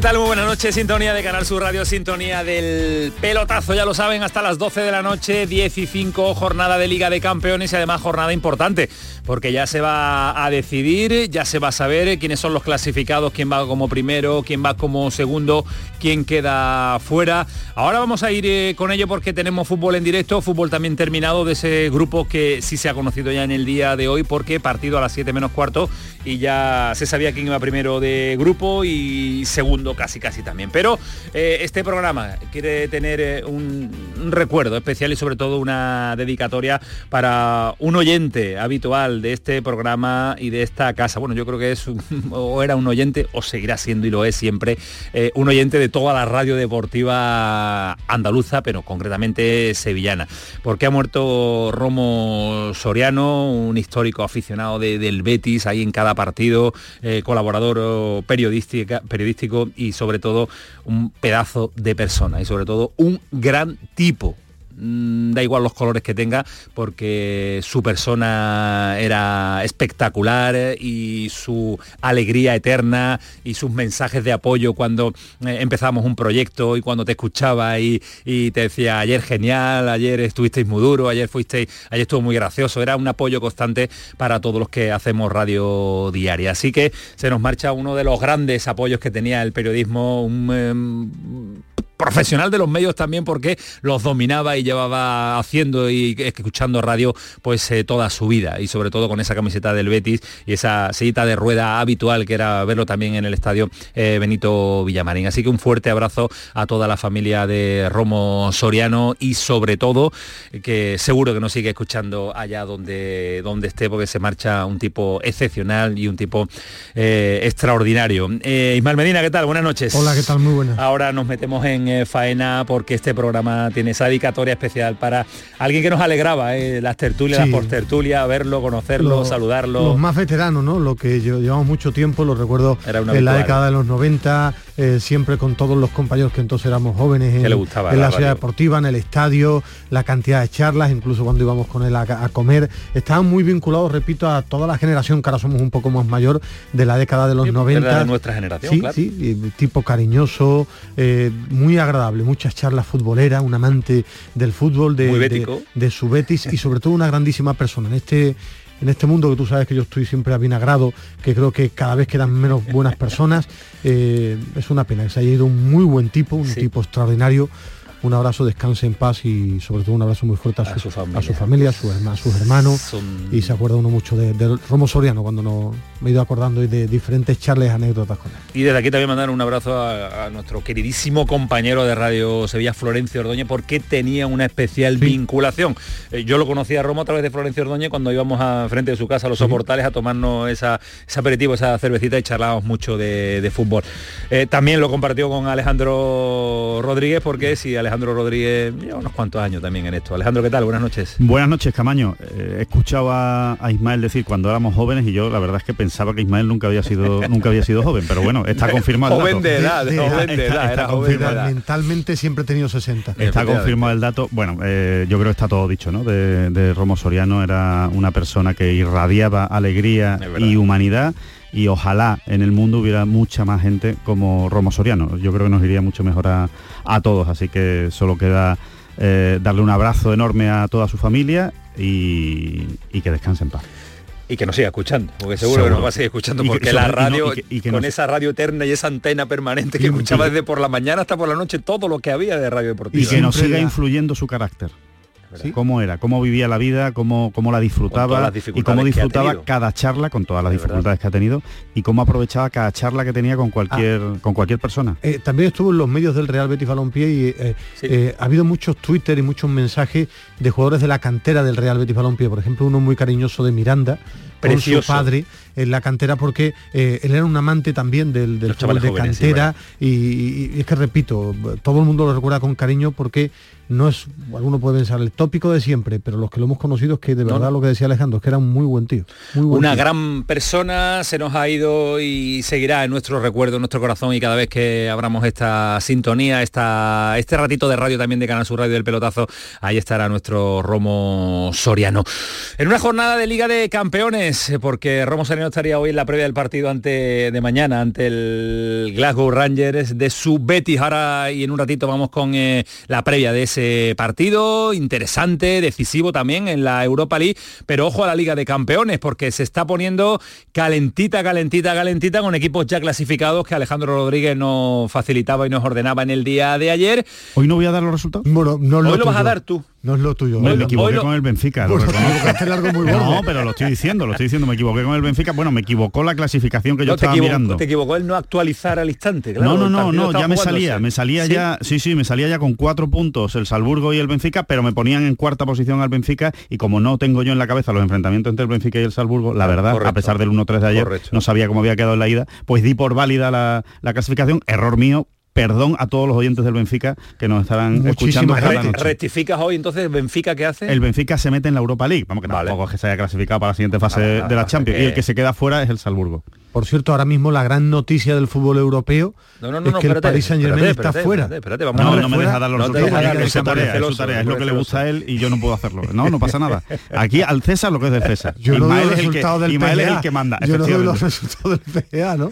¿Qué tal? Muy buenas noches, sintonía de Canal Sur Radio, sintonía del pelotazo, ya lo saben, hasta las 12 de la noche, 15, jornada de Liga de Campeones y además jornada importante, porque ya se va a decidir, ya se va a saber quiénes son los clasificados, quién va como primero, quién va como segundo, quién queda fuera. Ahora vamos a ir eh, con ello porque tenemos fútbol en directo, fútbol también terminado de ese grupo que sí se ha conocido ya en el día de hoy, porque partido a las 7 menos cuarto y ya se sabía quién iba primero de grupo y segundo casi casi también. Pero eh, este programa quiere tener eh, un, recuerdo especial y sobre todo una dedicatoria para un oyente habitual de este programa y de esta casa. Bueno, yo creo que es o era un oyente o seguirá siendo y lo es siempre eh, un oyente de toda la radio deportiva andaluza, pero concretamente sevillana. Porque ha muerto Romo Soriano, un histórico aficionado del Betis, ahí en cada partido, colaborador periodístico y sobre todo un pedazo de persona y sobre todo un gran tipo Mm, da igual los colores que tenga, porque su persona era espectacular y su alegría eterna y sus mensajes de apoyo cuando eh, empezamos un proyecto y cuando te escuchaba y, te decía ayer genial, ayer estuvisteis muy duro, ayer fuisteis, ayer estuvo muy gracioso, era un apoyo constante para todos los que hacemos radio diaria. Así que se nos marcha uno de los grandes apoyos que tenía el periodismo, em, profesional de los medios también porque los dominaba y llevaba haciendo y escuchando radio pues eh, toda su vida y sobre todo con esa camiseta del Betis y esa sillita de rueda habitual que era verlo también en el estadio eh, Benito Villamarín. Así que un fuerte abrazo a toda la familia de Romo Soriano y sobre todo que seguro que nos sigue escuchando allá donde, donde esté porque se marcha un tipo excepcional y un tipo eh, extraordinario. Ismael Medina, ¿qué tal? Buenas noches. Hola, ¿qué tal? Muy buenas. Ahora nos metemos en eh, faena porque este programa tiene esa dedicatoria especial para alguien que nos alegraba, eh, las tertulias, las postertulias, verlo, conocerlo, saludarlo. Los más veteranos, ¿no? Lo que llevamos mucho tiempo, lo recuerdo en la década de los 90, eh, siempre con todos los compañeros que entonces éramos jóvenes en, la, ciudad deportiva, en el estadio, la cantidad de charlas, incluso cuando íbamos con él a, comer. Estaban muy vinculados, repito, a toda la generación, que ahora somos un poco más mayor, de la década de los 90. De nuestra generación, sí, Sí, tipo cariñoso, muy agradable, muchas charlas futboleras, un amante del fútbol, de, de, su Betis y sobre todo una grandísima persona. En este en este mundo que tú sabes que yo estoy siempre avinagrado, que creo que cada vez quedan menos buenas personas, eh, es una pena que se haya ido un muy buen tipo, un tipo extraordinario un abrazo, descanse en paz y sobre todo un abrazo muy fuerte a, su, familia, a su familia, a, sus hermanos. Y se acuerda uno mucho de, Romo Soriano cuando no, me he ido acordando y de diferentes charles, anécdotas con él. Y desde aquí también mandar un abrazo a, nuestro queridísimo compañero de Radio Sevilla, Florencio Ordóñez, porque tenía una especial vinculación. Eh, yo lo conocí a Romo a través de Florencio Ordóñez cuando íbamos a frente de su casa a los soportales a tomarnos esa, ese aperitivo, esa cervecita y charlábamos mucho de, fútbol. Eh, también lo compartió con Alejandro Rodríguez porque si Alejandro Alejandro Rodríguez lleva unos cuantos años también en esto. Alejandro, ¿qué tal? Buenas noches. Buenas noches, Camaño. Eh, he escuchado a, Ismael decir cuando éramos jóvenes y yo la verdad es que pensaba que Ismael nunca había sido nunca había sido joven, pero bueno, está confirmado. joven de edad, joven de edad, edad. Mentalmente siempre he tenido 60. Está confirmado el dato. Bueno, eh, yo creo que está todo dicho, ¿no? De, Romo Soriano era una persona que irradiaba alegría y humanidad y ojalá en el mundo hubiera mucha más gente como Romo Soriano. Yo creo que nos iría mucho mejor a, todos, así que solo queda eh, darle un abrazo enorme a toda su familia y, que descanse en paz. Y que nos siga escuchando, porque seguro, que nos va a seguir escuchando, porque la radio, y con esa radio eterna y esa antena permanente que escuchaba desde por la mañana hasta por la noche todo lo que había de radio deportiva. Y que nos siga influyendo su carácter cómo era, cómo vivía la vida, cómo, cómo la disfrutaba y cómo disfrutaba cada charla con todas las dificultades que ha tenido y cómo aprovechaba cada charla que tenía con cualquier, ah. con cualquier persona. Eh, también estuvo en los medios del Real Betis Balompié y eh, eh, ha habido muchos Twitter y muchos mensajes de jugadores de la cantera del Real Betis Balompié, por ejemplo, uno muy cariñoso de Miranda, con su padre en la cantera porque él era un amante también del, del fútbol de cantera y, es que repito, todo el mundo lo recuerda con cariño porque no es, alguno puede pensar el tópico de siempre, pero los que lo hemos conocido es que de verdad lo que decía Alejandro, es que era un muy buen tío. Una gran persona se nos ha ido y seguirá en nuestro recuerdo, en nuestro corazón y cada vez que abramos esta sintonía, esta, este ratito de radio también de Canal Sur Radio del Pelotazo, ahí estará nuestro Romo Soriano. En una jornada de Liga de Campeones, porque Romo Soriano estaría hoy en la previa del partido ante, de mañana ante el Glasgow Rangers de su Betis. Ahora y en un ratito vamos con eh, la previa de ese partido, interesante, decisivo también en la Europa League, pero ojo a la Liga de Campeones, porque se está poniendo calentita, calentita, calentita con equipos ya clasificados que Alejandro Rodríguez nos facilitaba y nos ordenaba en el día de ayer. Hoy no voy a dar los resultados. Bueno, no Hoy lo vas a dar tú. No es lo tuyo. me equivoqué con el Benfica. Lo no, pero lo estoy diciendo, lo estoy diciendo, me equivoqué con el Benfica. Bueno, me equivocó la clasificación que yo estaba mirando. Te equivocó el no actualizar al instante, No, no, no, no, ya me salía, me salía ya, sí, sí, me salía ya con cuatro puntos el Salburgo y el Benfica, pero me ponían en cuarta posición al Benfica y como no tengo yo en la cabeza los enfrentamientos entre el Benfica y el Salburgo, la verdad, a pesar del 1-3 de ayer, no sabía cómo había quedado en la ida, pues di por válida la, la clasificación, error mío, perdón a todos los oyentes del Benfica que nos estarán escuchando ¿Rectificas hoy entonces Benfica qué hace? El Benfica se mete en la Europa League, vamos que tampoco es que se haya clasificado para la siguiente fase de la Champions y el que se queda fuera es el Salzburgo. Por cierto, ahora mismo la gran noticia del fútbol europeo es que el Paris Saint Germain está fuera. no, no me deja dar los resultados. es su tarea, es, tarea, es lo que le gusta a él y yo no puedo hacerlo. No, no pasa nada. Aquí al César lo que es del César. Yo no doy los resultados del PGA. es el que manda. Yo no doy los resultados del PGA, ¿no?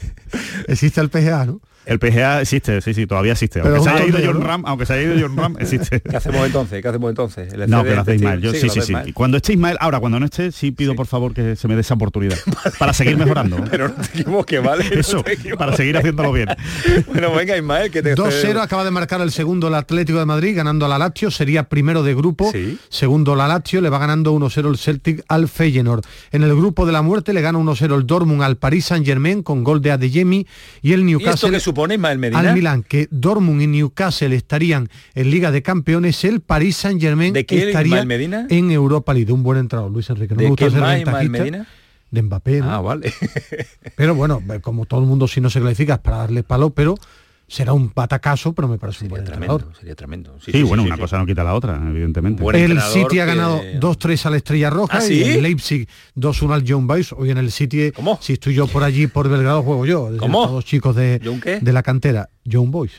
Existe el PGA, ¿no? El PGA existe, sí, sí, todavía existe. Aunque se, haya ido John Ram, aunque se haya ido John Ram, existe. ¿Qué hacemos entonces? ¿Qué hacemos entonces? no, que lo hace Ismael. Yo, sí, sí, sí. Cuando esté Ismael, ahora cuando no esté, sí pido por favor que se me dé esa oportunidad. para seguir mejorando. Pero no te equivoques, ¿vale? Eso, para seguir haciéndolo bien. bueno, venga Ismael, que te 2-0 acaba de marcar el segundo el Atlético de Madrid, ganando a la Lazio, sería primero de grupo. Segundo la Lazio, le va ganando 1-0 el Celtic al Feyenoord. En el grupo de la muerte le gana 1-0 el Dortmund al Paris Saint-Germain con gol de Adeyemi y el Newcastle. ¿Y esto supone Ismael Medina? Milan, que Dortmund y Newcastle estarían en Liga de Campeones, el Paris Saint Germain estaría en Europa League. Un buen entrado, Luis Enrique. No ¿De gusta ser Medina? De Mbappé. Ah, vale. pero bueno, como todo el mundo si no se clasifica es para darle palo, pero será un patacaso, pero me parece un buen tremendo, Sería tremendo. Sí, bueno, una cosa no quita la otra, evidentemente. el City ha ganado 2-3 a la Estrella Roja ¿Ah, y el Leipzig 2-1 al John Boys. Hoy en el City, si estoy yo por allí, por Belgrado, juego yo. ¿Cómo? Todos chicos de, de la cantera. John Boys.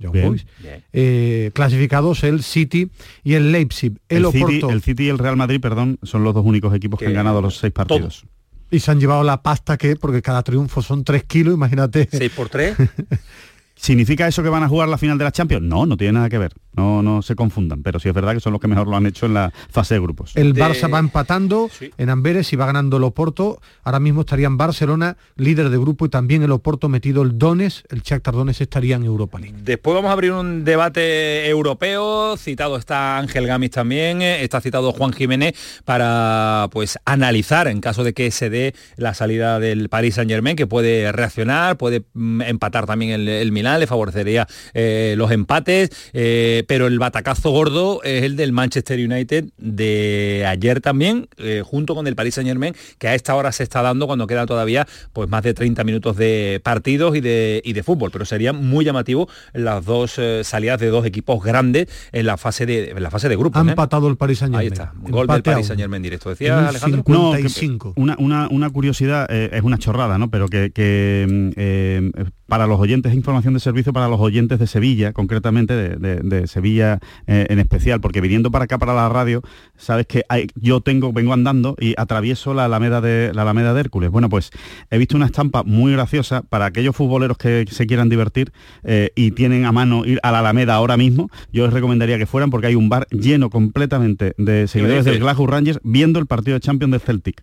John Boys. Eh, clasificados el City y el Leipzig. El, City, el City y el Real Madrid, perdón, son los dos únicos equipos que, han ganado los seis partidos. Y se han llevado la pasta que, porque cada triunfo son 3 kilos, imagínate. 6 por 3. ¿Significa eso que van a jugar la final de la Champions? No, no tiene nada que ver. No, no se confundan. Pero sí es verdad que son los que mejor lo han hecho en la fase de grupos. El Barça va empatando en Amberes y va ganando el Oporto. Ahora mismo estarían Barcelona, líder de grupo, y también el Oporto metido el Dones. El Shakhtar Dones estaría en Europa League. Después vamos a abrir un debate europeo. Citado está Ángel Gamis también. Está citado Juan Jiménez para pues analizar en caso de que se dé la salida del Paris Saint Germain, que puede reaccionar, puede mm, empatar también el, el Le favorecería eh, los empates, eh, pero el batacazo gordo es el del Manchester United de ayer también, eh, junto con el Paris Saint Germain, que a esta hora se está dando cuando quedan todavía pues más de 30 minutos de partidos y de, de fútbol, pero sería muy llamativo las dos salidas de dos equipos grandes en la fase de, la fase de grupo. Ha empatado el Paris Saint Germain. Ahí está, gol del Paris Saint Germain directo. Decía Alejandro. una, una, curiosidad, es una chorrada, ¿no? Pero que, que para los oyentes, información de servicio para los oyentes de Sevilla, concretamente de, Sevilla eh, en especial, porque viniendo para acá para la radio, sabes que yo tengo, vengo andando y atravieso la Alameda de la Alameda de Hércules. Bueno, pues he visto una estampa muy graciosa para aquellos futboleros que se quieran divertir eh, y tienen a mano ir a la Alameda ahora mismo. Yo les recomendaría que fueran porque hay un bar lleno completamente de seguidores del Glasgow Rangers viendo el partido de Champions de Celtic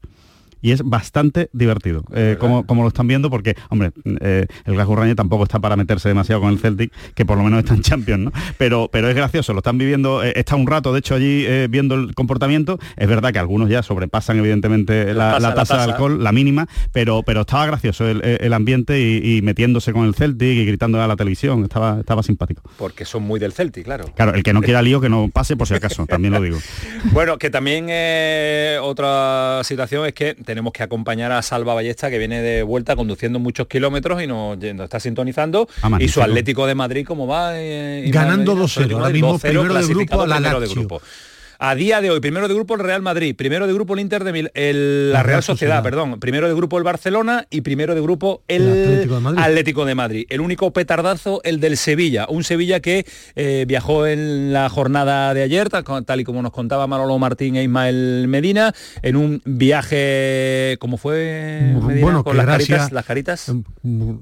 y es bastante divertido, eh, como, como lo están viendo, porque, hombre, eh, el Glasgow tampoco está para meterse demasiado con el Celtic, que por lo menos está en Champions, ¿no? Pero, pero es gracioso, lo están viviendo, eh, está un rato, de hecho, allí viendo el comportamiento, es verdad que algunos ya sobrepasan evidentemente la, tasa, de alcohol, la mínima, pero, pero estaba gracioso el, ambiente y, metiéndose con el Celtic y gritando a la televisión, estaba, estaba simpático. Porque son muy del Celtic, claro. Claro, el que no quiera lío que no pase por si acaso, también lo digo. bueno, que también otra situación es que tenemos que acompañar a Salva Ballesta, que viene de vuelta conduciendo muchos kilómetros y nos, está sintonizando. Y su Atlético de Madrid, ¿cómo va? Eh, Ganando 2-0, ahora mismo primero de grupo a la De grupo. A día de hoy, primero de grupo el Real Madrid, primero de grupo el Inter de Mil, el, la, Real Sociedad, perdón, primero de grupo el Barcelona y primero de grupo el, Atlético, de Madrid. El único petardazo, el del Sevilla, un Sevilla que eh, viajó en la jornada de ayer, tal, y como nos contaba Manolo Martín e Ismael Medina, en un viaje, ¿cómo fue? bueno, con las caritas, las caritas.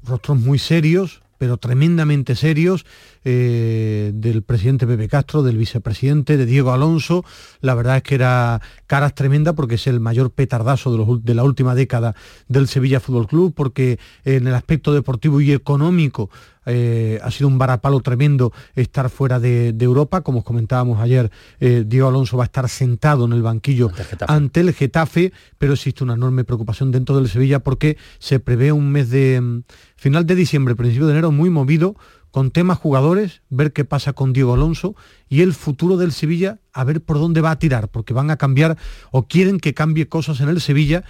Rostros muy serios, pero tremendamente serios, eh, del presidente Pepe Castro, del vicepresidente, de Diego Alonso. La verdad es que era caras tremenda porque es el mayor petardazo de, la última década del Sevilla Fútbol Club, porque en el aspecto deportivo y económico eh, ha sido un varapalo tremendo estar fuera de, Europa. Como os comentábamos ayer, eh, Diego Alonso va a estar sentado en el banquillo ante el Getafe, pero existe una enorme preocupación dentro del Sevilla porque se prevé un mes de mm, final de diciembre, principio de enero muy movido con temas jugadores, ver qué pasa con Diego Alonso y el futuro del Sevilla, a ver por dónde va a tirar, porque van a cambiar o quieren que cambie cosas en el Sevilla,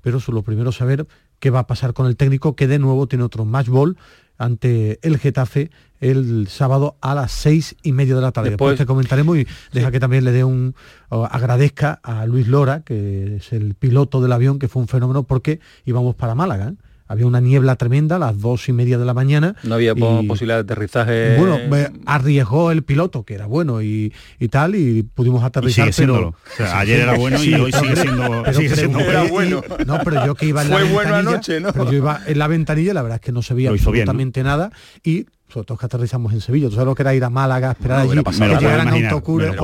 pero eso lo primero saber qué va a pasar con el técnico, que de nuevo tiene otro match ball ante el Getafe el sábado a las seis y media de la tarde. Después, te comentaremos y deja que también le dé un agradezca a Luis Lora, que es el piloto del avión, que fue un fenómeno porque íbamos para Málaga. ¿eh? Había una niebla tremenda a las dos y media de la mañana. No había posibilidad de aterrizaje. Bueno, arriesgó el piloto, que era bueno y, tal, y pudimos aterrizar. pero, ayer era bueno y hoy sigue siendo, era bueno. no, pero yo que iba en la ventanilla, anoche, ¿no? Pero yo iba en la ventanilla, la verdad es que no se veía absolutamente nada y sobre todo que aterrizamos en Sevilla. Tú sabes lo que era ir a Málaga, esperar allí, que llegaran autobuses,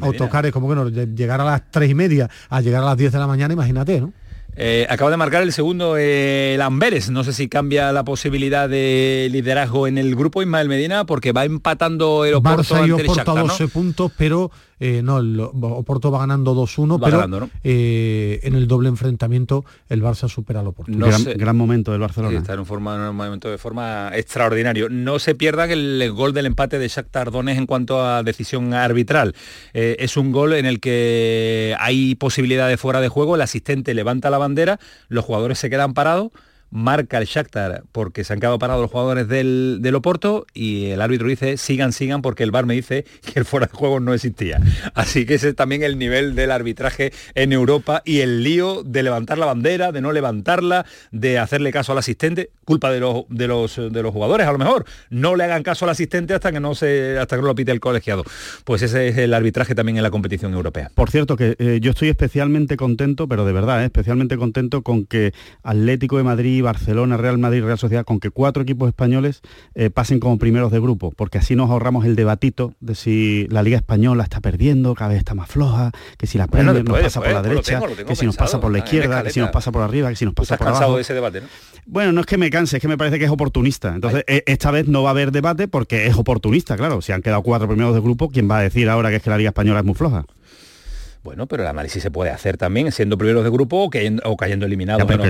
autocares, como que no, llegar a las tres y media a llegar a las 10 de la mañana, imagínate, ¿no? Eh, acaba de marcar el segundo el Amberes. No sé si cambia la posibilidad de liderazgo en el grupo Ismael Medina porque va empatando el Oporto Barça y Oporto a 12 puntos, pero eh, no, el Oporto va ganando 2-1, pero eh, en el doble enfrentamiento el Barça supera al Oporto. gran, momento del Barcelona. está en un, forma, un momento de forma extraordinario. No se pierda el, gol del empate de Shakhtar Donetsk en cuanto a decisión arbitral. Eh, es un gol en el que hay posibilidad de fuera de juego, el asistente levanta la bandera, los jugadores se quedan parados marca el Shakhtar porque se han quedado parados los jugadores del, del, Oporto y el árbitro dice sigan, sigan porque el bar me dice que el fuera de juego no existía. Así que ese es también el nivel del arbitraje en Europa y el lío de levantar la bandera, de no levantarla, de hacerle caso al asistente, culpa de los, de los, de los jugadores a lo mejor. No le hagan caso al asistente hasta que no se hasta que no lo pite el colegiado. Pues ese es el arbitraje también en la competición europea. Por cierto que eh, yo estoy especialmente contento, pero de verdad, eh, especialmente contento con que Atlético de Madrid Barcelona, Real Madrid, Real Sociedad, con que cuatro equipos españoles eh, pasen como primeros de grupo, porque así nos ahorramos el debatito de si la Liga Española está perdiendo, cada vez está más floja, que si la Premier nos pasa por la derecha, que si nos pasa por la izquierda, que si nos pasa por arriba, que si nos pasa por abajo. De ese debate, ¿no? Bueno, no es que me canse, es que me parece que es oportunista. Entonces, e, esta vez no va a haber debate porque es oportunista, claro. Si han quedado cuatro primeros de grupo, ¿quién va a decir ahora que es que la Liga Española es muy floja? Bueno, pero el análisis se puede hacer también siendo primeros de grupo o, cayendo, eliminados en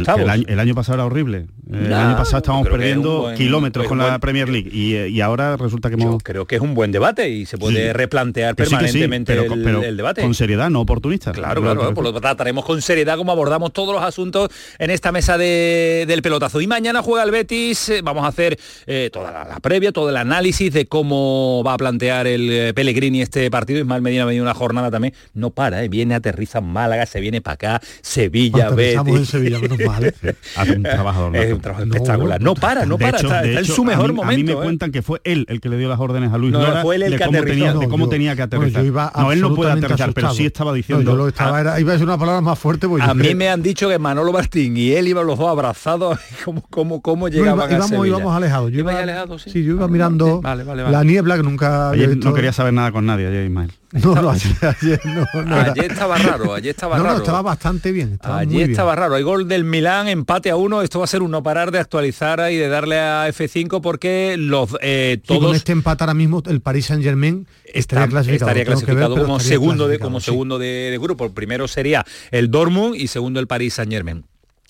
el, año, pasado era horrible. el año pasado estábamos perdiendo kilómetros con la Premier League y, ahora resulta que hemos... creo que es un buen debate y se puede replantear permanentemente el, debate. Con seriedad, no oportunista. Claro, claro, por lo trataremos con seriedad como abordamos todos los asuntos en esta mesa del pelotazo. Y mañana juega el Betis, eh, vamos a hacer eh, toda la, previa, todo el análisis de cómo va a plantear el eh, Pellegrini este partido. Ismael Medina ha venido una jornada también, no para, ¿eh? Viene, aterriza en Málaga, se viene para acá, Sevilla, Betis. en Sevilla, menos mal. ¿eh? Hace un trabajo, es un trabajo espectacular. No, para, no para, está, en su mejor momento. A mí me ¿eh? cuentan que fue él el que le dio las órdenes a Luis no, Lora fue él el de que cómo, tenía, de cómo tenía que aterrizar. no, él no puede aterrizar, pero sí estaba diciendo... yo lo estaba, era, iba a ser una palabra más fuerte. Pues a mí me han dicho que Manolo Martín y él iban los dos abrazados, ¿cómo, cómo, cómo llegaban íbamos, a íbamos alejados. Yo iba, alejado, sí. sí, yo iba mirando la niebla que nunca No quería saber nada con nadie, Ismael. No, no, ayer, no, ayer estaba raro, ayer estaba raro. estaba bastante bien. ayer estaba raro. Hay gol del Milán, empate a uno. Esto va a ser un no parar de actualizar y de darle a F5 porque los eh, todos. con este empate ahora mismo el Paris Saint Germain estaría clasificado, estaría clasificado como segundo de como segundo de, de grupo. El primero sería el Dortmund y segundo el Paris Saint Germain.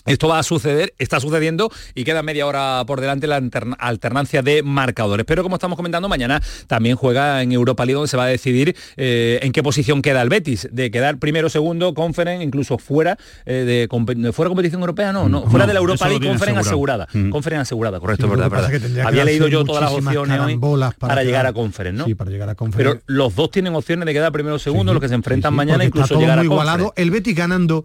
Esto va a suceder, está sucediendo y queda media hora por delante la alternancia de marcadores. Pero como estamos comentando, mañana también juega en Europa League donde se va a decidir eh, en qué posición queda el Betis, de quedar primero, segundo, conference, incluso fuera eh, de fuera competición europea, no, no, fuera de la Europa League, conference asegurada. Mm. Conference asegurada, correcto, verdad, verdad. Había leído yo todas las opciones hoy para, llegar a conference, ¿no? Sí, para llegar a conference. Pero los dos tienen opciones de quedar primero o segundo, los que se enfrentan mañana, incluso llegar a conference. El Betis ganando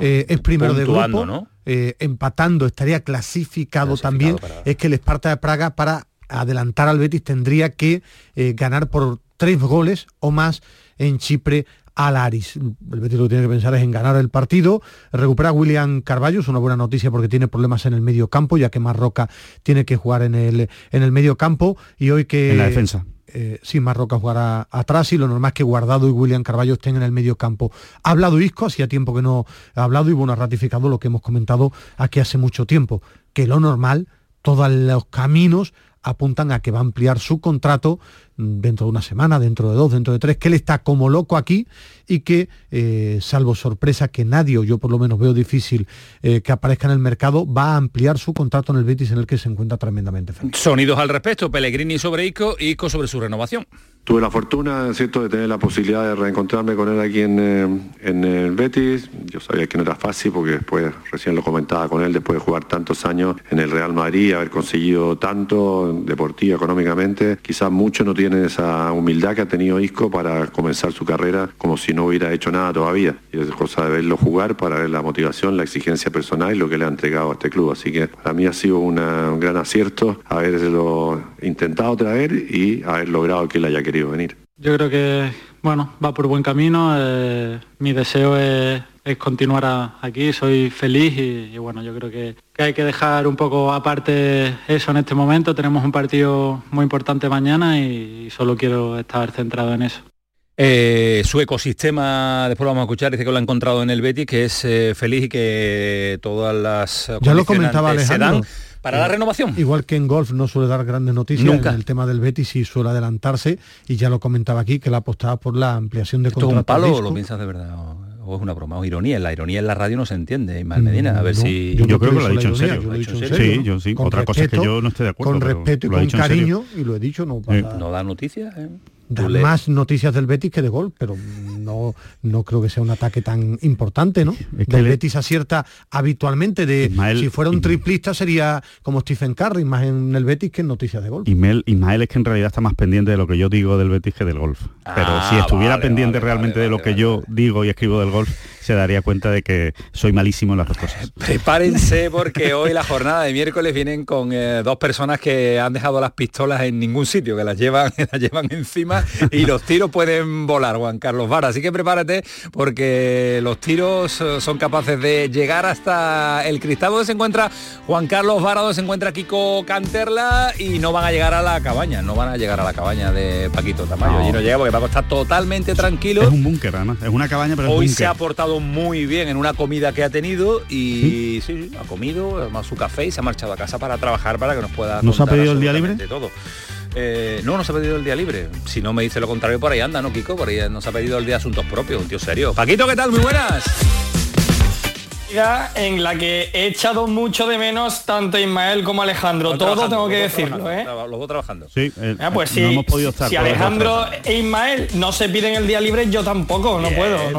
eh, es primero de grupo, eh, empatando estaría clasificado, también. Es que el Esparta de Praga para adelantar al Betis tendría que eh, ganar por tres goles o más en Chipre al Aris. El Betis lo que tiene que pensar es en ganar el partido. Recupera a William Carballo, es una buena noticia porque tiene problemas en el medio campo, ya que Marroca tiene que jugar en el, en el medio campo y hoy que... En la defensa eh, sin Marroca jugará atrás y lo normal es que Guardado y William Carballo estén en el medio campo. Ha hablado Isco, hacía tiempo que no ha hablado y bueno, ha ratificado lo que hemos comentado aquí hace mucho tiempo, que lo normal, todos los caminos apuntan a que va a ampliar su contrato dentro de una semana, dentro de dos, dentro de tres, que él está como loco aquí y que, eh, salvo sorpresa que nadie, o yo por lo menos veo difícil eh, que aparezca en el mercado, va a ampliar su contrato en el Betis en el que se encuentra tremendamente feliz. Sonidos al respecto, Pellegrini sobre Ico, Ico sobre su renovación. Tuve la fortuna, ¿cierto?, de tener la posibilidad de reencontrarme con él aquí en, eh, en, el Betis. Yo sabía que no era fácil porque después, recién lo comentaba con él, después de jugar tantos años en el Real Madrid, haber conseguido tanto deportivo, económicamente, quizás muchos no tienen esa humildad que ha tenido Isco para comenzar su carrera como si no hubiera hecho nada todavía. Y es cosa de verlo jugar para ver la motivación, la exigencia personal y lo que le ha entregado a este club. Así que para mí ha sido un gran acierto haberlo intentado traer y haber logrado que él haya querido venir. Yo creo que, bueno, va por buen camino. Eh, mi deseo es, continuar aquí, soy feliz y, bueno, yo creo que, hay que dejar un poco aparte eso en este momento. Tenemos un partido muy importante mañana y, solo quiero estar centrado en eso. Eh, su ecosistema, después lo vamos a escuchar, dice que lo ha encontrado en el Betis, que es eh, feliz y que todas las... Ya lo comentaba Alejandro para la renovación. Igual que en golf no suele dar grandes noticias, Nunca. en el tema del Betis sí suele adelantarse y ya lo comentaba aquí que la apostaba por la ampliación de contrato. ¿Es un palo o lo piensas de verdad? O, es una broma, o ironía. La ironía en la radio no se entiende, Ismael Medina. A ver si. Yo, creo que lo ha dicho en serio. Sí, yo sí. Otra cosa es que yo no esté de acuerdo. Con respeto y con cariño, y lo he dicho, no No da noticias, ¿eh? Da más noticias del Betis que de gol, pero no, no creo que sea un ataque tan importante, ¿no? el Betis acierta habitualmente de si fuera un triplista sería como Stephen Curry, más en el Betis que en noticias de gol. Ismael, Ismael es que en realidad está más pendiente de lo que yo digo del Betis que del golf. pero ah, si estuviera pendiente realmente de lo que yo digo y escribo del golf, se daría cuenta de que soy malísimo en las dos cosas. Prepárense porque hoy la jornada de miércoles vienen con eh, dos personas que han dejado las pistolas en ningún sitio, que las llevan, las llevan encima y los tiros pueden volar, Juan Carlos Vara. Así que prepárate porque los tiros eh, son capaces de llegar hasta el cristal donde se encuentra Juan Carlos Vara, donde se encuentra Kiko Canterla y no van a llegar a la cabaña, no van a llegar a la cabaña de Paquito Tamayo. Y no llega porque a estar totalmente tranquilo. Es un búnker, además. Es una cabaña, pero Hoy se ha portado muy bien en una comida que ha tenido y sí, ha comido, además su café y se ha marchado a casa para trabajar para que nos pueda ¿Nos ha pedido el día libre? Todo. Eh, no, nos ha pedido el día libre. Si no me dice lo contrario, por ahí anda, ¿no, Kiko? Por ahí nos ha pedido el día de asuntos propios, un tío serio. Paquito, ¿qué tal? Muy buenas en la que he echado mucho de menos tanto Ismael como Alejandro. Todo tengo que decirlo, ¿eh? Los dos trabajando. Sí, eh, ah, pues sí. No hemos podido estar. Si Alejandro e Ismael no se piden el día libre, yo tampoco, no puedo.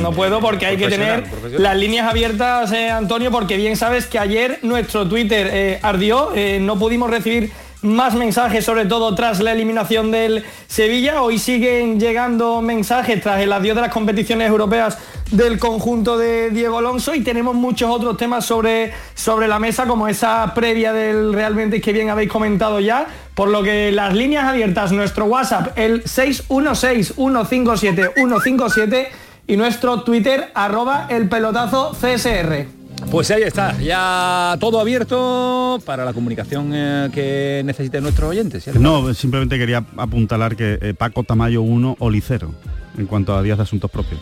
No, puedo porque hay que tener las líneas abiertas, eh, Antonio, porque bien sabes que ayer nuestro Twitter eh, ardió, no pudimos recibir más mensajes, sobre todo tras la eliminación del Sevilla. Hoy siguen llegando mensajes tras el adiós de las competiciones europeas del conjunto de Diego Alonso y tenemos muchos otros temas sobre, sobre la mesa, como esa previa del realmente que bien habéis comentado ya. Por lo que las líneas abiertas, nuestro WhatsApp, el 616-157-157 y nuestro Twitter, arroba el pelotazo CSR. Pues ahí está, ya todo abierto para la comunicación eh, que necesiten nuestros oyentes. No, simplemente quería apuntalar que eh, Paco Tamayo 1, Olicero. en cuanto a días de asuntos propios.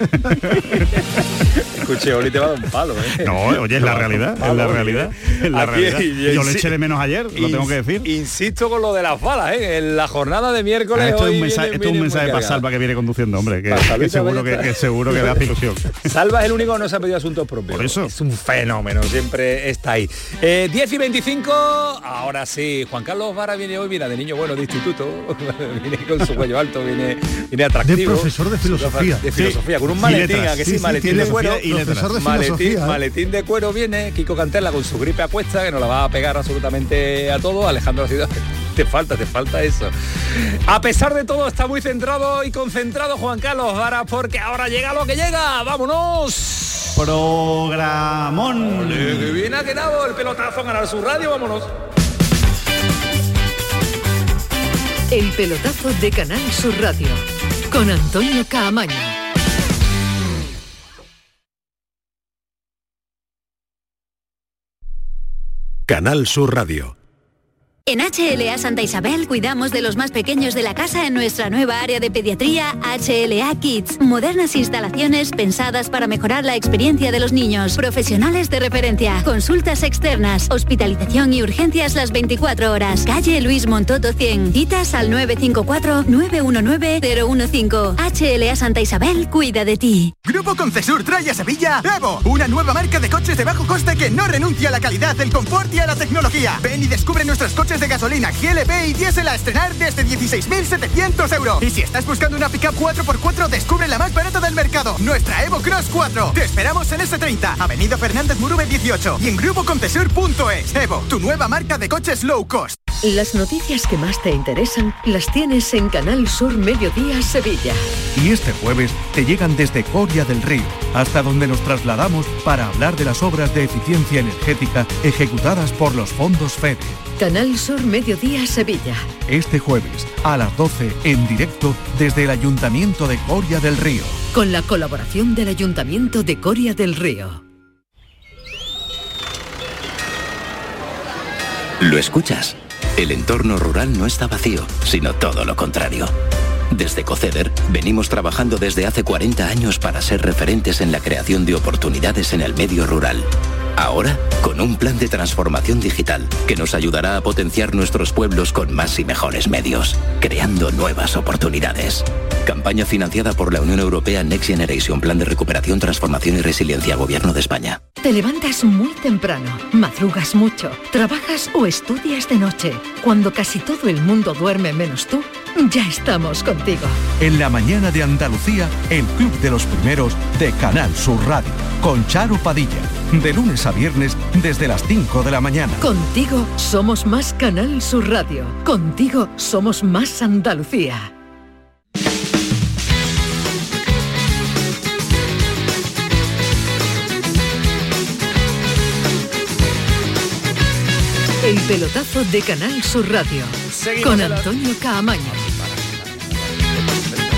Escuche, Oli te va a dar un palo, ¿eh? No, oye, es la realidad, es la realidad. Es la realidad. Yo le eché de menos ayer, lo tengo que decir. Insisto con lo de las balas, ¿eh? En la jornada de miércoles. Ah, esto, es un mensaje, esto es un mensaje para Salva que viene conduciendo, hombre, que, seguro que, seguro que le hace ilusión. Salva es el único que no se ha pedido asuntos propios. Por eso. Es un fenómeno, siempre está ahí. Eh, 10 y 25, ahora sí, Juan Carlos Vara viene hoy, mira, de niño bueno de instituto, viene con su cuello alto, viene, viene atractivo. De profesor de filosofía. De filosofía, con un maletín, que sí, maletín de cuero. Y maletín, ¿eh? maletín de cuero viene, Kiko Cantella con su gripe apuesta, que nos la va a pegar absolutamente a todo. Alejandro Ciudad, te falta, te falta eso. A pesar de todo, está muy centrado y concentrado Juan Carlos Vara, porque ahora llega lo que llega. ¡Vámonos! Programón. que viene a quedado el pelotazo a ganar su radio, vámonos. El pelotazo de Canal Sur Radio con Antonio Caamaño. Canal Sur Radio. En HLA Santa Isabel cuidamos de los más pequeños de la casa en nuestra nueva área de pediatría HLA Kids. Modernas instalaciones pensadas para mejorar la experiencia de los niños. Profesionales de referencia, consultas externas, hospitalización y urgencias las 24 horas. Calle Luis Montoto 100. Citas al 954-919-015. HLA Santa Isabel cuida de ti. Grupo Concesur trae Sevilla Evo, una nueva marca de coches de bajo coste que no renuncia a la calidad, el confort y a la tecnología. Ven y descubre nuestros coches de gasolina GLP y diésel a estrenar desde 16.700 euros. Y si estás buscando una pickup 4x4, descubre la más barata del mercado, nuestra Evo Cross 4. Te esperamos en S30, Avenida Fernández Murube 18 y en grupoconcesur.es. Evo, tu nueva marca de coches low cost. Las noticias que más te interesan las tienes en Canal Sur Mediodía Sevilla. Y este jueves te llegan desde Coria del Río, hasta donde nos trasladamos para hablar de las obras de eficiencia energética ejecutadas por los fondos FEDE. Canal Sur Mediodía Sevilla. Este jueves a las 12 en directo desde el Ayuntamiento de Coria del Río. Con la colaboración del Ayuntamiento de Coria del Río. ¿Lo escuchas? El entorno rural no está vacío, sino todo lo contrario. Desde Coceder venimos trabajando desde hace 40 años para ser referentes en la creación de oportunidades en el medio rural. Ahora, con un plan de transformación digital que nos ayudará a potenciar nuestros pueblos con más y mejores medios, creando nuevas oportunidades. Campaña financiada por la Unión Europea Next Generation, Plan de Recuperación, Transformación y Resiliencia, Gobierno de España. Te levantas muy temprano, madrugas mucho, trabajas o estudias de noche. Cuando casi todo el mundo duerme menos tú, ya estamos contigo. En la mañana de Andalucía, el Club de los Primeros de Canal Sur Radio, con Charo Padilla, de lunes a viernes desde las 5 de la mañana. Contigo somos más Canal Sur Radio. Contigo somos más Andalucía. Pelotazo de Canal Sur Radio con Antonio Caamaño.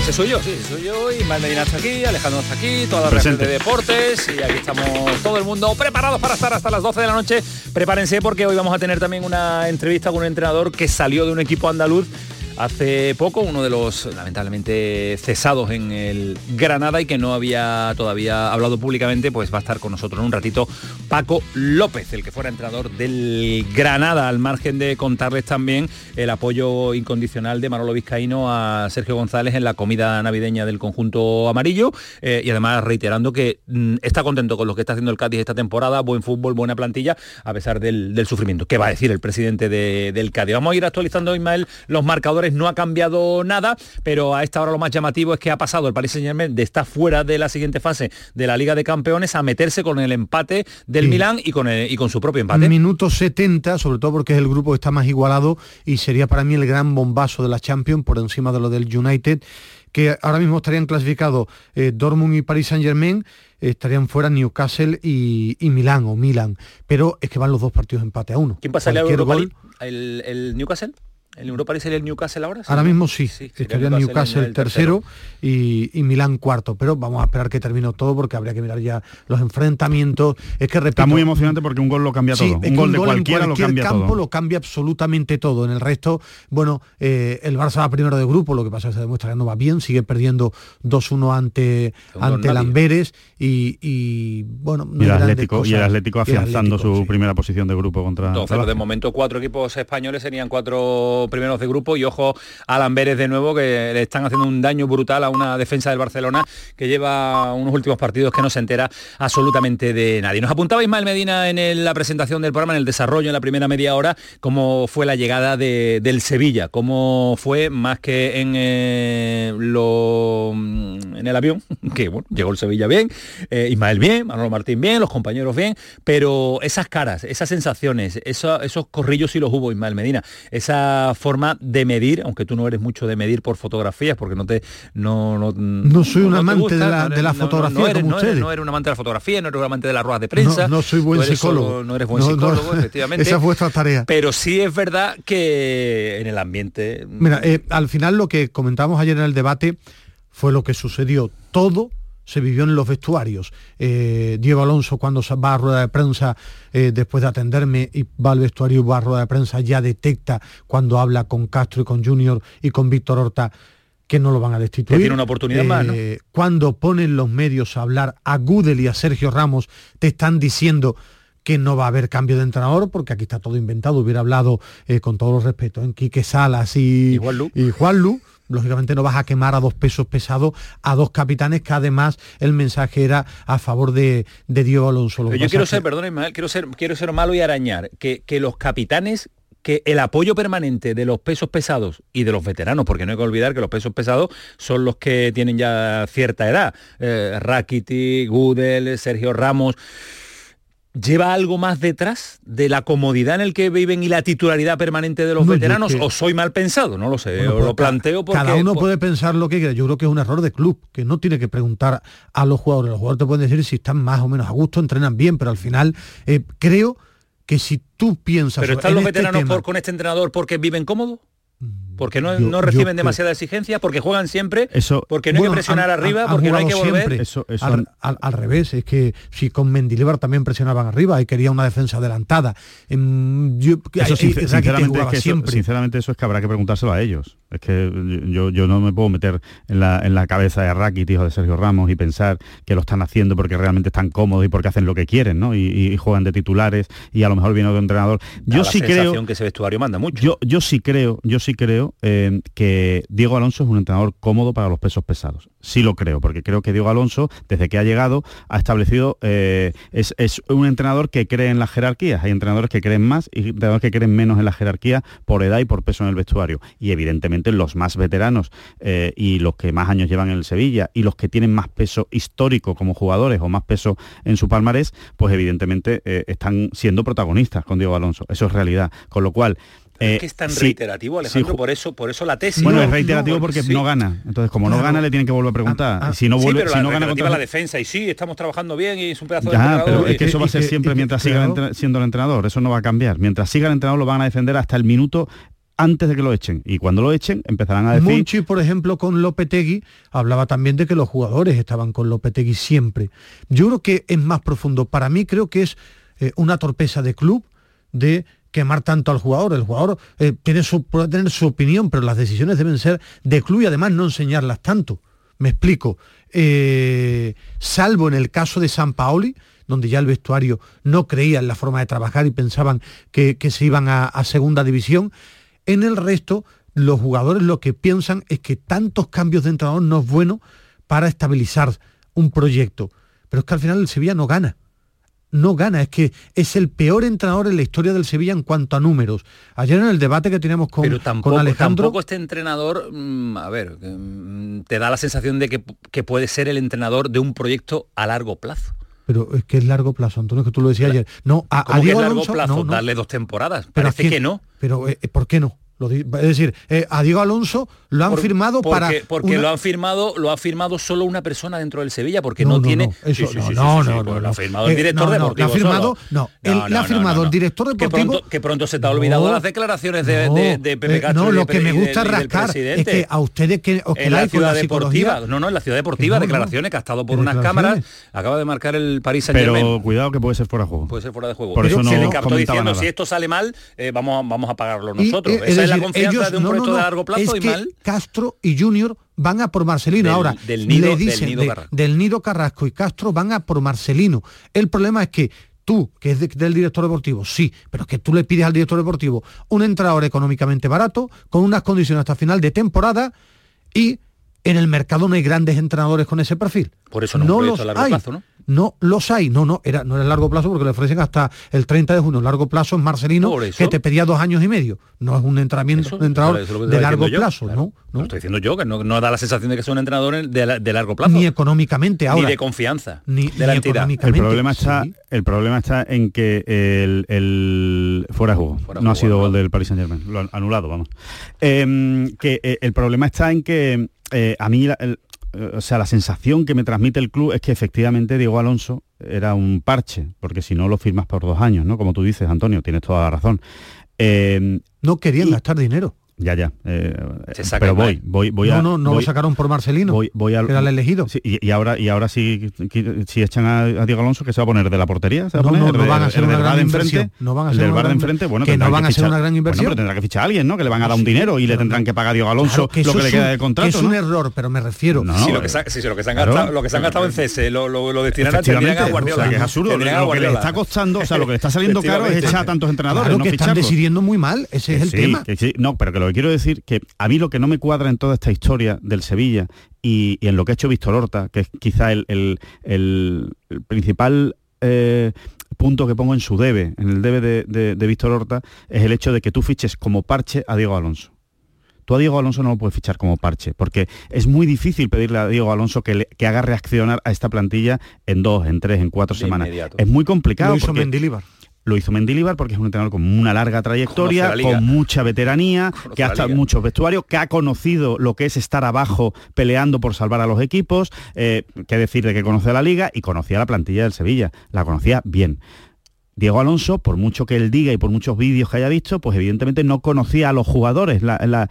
Ese soy yo, sí, soy yo y Medina está aquí, Alejandro está aquí, toda la reacción de deportes y aquí estamos todo el mundo preparados para estar hasta las 12 de la noche. Prepárense porque hoy vamos a tener también una entrevista con un entrenador que salió de un equipo andaluz hace poco, uno de los lamentablemente cesados en el Granada y que no había todavía hablado públicamente, pues va a estar con nosotros en un ratito Paco López, el que fuera entrenador del Granada, al margen de contarles también el apoyo incondicional de Manolo Vizcaíno a Sergio González en la comida navideña del conjunto amarillo eh, y además reiterando que mm, está contento con lo que está haciendo el Cádiz esta temporada, buen fútbol, buena plantilla, a pesar del, sufrimiento. ¿Qué va a decir el presidente del Cádiz? Vamos a ir actualizando, Ismael, los marcadores no ha cambiado nada, pero a esta hora lo más llamativo es que ha pasado el Paris Saint Germain de estar fuera de la siguiente fase de la Liga de Campeones a meterse con el empate del Milán y con, y con su propio empate. Minuto 70, sobre todo porque es el grupo que está más igualado y sería para mí el gran bombazo de la Champions por encima de lo del United que ahora mismo estarían clasificados eh, Dortmund y Paris Saint Germain, estarían fuera Newcastle y, Milán o Milan. Pero es que van los dos partidos empate a uno. ¿Quién pasa el, el Newcastle? ¿El Europa sería el Newcastle ahora? ahora mismo sí, estaría el Newcastle el, tercero, y, Milán cuarto, pero vamos a esperar que termine todo porque habría que mirar ya los enfrentamientos. Es que Está muy emocionante porque un gol lo cambia todo. Un gol, de cualquiera lo cambia campo lo cambia absolutamente todo. En el resto, bueno, eh, el Barça va primero de grupo, lo que pasa es que se demuestra que no va bien, sigue perdiendo 2-1 ante, ante el Amberes y, bueno... y, el Atlético, y el Atlético afianzando su primera posición de grupo contra... de momento cuatro equipos españoles serían cuatro primeros de grupo y ojo a Lamberes de nuevo que le están haciendo un daño brutal a una defensa del Barcelona que lleva unos últimos partidos que no se entera absolutamente de nadie. Nos apuntaba Ismael Medina en la presentación del programa, en el desarrollo, en la primera media hora, cómo fue la llegada del Sevilla, cómo fue más que en, eh, lo, mm, en el avión, que bueno, llegó el Sevilla bien, eh, Ismael bien, Manolo Martín bien, los compañeros bien, pero esas caras, esas sensaciones, esos corrillos y los hubo, Ismael Medina, esa forma de medir, aunque tú no eres mucho de medir por fotografías, porque no te... No, no, soy un amante de la, fotografía no, eres, como ustedes. no eres un amante de la fotografía, no eres un amante de las ruedas de prensa. No, soy buen psicólogo. no eres buen psicólogo, efectivamente. Esa es vuestra tarea. Pero sí es verdad que en el ambiente... Mira, eh, al final lo que comentamos ayer en el debate fue lo que sucedió. Todo se vivió en los vestuarios. Eh, Diego Alonso cuando va a rueda de prensa eh, después de atenderme y va al vestuario y va a rueda de prensa ya detecta cuando habla con Castro y con Junior y con Víctor Horta que no lo van a destituir. tiene una oportunidad más, eh, Cuando ponen los medios a hablar a Gudel y a Sergio Ramos, te están diciendo que no va a haber cambio de entrenador, porque aquí está todo inventado. Hubiera hablado, con todos los respetos, en Quique Salas y, y Juan Lu lógicamente no vas a quemar a dos pesos pesados, a dos capitanes que además el mensaje era a favor de, Diego Alonso. yo quiero ser, perdón Ismael, quiero ser, quiero ser malo y arañar, que, que los capitanes que el apoyo permanente de los pesos pesados y de los veteranos, porque no hay que olvidar que los pesos pesados son los que tienen ya cierta edad, eh, Rakiti, Gudel, Sergio Ramos, lleva algo más detrás de la comodidad en el que viven y la titularidad permanente de los veteranos o soy mal pensado no lo sé o pues lo planteo porque cada uno puede pensar lo que quiera. Yo creo que es un error de club que no tiene que preguntar a los jugadores. Los jugadores te pueden decir si están más o menos a gusto entrenan bien pero al final eh, creo que si tú piensas pero están los este veteranos con este entrenador porque viven cómodos porque no, reciben demasiada exigencia, porque juegan siempre, eso, porque no hay que presionar arriba, porque no hay que volver. Eso, al, revés, es que si con Mendilibar también presionaban arriba y quería una defensa adelantada. eso, sinceramente, sinceramente eso es que habrá que preguntárselo a ellos. Es que yo, yo no me puedo meter en la, en la cabeza de Rakitic hijo de Sergio Ramos, y pensar que lo están haciendo porque realmente están cómodos y porque hacen lo que quieren, ¿no? Y, juegan de titulares y a lo mejor viene otro entrenador. Yo sí creo que ese vestuario manda mucho. Yo, yo sí creo, yo sí creo eh, que Diego Alonso es un entrenador cómodo para los pesos pesados. Sí lo creo, porque creo que Diego Alonso, desde que ha llegado, ha establecido, eh, es, un entrenador que cree en las jerarquías. Hay entrenadores que creen más y entrenadores que creen menos en la jerarquía por edad y por peso en el vestuario. Y evidentemente los más veteranos eh, y los que más años llevan en el Sevilla y los que tienen más peso histórico como jugadores o más peso en su palmarés, pues evidentemente están siendo protagonistas con Diego Alonso. Eso es realidad. Con lo cual, es que es tan reiterativo, Alejandro, por eso por eso la tesis. Bueno, es reiterativo porque no gana. Entonces, como no gana, le tienen que volver a preguntar. Ah, ah. si no vuelve, si no gana contra la defensa y sí, estamos trabajando bien y es un pedazo de pero es que eso va a ser siempre mientras siga siendo el entrenador, eso no va a cambiar. Mientras siga el entrenador lo van a defender hasta el minuto antes de que lo echen. Y cuando lo echen, empezarán a decir... Monchi, por ejemplo, con Lopetegui, hablaba también de que los jugadores estaban con Lopetegui siempre. Yo creo que es más profundo. Para mí creo que es eh, una torpeza de club de quemar tanto al jugador. El jugador eh, tiene su, puede tener su opinión, pero las decisiones deben ser de club y además no enseñarlas tanto. Me explico. Eh, salvo en el caso de San Paoli, donde ya el vestuario no creía en la forma de trabajar y pensaban que, se iban a segunda división, en el resto, los jugadores lo que piensan es que tantos cambios de entrenador no es bueno para estabilizar un proyecto. Pero es que al final el Sevilla no gana. No gana, es que es el peor entrenador en la historia del Sevilla en cuanto a números. Ayer en el debate que teníamos con, Pero tampoco, Alejandro... Tampoco este entrenador, mm, a ver, mm, te da la sensación de que, puede ser el entrenador de un proyecto a largo plazo. Pero es que es largo plazo, Antonio, que tú lo decías ayer. No, a, largo plazo? Darle dos temporadas. Pero Parece que, no. Pero eh, ¿por qué no? Es decir, eh, a Diego Alonso lo han firmado para porque lo han firmado lo ha firmado solo una persona dentro del Sevilla porque no, tiene no, no, no, lo ha firmado el director deportivo. Lo ha firmado, no, él ha firmado el director deportivo. Que pronto, se te ha olvidado las declaraciones de, de, de Pepe eh, No, lo que me gusta rascar es que a ustedes que os en la ciudad deportiva, no, no, en la ciudad deportiva, declaraciones que ha estado por unas cámaras, acaba de marcar el París Saint Germain. Pero cuidado que puede ser fuera de juego. Puede ser fuera de juego. Por eso no se le captó diciendo si esto sale mal, eh, vamos, vamos a pagarlo nosotros. Esa es la confianza de un proyecto de largo plazo y mal. Castro y Junior van a por Marcelino. Ahora, del nido, le dicen, del, nido del nido Carrasco y Castro van a por Marcelino. El problema es que tú, que es del director deportivo, sí, pero es que tú le pides al director deportivo un entrenador económicamente barato, con unas condiciones hasta final de temporada y en el mercado no hay grandes entrenadores con ese perfil. Por eso no, los a largo plazo, ¿no? No los hay. No, no, era, no era largo plazo porque le ofrecen hasta el 30 de junio. Largo plazo es Marcelino, que te pedía dos años y medio. No es un entrenamiento de entrenador de largo plazo, ¿no? ¿no? estoy diciendo yo, que no, da la sensación de que es un entrenador de, largo plazo. Ni económicamente ahora. Ni de confianza ni, de la entidad. El problema, está, el problema está en que el, fuera de juego. no ha sido gol del Paris Saint Germain. Lo han anulado, vamos. Em, que eh, el problema está en que eh, a mí el, o sea, la sensación que me transmite el club es que efectivamente Diego Alonso era un parche, porque si no lo firmas por dos años, ¿no? Como tú dices, Antonio, tienes toda la razón. Eh, no querían gastar dinero. Ya, ya. Eh, pero voy, voy, voy no, a. No, no, lo sacaron por Marcelino. Voy, voy al, era el elegido. y, ahora, y ahora sí, si echan a, Diego Alonso, que se va a poner de la portería. ¿Se va no, a poner? no, van a hacer una gran inversión. No van a hacer bar de enfrente, bueno, que no van a hacer una gran inversión. pero tendrá que fichar a alguien, ¿no? Que le van a dar un dinero y le tendrán que pagar a Diego Alonso lo que le queda de contrato. es un error, pero me refiero. Sí, lo que se han gastado, lo que se han gastado en CS, lo destinarán a Guardiola. que es absurdo. Lo que le está costando, o sea, lo que le está saliendo caro es echar a tantos entrenadores. que están decidiendo muy mal, ese es el tema. No, pero que lo que quiero decir que a mí lo que no me cuadra en toda esta historia del Sevilla y, en lo que ha hecho Víctor Horta, que es quizá el, principal eh, punto que pongo en su debe, en el debe de, Víctor Horta, es el hecho de que tú fiches como parche a Diego Alonso. Tú a Diego Alonso no lo puedes fichar como parche, porque es muy difícil pedirle a Diego Alonso que, que haga reaccionar a esta plantilla en dos, en tres, en cuatro semanas. Es muy complicado. Lo hizo lo hizo Mendilibar porque es un entrenador con una larga trayectoria, con mucha veteranía, que ha estado en muchos vestuarios, que ha conocido lo que es estar abajo peleando por salvar a los equipos, eh, que decir de que conoce la liga y conocía la plantilla del Sevilla, la conocía bien. Diego Alonso, por mucho que él diga y por muchos vídeos que haya visto, pues evidentemente no conocía a los jugadores, la,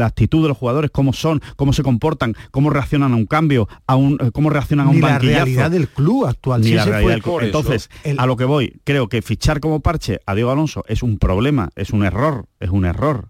actitud de los jugadores, cómo son, cómo se comportan, cómo reaccionan a un cambio, a un, eh, cómo reaccionan a un Ni la realidad del club actual. Ni la realidad Entonces, a lo que voy, creo que fichar como parche a Diego Alonso es un problema, es un error, es un error.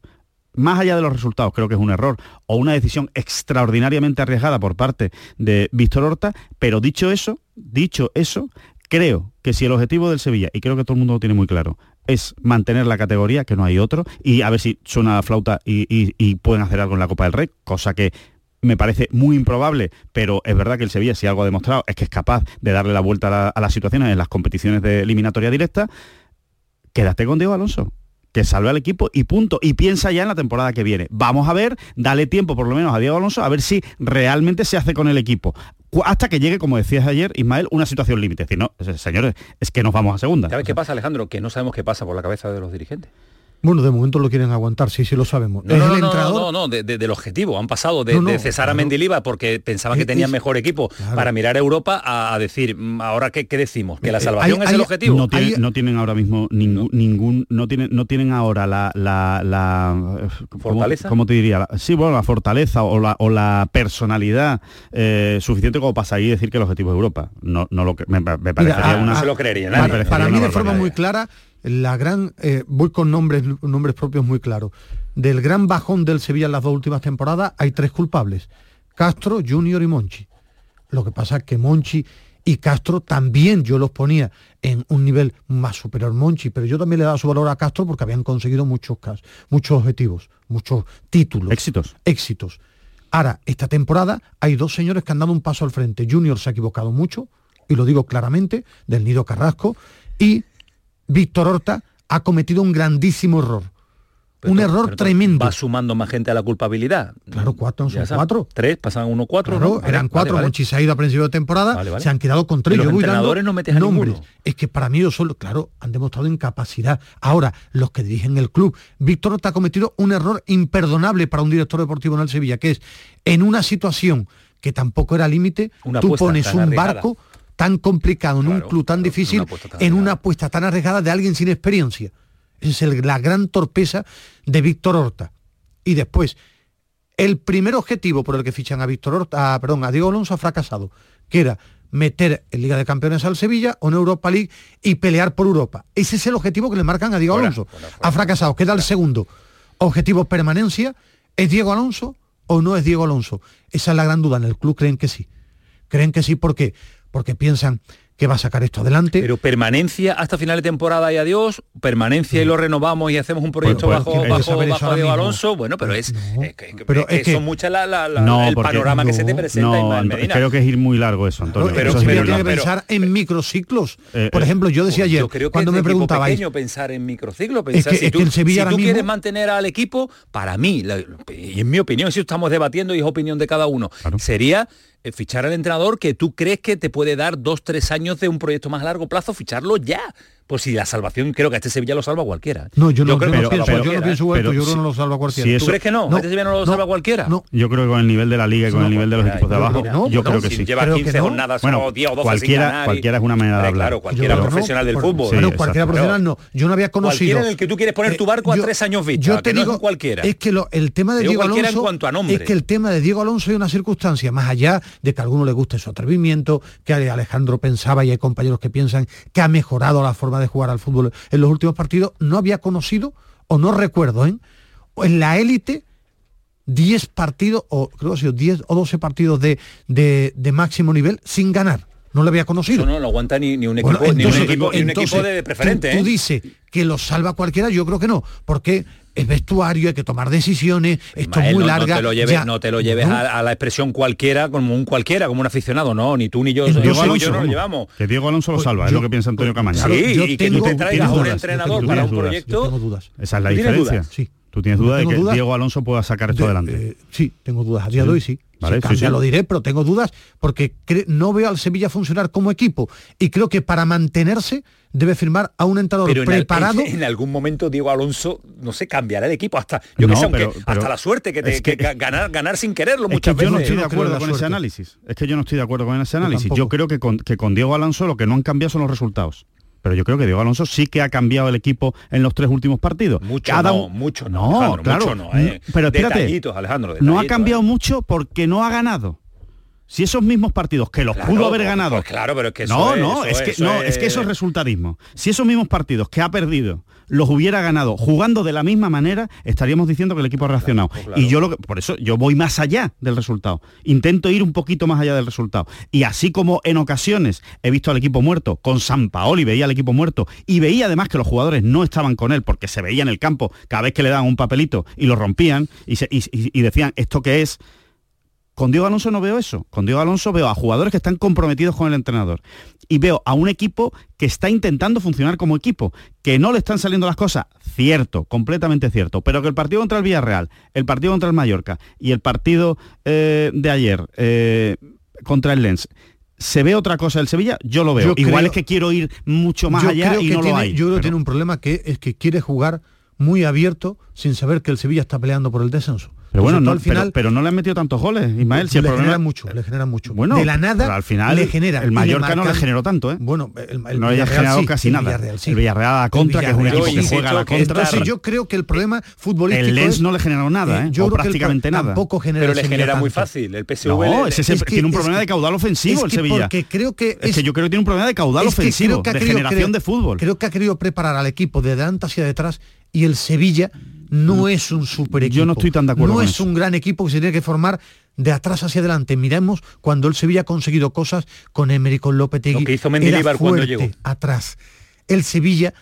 Más allá de los resultados, creo que es un error o una decisión extraordinariamente arriesgada por parte de Víctor Horta, pero dicho eso, dicho eso, Creo que si el objetivo del Sevilla, y creo que todo el mundo lo tiene muy claro, es mantener la categoría, que no hay otro, y a ver si suena la flauta y, pueden hacer algo en la Copa del Rey, cosa que me parece muy improbable, pero es verdad que el Sevilla, si algo ha demostrado, es que es capaz de darle la vuelta a, las situaciones en las competiciones de eliminatoria directa. Quédate con Diego Alonso que salve al equipo y punto. Y piensa ya en la temporada que viene. Vamos a ver, dale tiempo por lo menos a Diego Alonso a ver si realmente se hace con el equipo hasta que llegue, como decías ayer, Ismael, una situación límite. Es no, señores, es que nos vamos a segunda. ¿Sabes qué pasa, Alejandro? Que no sabemos qué pasa por la cabeza de los dirigentes. Bueno, de momento lo quieren aguantar, sí, sí lo sabemos. No, no, no, no, del objetivo. Han pasado de, cesar a Mendiliva porque pensaban que tenían mejor equipo para mirar a Europa a, decir, mm, ahora qué, decimos, que la eh, salvación es el objetivo. No, tienen ahora mismo ningún, ningún no tienen, no tienen ahora la, la, fortaleza. ¿cómo, te diría? Sí, bueno, la fortaleza o la, o la personalidad eh, suficiente como para salir y decir que el objetivo es Europa. No, no lo me, parecería una. se lo creería. para mí de forma muy clara la gran, eh, voy con nombres, nombres propios muy claros, del gran bajón del Sevilla en las dos últimas temporadas hay tres culpables, Castro, Junior y Monchi. Lo que pasa es que Monchi y Castro también yo los ponía en un nivel más superior Monchi, pero yo también le daba su valor a Castro porque habían conseguido muchos, muchos objetivos, muchos títulos. Éxitos. Éxitos. Ahora, esta temporada hay dos señores que han dado un paso al frente. Junior se ha equivocado mucho, y lo digo claramente, del Nido Carrasco, y Víctor Horta ha cometido un grandísimo error. un error tremendo. Va sumando más gente a la culpabilidad. Claro, cuatro, son cuatro. Tres, pasan uno cuatro. Claro, eran cuatro, vale, Monchi se ha ido a principio de temporada, se han quedado con tres. los entrenadores no metes a nombres. Es que para mí ellos solo, claro, han demostrado incapacidad. Ahora, los que dirigen el club, Víctor Horta ha cometido un error imperdonable para un director deportivo en el Sevilla, que es en una situación que tampoco era límite, tú pones un barco tan complicado en un club tan difícil en una apuesta tan arriesgada de alguien sin experiencia. Esa es la gran torpeza de Víctor Horta. Y después, el primer objetivo por el que fichan a Víctor Horta, perdón, a Diego Alonso ha fracasado, que era meter en Liga de Campeones al Sevilla o en Europa League y pelear por Europa. Ese es el objetivo que le marcan a Diego Alonso. ha fracasado. Queda el segundo. Objetivo permanencia. ¿Es Diego Alonso o no es Diego Alonso? Esa es la gran duda. En el club creen que sí. Creen que sí. ¿Por qué? Porque piensan que va a sacar esto adelante. Pero permanencia hasta final de temporada y adiós, permanencia y lo renovamos y hacemos un proyecto pues, pues, bajo, bajo, bajo Diego Alonso, bueno, pero es, pero es, que, son muchas la, la, el panorama que se te presenta en Medina. Creo que es ir muy largo eso, Antonio. pero, eso tiene que pensar en microciclos. Eh, Por eh, ejemplo, yo decía ayer, creo que cuando me preguntabais... pequeño pensar en microciclos, pensar, si tú, el Sevilla si tú quieres mantener al equipo, para mí, y en mi opinión, si estamos debatiendo y es opinión de cada uno, sería fichar al entrenador que tú crees que te puede dar dos, tres años de un proyecto más a largo plazo, ficharlo ya. Pues si la salvación creo que a este Sevilla lo salva cualquiera. No, yo no, creo que lo pienso, yo no pienso yo creo que no lo salva cualquiera. ¿Tú crees que no? ¿Este Sevilla no lo salva cualquiera? No. Yo creo que con el nivel de la liga y con el nivel de los equipos de abajo, yo creo que sí. Lleva 15 jornadas bueno, 10 o 12 cualquiera, cualquiera es una manera de hablar. Claro, cualquiera profesional del fútbol. Pero cualquiera profesional no. Yo no había conocido. Cualquiera en el que tú quieres poner tu barco a tres años vista. Yo te digo cualquiera. Es que el tema de Diego Alonso es que el tema de Diego Alonso es una circunstancia más allá de que a alguno le guste su atrevimiento, que Alejandro pensaba y hay compañeros que piensan que ha mejorado la forma de jugar al fútbol en los últimos partidos, no había conocido, o no recuerdo, ¿eh? en la élite 10 partidos, o creo que 10 o 12 partidos de, de, máximo nivel sin ganar. No lo había conocido. no, lo aguanta ni, un equipo, ni, un equipo, ni un equipo de preferente. Tú, tú ¿eh? dices que lo salva cualquiera, yo creo que no, porque es vestuario, hay que tomar decisiones, esto es muy larga. No te lo lleves, no te lo lleves a, la expresión cualquiera, como un cualquiera, como un aficionado, no, ni tú ni yo, Diego Alonso, no lo llevamos. Que Diego Alonso lo salva, es lo que piensa Antonio Camaño. Sí, y que tú te traigas a un entrenador para un proyecto. tengo dudas. Esa es la diferencia. Sí. Tú tienes duda de que Diego Alonso pueda sacar esto adelante. Eh, sí, tengo dudas. A día de hoy sí. Vale, sí, lo diré, pero tengo dudas porque no veo al Sevilla funcionar como equipo y creo que para mantenerse debe firmar a un entrenador preparado. En, algún momento Diego Alonso no se cambiará el equipo hasta yo que sé, aunque, hasta la suerte que, te, que, ganar ganar sin quererlo muchas veces. Yo no estoy de acuerdo con ese análisis. Es que yo no estoy de acuerdo con ese análisis. Yo, creo que que con Diego Alonso lo que no han cambiado son los resultados pero yo creo que Diego Alonso sí que ha cambiado el equipo en los tres últimos partidos. Mucho no, mucho no, claro, no, eh. pero espérate, no ha cambiado eh. mucho porque no ha ganado. Si esos mismos partidos que los pudo haber pues, ganado. Pues claro, pero es que no, no, es, que no, es... que eso es resultadismo. Si esos mismos partidos que ha perdido los hubiera ganado jugando de la misma manera, estaríamos diciendo que el equipo ha reaccionado. Pues y yo lo que, por eso yo voy más allá del resultado. Intento ir un poquito más allá del resultado. Y así como en ocasiones he visto al equipo muerto con San Paoli, veía al equipo muerto y veía además que los jugadores no estaban con él porque se veía en el campo cada vez que le daban un papelito y lo rompían y, y decían esto que es con Diego Alonso no veo eso. Con Diego Alonso veo a jugadores que están comprometidos con el entrenador. Y veo a un equipo que está intentando funcionar como equipo, que no le están saliendo las cosas. Cierto, completamente cierto. Pero que el partido contra el Villarreal, el partido contra el Mallorca y el partido eh, de ayer eh, contra el Lens se ve otra cosa del Sevilla, yo lo veo. Igual es que quiero ir mucho más allá y no lo hay. Yo creo que tiene un problema que es que quiere jugar muy abierto sin saber que el Sevilla está peleando por el descenso. Pero bueno, no, al final, pero, no le han metido tantos goles, Ismael. Si le generan mucho, le generan mucho. Bueno, de la nada al final le genera. El Mallorca no le generó tanto, ¿eh? Bueno, el, no le ha generado casi nada. Villarreal, sí. El Villarreal a la contra, que es un equipo que juega a la contra. Entonces yo creo que el problema futbolístico El Lens no le generó nada, ¿eh? Yo o prácticamente nada. Tampoco genera Pero le genera muy fácil. El PSV No, ese tiene un problema de caudal ofensivo el Sevilla. Porque creo que es que yo creo que tiene un problema de caudal ofensivo, de generación de fútbol. Creo que ha querido preparar al equipo de delante hacia detrás y el Sevilla no es un super equipo. Yo no estoy tan de acuerdo. No es un gran equipo que se tiene que formar de atrás hacia adelante. Miremos cuando el Sevilla ha conseguido cosas con Emery, con Lopetegui. Lo que hizo Mendilibar cuando llegó. atrás. El Sevilla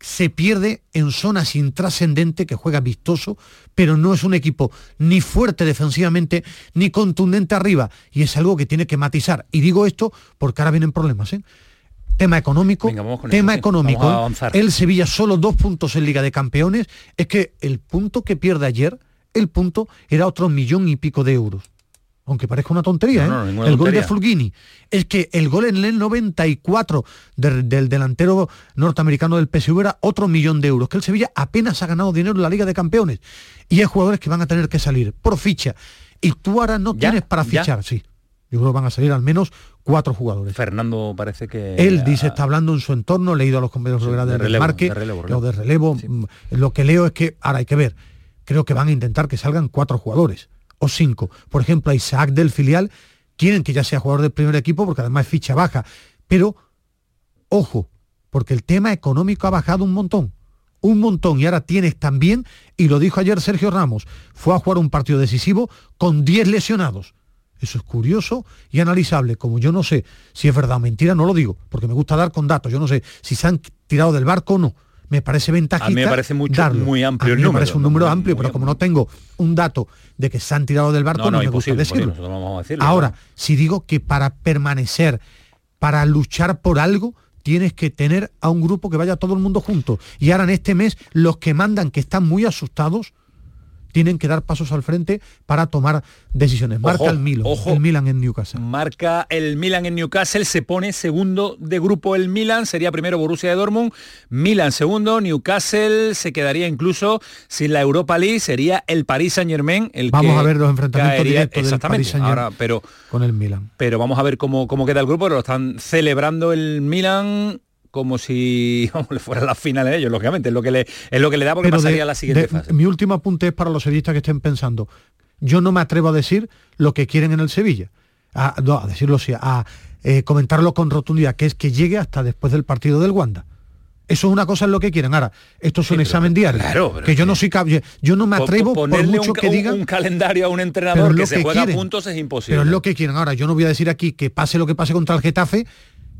se pierde en zonas intrascendentes, que juega vistoso, pero no es un equipo ni fuerte defensivamente, ni contundente arriba. Y es algo que tiene que matizar. Y digo esto porque ahora vienen problemas. ¿eh? Tema económico, tema económico. El Sevilla solo dos puntos en Liga de Campeones. Es que el punto que pierde ayer, el punto era otro millón y pico de euros. Aunque parezca una tontería, ¿eh? el gol de Fulgini. Es que el gol en el 94 del, delantero norteamericano del PSV era otro millón de euros. Que el Sevilla apenas ha ganado dinero en la Liga de Campeones. Y hay jugadores que van a tener que salir por ficha. Y tú ahora no tienes para fichar, sí. Yo creo que van a salir al menos cuatro jugadores. Fernando parece que... Él dice, está hablando en su entorno, leído a los compañeros de, de, relevo, marque, lo de relevo. Mm, lo que leo es que, ahora hay que ver, creo que van a intentar que salgan cuatro jugadores o cinco. Por ejemplo, a Isaac del filial, quieren que ya sea jugador del primer equipo porque además es ficha baja. Pero, ojo, porque el tema económico ha bajado un montón un montón y ahora tienes también, y lo dijo ayer Sergio Ramos, fue a jugar un partido decisivo con 10 lesionados. Eso es curioso y analizable. Como yo no sé si es verdad o mentira, no lo digo, porque me gusta dar con datos. Yo no sé si se han tirado del barco o no. Me parece ventajista. A mí me parece mucho, muy amplio el número. Me parece un número amplio, pero como no tengo un dato de que se han tirado del barco, no, me gusta decirlo. Ahora, si digo que para permanecer, para luchar por algo, tienes que tener a un grupo que vaya todo el mundo junto. Y ahora en este mes, los que mandan, que están muy asustados, tienen que dar pasos al frente para tomar decisiones. Marca el Milan, el Milan en Newcastle. Marca el Milan en Newcastle, se pone segundo de grupo el Milan, sería primero Borussia de Dortmund, Milan segundo, Newcastle se quedaría incluso sin la Europa League, sería el Paris Saint Germain el Vamos a ver los enfrentamientos directos del Paris Saint Germain pero, con el Milan. Pero vamos a ver cómo, cómo queda el grupo, lo están celebrando el Milan como si le fuera la final de ellos, lógicamente, es lo que le, es lo que le da porque pasaría a la siguiente fase. Mi último apunte es para los sevillistas que estén pensando. Yo no me atrevo a decir lo que quieren en el Sevilla, a, a decirlo así, a eh, comentarlo con rotundidad, que es que llegue hasta después del partido del Wanda. Eso es una cosa en lo que quieren. Ahora, esto es un examen diario. que yo no soy yo no me atrevo por mucho que digan un calendario a un entrenador que, se juega puntos es imposible. Pero es lo que quieren. Ahora, yo no voy a decir aquí que pase lo que pase contra el Getafe,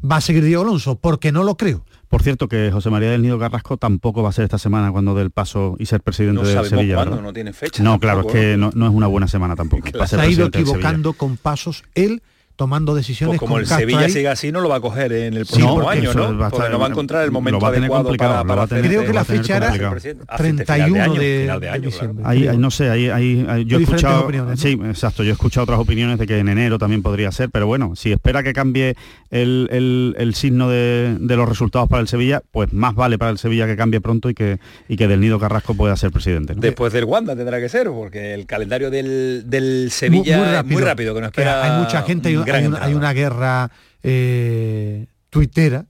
va a seguir Diego Alonso, porque no lo creo. Por cierto, que José María del Nido Carrasco tampoco va a ser esta semana cuando del paso y ser presidente de Sevilla. Cuándo, no tiene fecha. No, claro, es que no, es una buena semana tampoco. Se ha ido equivocando con pasos él tomando decisiones pues como el Sevilla siga así no lo va a coger en el próximo año no porque no va a encontrar el momento adecuado para, para hacer creo que la fecha era 31 de, de, año, Ahí, no sé ahí, yo he escuchado sí exacto yo he escuchado otras opiniones de que en enero también podría ser pero bueno si espera que cambie el, el, signo de, los resultados para el Sevilla pues más vale para el Sevilla que cambie pronto y que y que del Nido Carrasco pueda ser presidente después del Wanda tendrá que ser porque el calendario del, del Sevilla es muy rápido. que nos espera hay mucha gente hay, una, guerra eh, tuitera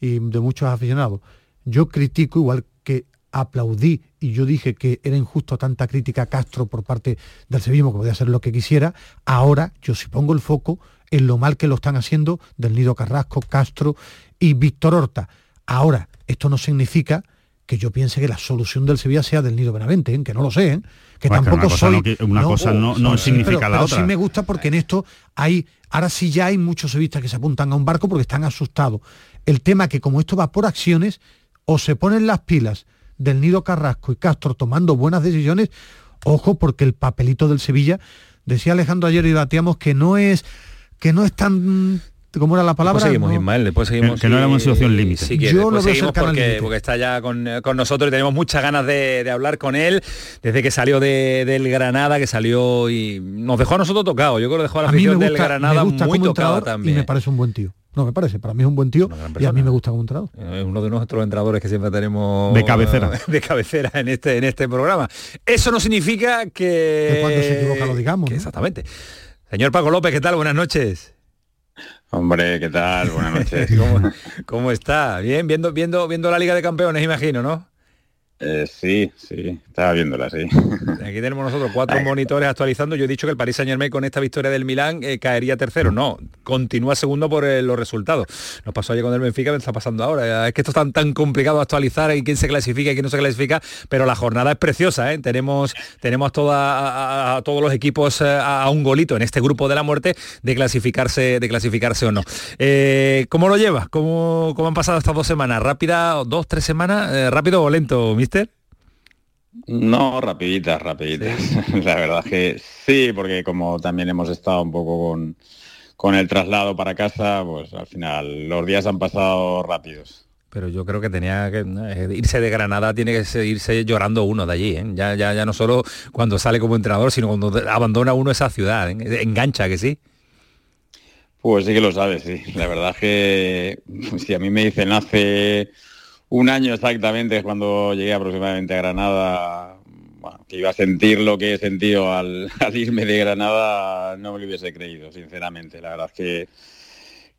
y de muchos aficionados. Yo critico igual que aplaudí y yo dije que era injusto tanta crítica a Castro por parte del sevillismo que podía hacer lo que quisiera, ahora yo sí pongo el foco en lo mal que lo están haciendo del Nido Carrasco, Castro y Víctor Horta. Ahora, esto no significa que yo piense que la solución del Sevilla sea del Nido Benavente, ¿eh? que no lo sé, ¿eh? que tampoco soy... una cosa no, significa la otra. sí me gusta porque en esto hay, ahora sí ya hay muchos sevillistas que se apuntan a un barco porque están asustados. El tema que como esto va por acciones, o se ponen las pilas del Nido Carrasco y Castro tomando buenas decisiones, ojo porque el papelito del Sevilla, decía Alejandro ayer y bateamos que no es que no es tan ¿Cómo era la palabra? Después seguimos, Ismael, después seguimos. Que, no era una situación límite. Yo lo seguimos porque, porque, está ya con, nosotros y tenemos muchas ganas de, hablar con él desde que salió del Granada, que salió y nos dejó a nosotros tocado. Yo creo que dejó a la afición del Granada muy tocado también. Y me parece un buen tío. No, me parece, para mí es un buen tío y a mí me gusta como entrenador. Es uno de nuestros entrenadores que siempre tenemos de cabecera. De cabecera en este, en este programa. Eso no significa que... que cuando se equivoca lo digamos. Exactamente. Señor Paco López, ¿qué tal? Buenas noches. Hombre, ¿qué tal? Buenas noches. ¿Cómo, está? Bien, viendo, viendo, viendo la Liga de Campeones, imagino, ¿no? Eh, sí, sí, estaba viéndola, sí. Aquí tenemos nosotros cuatro monitores actualizando. Yo he dicho que el Paris Saint Germain con esta victoria del Milán eh, caería tercero. No, continúa segundo por eh, los resultados. Nos pasó ayer con el Benfica, me está pasando ahora. Es que esto es tan, tan complicado actualizar y quién se clasifica y quién no se clasifica, pero la jornada es preciosa. Tenemos, tenemos a, todos los equipos a, un golito en este grupo de la muerte de clasificarse, de clasificarse o no. ¿Cómo lo llevas? ¿Cómo, ¿Cómo han pasado estas dos semanas? ¿Rápida, dos, tres semanas? ¿Rápido o lento, no, rapiditas, rapiditas. La verdad que sí, porque como también hemos estado un poco con, con el traslado para casa, pues al final los días han pasado rápidos pero yo creo que tenía que eh, irse de Granada tiene que irse llorando uno de allí, ¿eh? ya, ya, ya no solo cuando sale como entrenador, sino cuando abandona uno esa ciudad, ¿eh? engancha que sí. Pues sí que lo sabes, sí. La verdad es que si a mí me dicen hace un año exactamente cuando llegué aproximadamente a Granada, que iba a sentir lo que he sentido al, al irme de Granada, no me lo hubiese creído, sinceramente. La verdad es que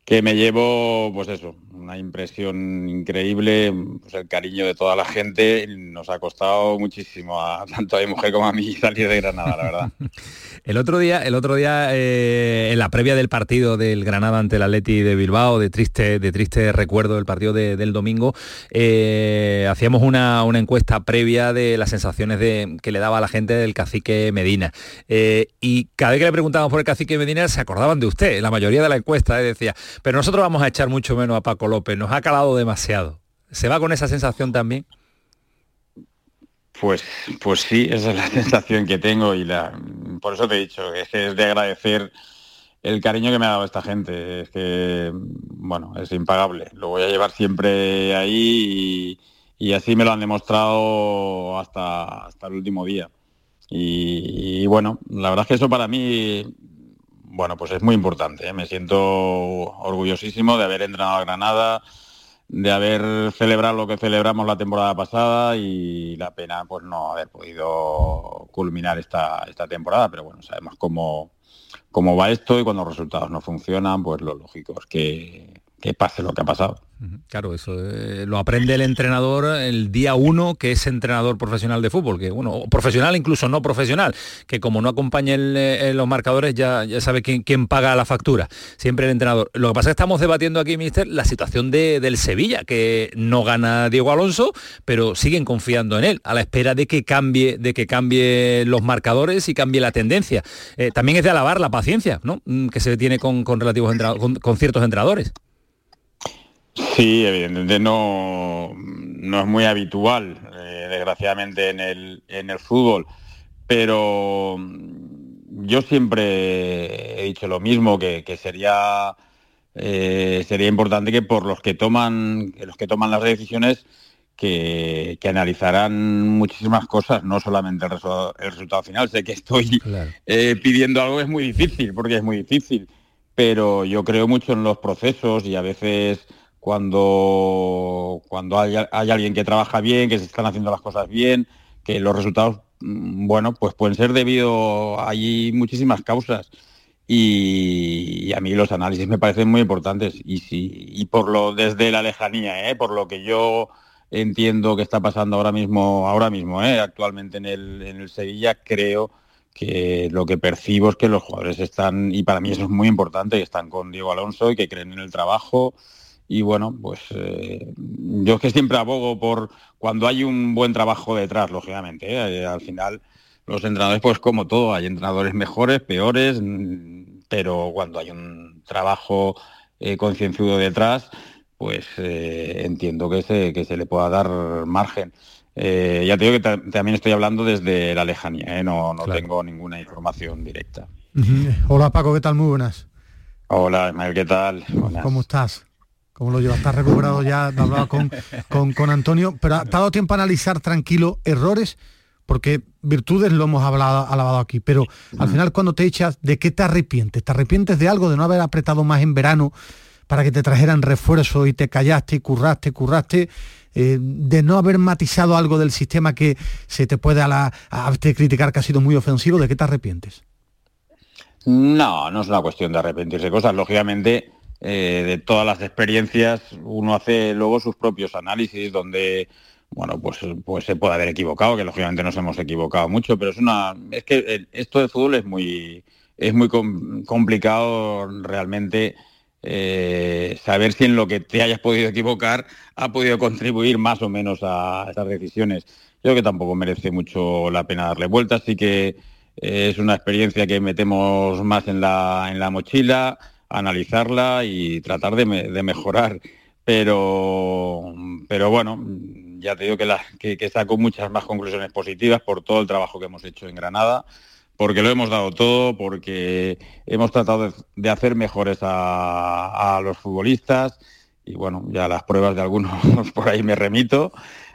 que me llevo, pues eso, una impresión increíble, pues el cariño de toda la gente. Nos ha costado muchísimo, a, tanto a mi mujer como a mí, salir de Granada, la verdad. el otro día, el otro día eh, en la previa del partido del Granada ante el Atleti de Bilbao, de triste, de triste recuerdo del partido del domingo, eh, hacíamos una, encuesta previa de las sensaciones de, que le daba a la gente del cacique Medina. Eh, y cada vez que le preguntábamos por el cacique Medina, se acordaban de usted, la mayoría de la encuesta, decía, pero nosotros vamos a echar mucho menos a Paco López, nos ha calado demasiado. ¿Se va con esa sensación también? Pues, pues sí, esa es la sensación que tengo y la, por eso te he dicho, es que es de agradecer el cariño que me ha dado esta gente. Es que, bueno, es impagable. Lo voy a llevar siempre ahí y, así me lo han demostrado hasta, hasta el último día. y, bueno, la verdad es que eso para mí bueno, pues es muy importante. ¿eh? Me siento orgullosísimo de haber entrenado a Granada, de haber celebrado lo que celebramos la temporada pasada y la pena pues no haber podido culminar esta, esta temporada, pero bueno, sabemos cómo, cómo va esto y cuando los resultados no funcionan, pues lo lógico es que, que pase lo que ha pasado. Claro, eso eh, lo aprende el entrenador el día uno, que es entrenador profesional de fútbol, que bueno, profesional incluso no profesional, que como no acompaña eh, los marcadores ya, sabe quién, paga la factura, siempre el entrenador. Lo que pasa es que estamos debatiendo aquí, mister, la situación de, del Sevilla, que no gana Diego Alonso, pero siguen confiando en él, a la espera de que cambie, de que los marcadores y cambie la tendencia. Eh, también es de alabar la paciencia, ¿no? Mm, que se tiene con, relativos con ciertos entrenadores. Sí, evidentemente no, no es muy habitual, eh, desgraciadamente, en el, en el fútbol, pero mm, yo siempre he dicho lo mismo, que, sería, eh, sería importante que por los que toman, los que toman las decisiones, que, que, analizarán muchísimas cosas, no solamente el, resultado, final. Sé que estoy eh, pidiendo algo es muy difícil, porque es muy difícil, pero yo creo mucho en los procesos y a veces cuando, cuando hay, alguien que trabaja bien, que se están haciendo las cosas bien, que los resultados, mm, bueno, pues pueden ser debido hay muchísimas causas. Y, a mí los análisis me parecen muy importantes y, si, y por lo desde la lejanía, ¿eh? por lo que yo entiendo que está pasando ahora mismo, ahora mismo, ¿eh? actualmente en el, en el Sevilla, creo que lo que percibo es que los jugadores están, y para mí eso es muy importante, que están con Diego Alonso y que creen en el trabajo, y bueno, pues eh, yo es que siempre abogo por cuando hay un buen trabajo detrás, lógicamente. ¿eh? al final, los entrenadores, pues como todo, hay entrenadores mejores, peores, mm, pero cuando hay un trabajo eh, concienzudo detrás, pues entiendo que se, que se le pueda dar margen. ya te digo que también estoy hablando desde la lejanía, no, no tengo ninguna información directa. Hola Paco, ¿qué tal? Muy buenas. Hola Ismael, ¿qué tal? ¿Cómo estás? ¿Cómo lo llevas? ¿Estás recuperado ya? Hablaba con, con, con Antonio, pero ¿ha dado tiempo a analizar tranquilo errores? Porque virtudes lo hemos hablado, alabado aquí, pero al final cuando te echas, ¿de qué te arrepientes? ¿Te arrepientes de algo, de no haber apretado más en verano para que te trajeran refuerzo y te callaste y curraste, curraste? Eh, de no haber matizado algo del sistema que se te puede a la, criticar que ha sido muy ofensivo, ¿de qué te arrepientes? No, no es una cuestión de arrepentirse cosas. Lógicamente, eh, de todas las experiencias, uno hace luego sus propios análisis donde bueno, pues, pues se puede haber equivocado, que lógicamente nos hemos equivocado mucho, pero es una. es que esto de fútbol es muy es muy complicado realmente eh, saber si en lo que te hayas podido equivocar ha podido contribuir más o menos a esas decisiones. Yo creo que tampoco merece mucho la pena darle vueltas, sí que eh, es una experiencia que metemos más en la, en la mochila analizarla y tratar de, mejorar. Pero, pero bueno, ya te digo que, la, que, saco muchas más conclusiones positivas por todo el trabajo que hemos hecho en Granada, porque lo hemos dado todo, porque hemos tratado de, hacer mejores a, los futbolistas y bueno, ya las pruebas de algunos por ahí me remito.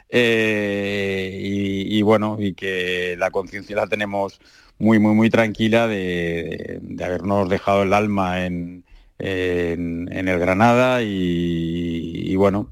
Eh, y, bueno, y que la conciencia la tenemos muy, muy, muy tranquila de, habernos dejado el alma en, en, el Granada y, bueno,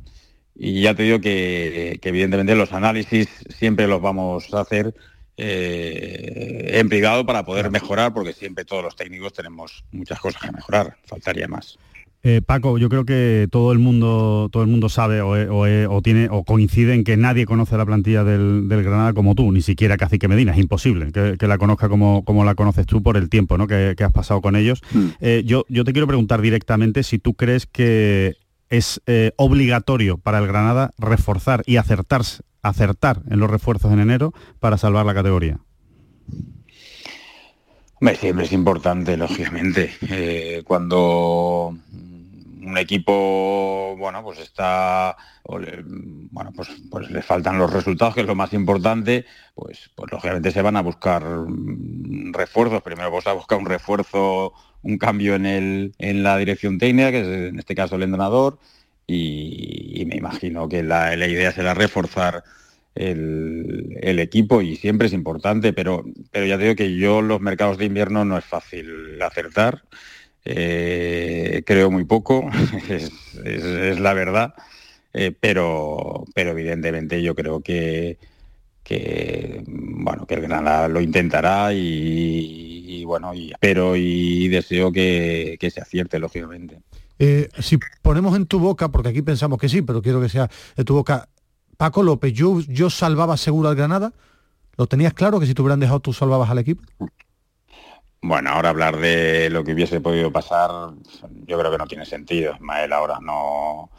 y ya te digo que, que, evidentemente los análisis siempre los vamos a hacer eh, en privado para poder mejorar, porque siempre todos los técnicos tenemos muchas cosas que mejorar, faltaría más. Eh, Paco, yo creo que todo el mundo, todo el mundo sabe o, tiene o coincide en que nadie conoce la plantilla del, Granada como tú, ni siquiera Cacique Medina, es imposible que, la conozca como, como, la conoces tú por el tiempo ¿no? que, has pasado con ellos. Mm. Eh, yo, yo te quiero preguntar directamente si tú crees que es obligatorio para el Granada reforzar y acertarse acertar en los refuerzos en enero para salvar la categoría? siempre es importante, lógicamente. Eh, cuando un equipo, bueno, pues está, bueno, pues, pues le faltan los resultados, que es lo más importante, pues, pues lógicamente se van a buscar refuerzos. Primero vas a buscar un refuerzo, un cambio en, el, en la dirección técnica, que es en este caso el entrenador, y, me imagino que la, idea será reforzar el, equipo y siempre es importante, pero, pero ya te digo que yo los mercados de invierno no es fácil acertar. Eh, creo muy poco, es, la verdad, eh, pero, pero evidentemente yo creo que, que bueno que el Granada lo intentará y, bueno y espero y deseo que se acierte lógicamente. Eh, si ponemos en tu boca, porque aquí pensamos que sí, pero quiero que sea de tu boca, Paco López, yo, yo salvaba seguro al Granada, ¿lo tenías claro que si te hubieran dejado tú salvabas al equipo? Bueno, ahora hablar de lo que hubiese podido pasar, yo creo que no tiene sentido, Ismael, ahora no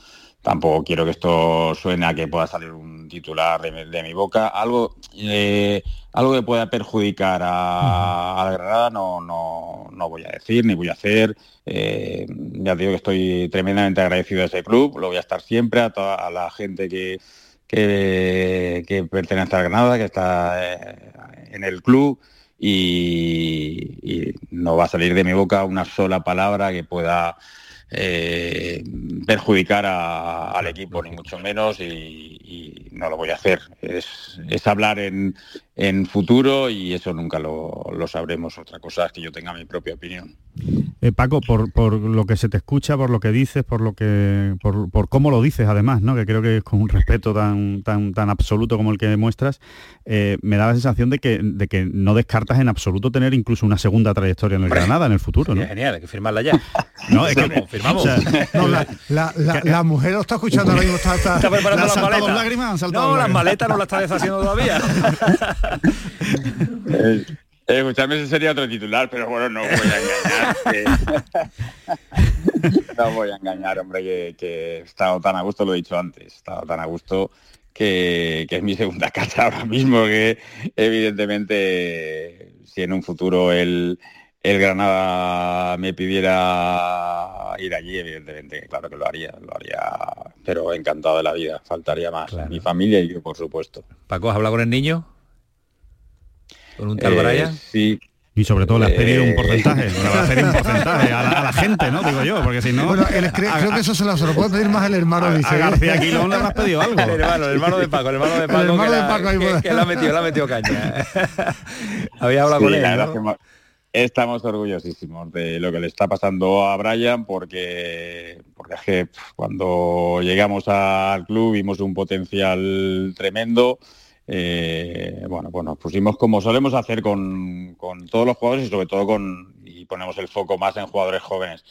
tampoco quiero que esto suene a que pueda salir un titular de, mi boca. Algo, eh, algo que pueda perjudicar a, la Granada no, no, voy a decir ni voy a hacer. Eh, ya digo que estoy tremendamente agradecido a ese club, lo voy a estar siempre, a toda la gente que, que, pertenece a Granada, que está eh, en el club. Y no va a salir de mi boca una sola palabra que pueda eh, perjudicar al equipo, ni mucho menos, y, no lo voy a hacer. Es, hablar en, futuro y eso nunca lo, sabremos. Otra cosa es que yo tenga mi propia opinión. Eh, Paco, por, lo que se te escucha, por lo que dices, por lo que, por, cómo lo dices además, ¿no? que creo que es con un respeto tan, tan, tan absoluto como el que muestras, eh, me da la sensación de que, de que no descartas en absoluto tener incluso una segunda trayectoria en el Granada en el futuro. ¿no? Genial, hay que firmarla ya. no, es que firmamos. la, mujer lo está escuchando ahora mismo. Está, está, preparando las maletas. Lágrimas, no, las maletas no las está deshaciendo todavía. Eh, escucharme ese sería otro titular, pero bueno, no voy a engañar. no voy a engañar, hombre, que, que, he estado tan a gusto, lo he dicho antes, he estado tan a gusto que, es mi segunda casa ahora mismo, que evidentemente si en un futuro el, el Granada me pidiera ir allí, evidentemente, claro que lo haría, lo haría, pero encantado de la vida, faltaría más. Mi familia y yo, por supuesto. Paco, ¿has hablado con el niño? ¿Con un tal eh, Sí, y sobre todo le has pedido un eh, porcentaje, le has pedido un porcentaje a la, gente, ¿no? Digo yo, porque si no... Bueno, creo que eso se lo, se lo, puede pedir más el hermano, a, dice. A García Quilón le has pedido algo. El hermano, el hermano de Paco, el hermano de Paco, el hermano que, de Paco la, que, que, ha metido, le ha metido caña. Había hablado con él, Estamos orgullosísimos de lo que le está pasando a Brian porque, porque es que cuando llegamos al club vimos un potencial tremendo eh, bueno, pues nos pusimos como solemos hacer con, todos los jugadores y sobre todo con, y ponemos el foco más en jugadores jóvenes,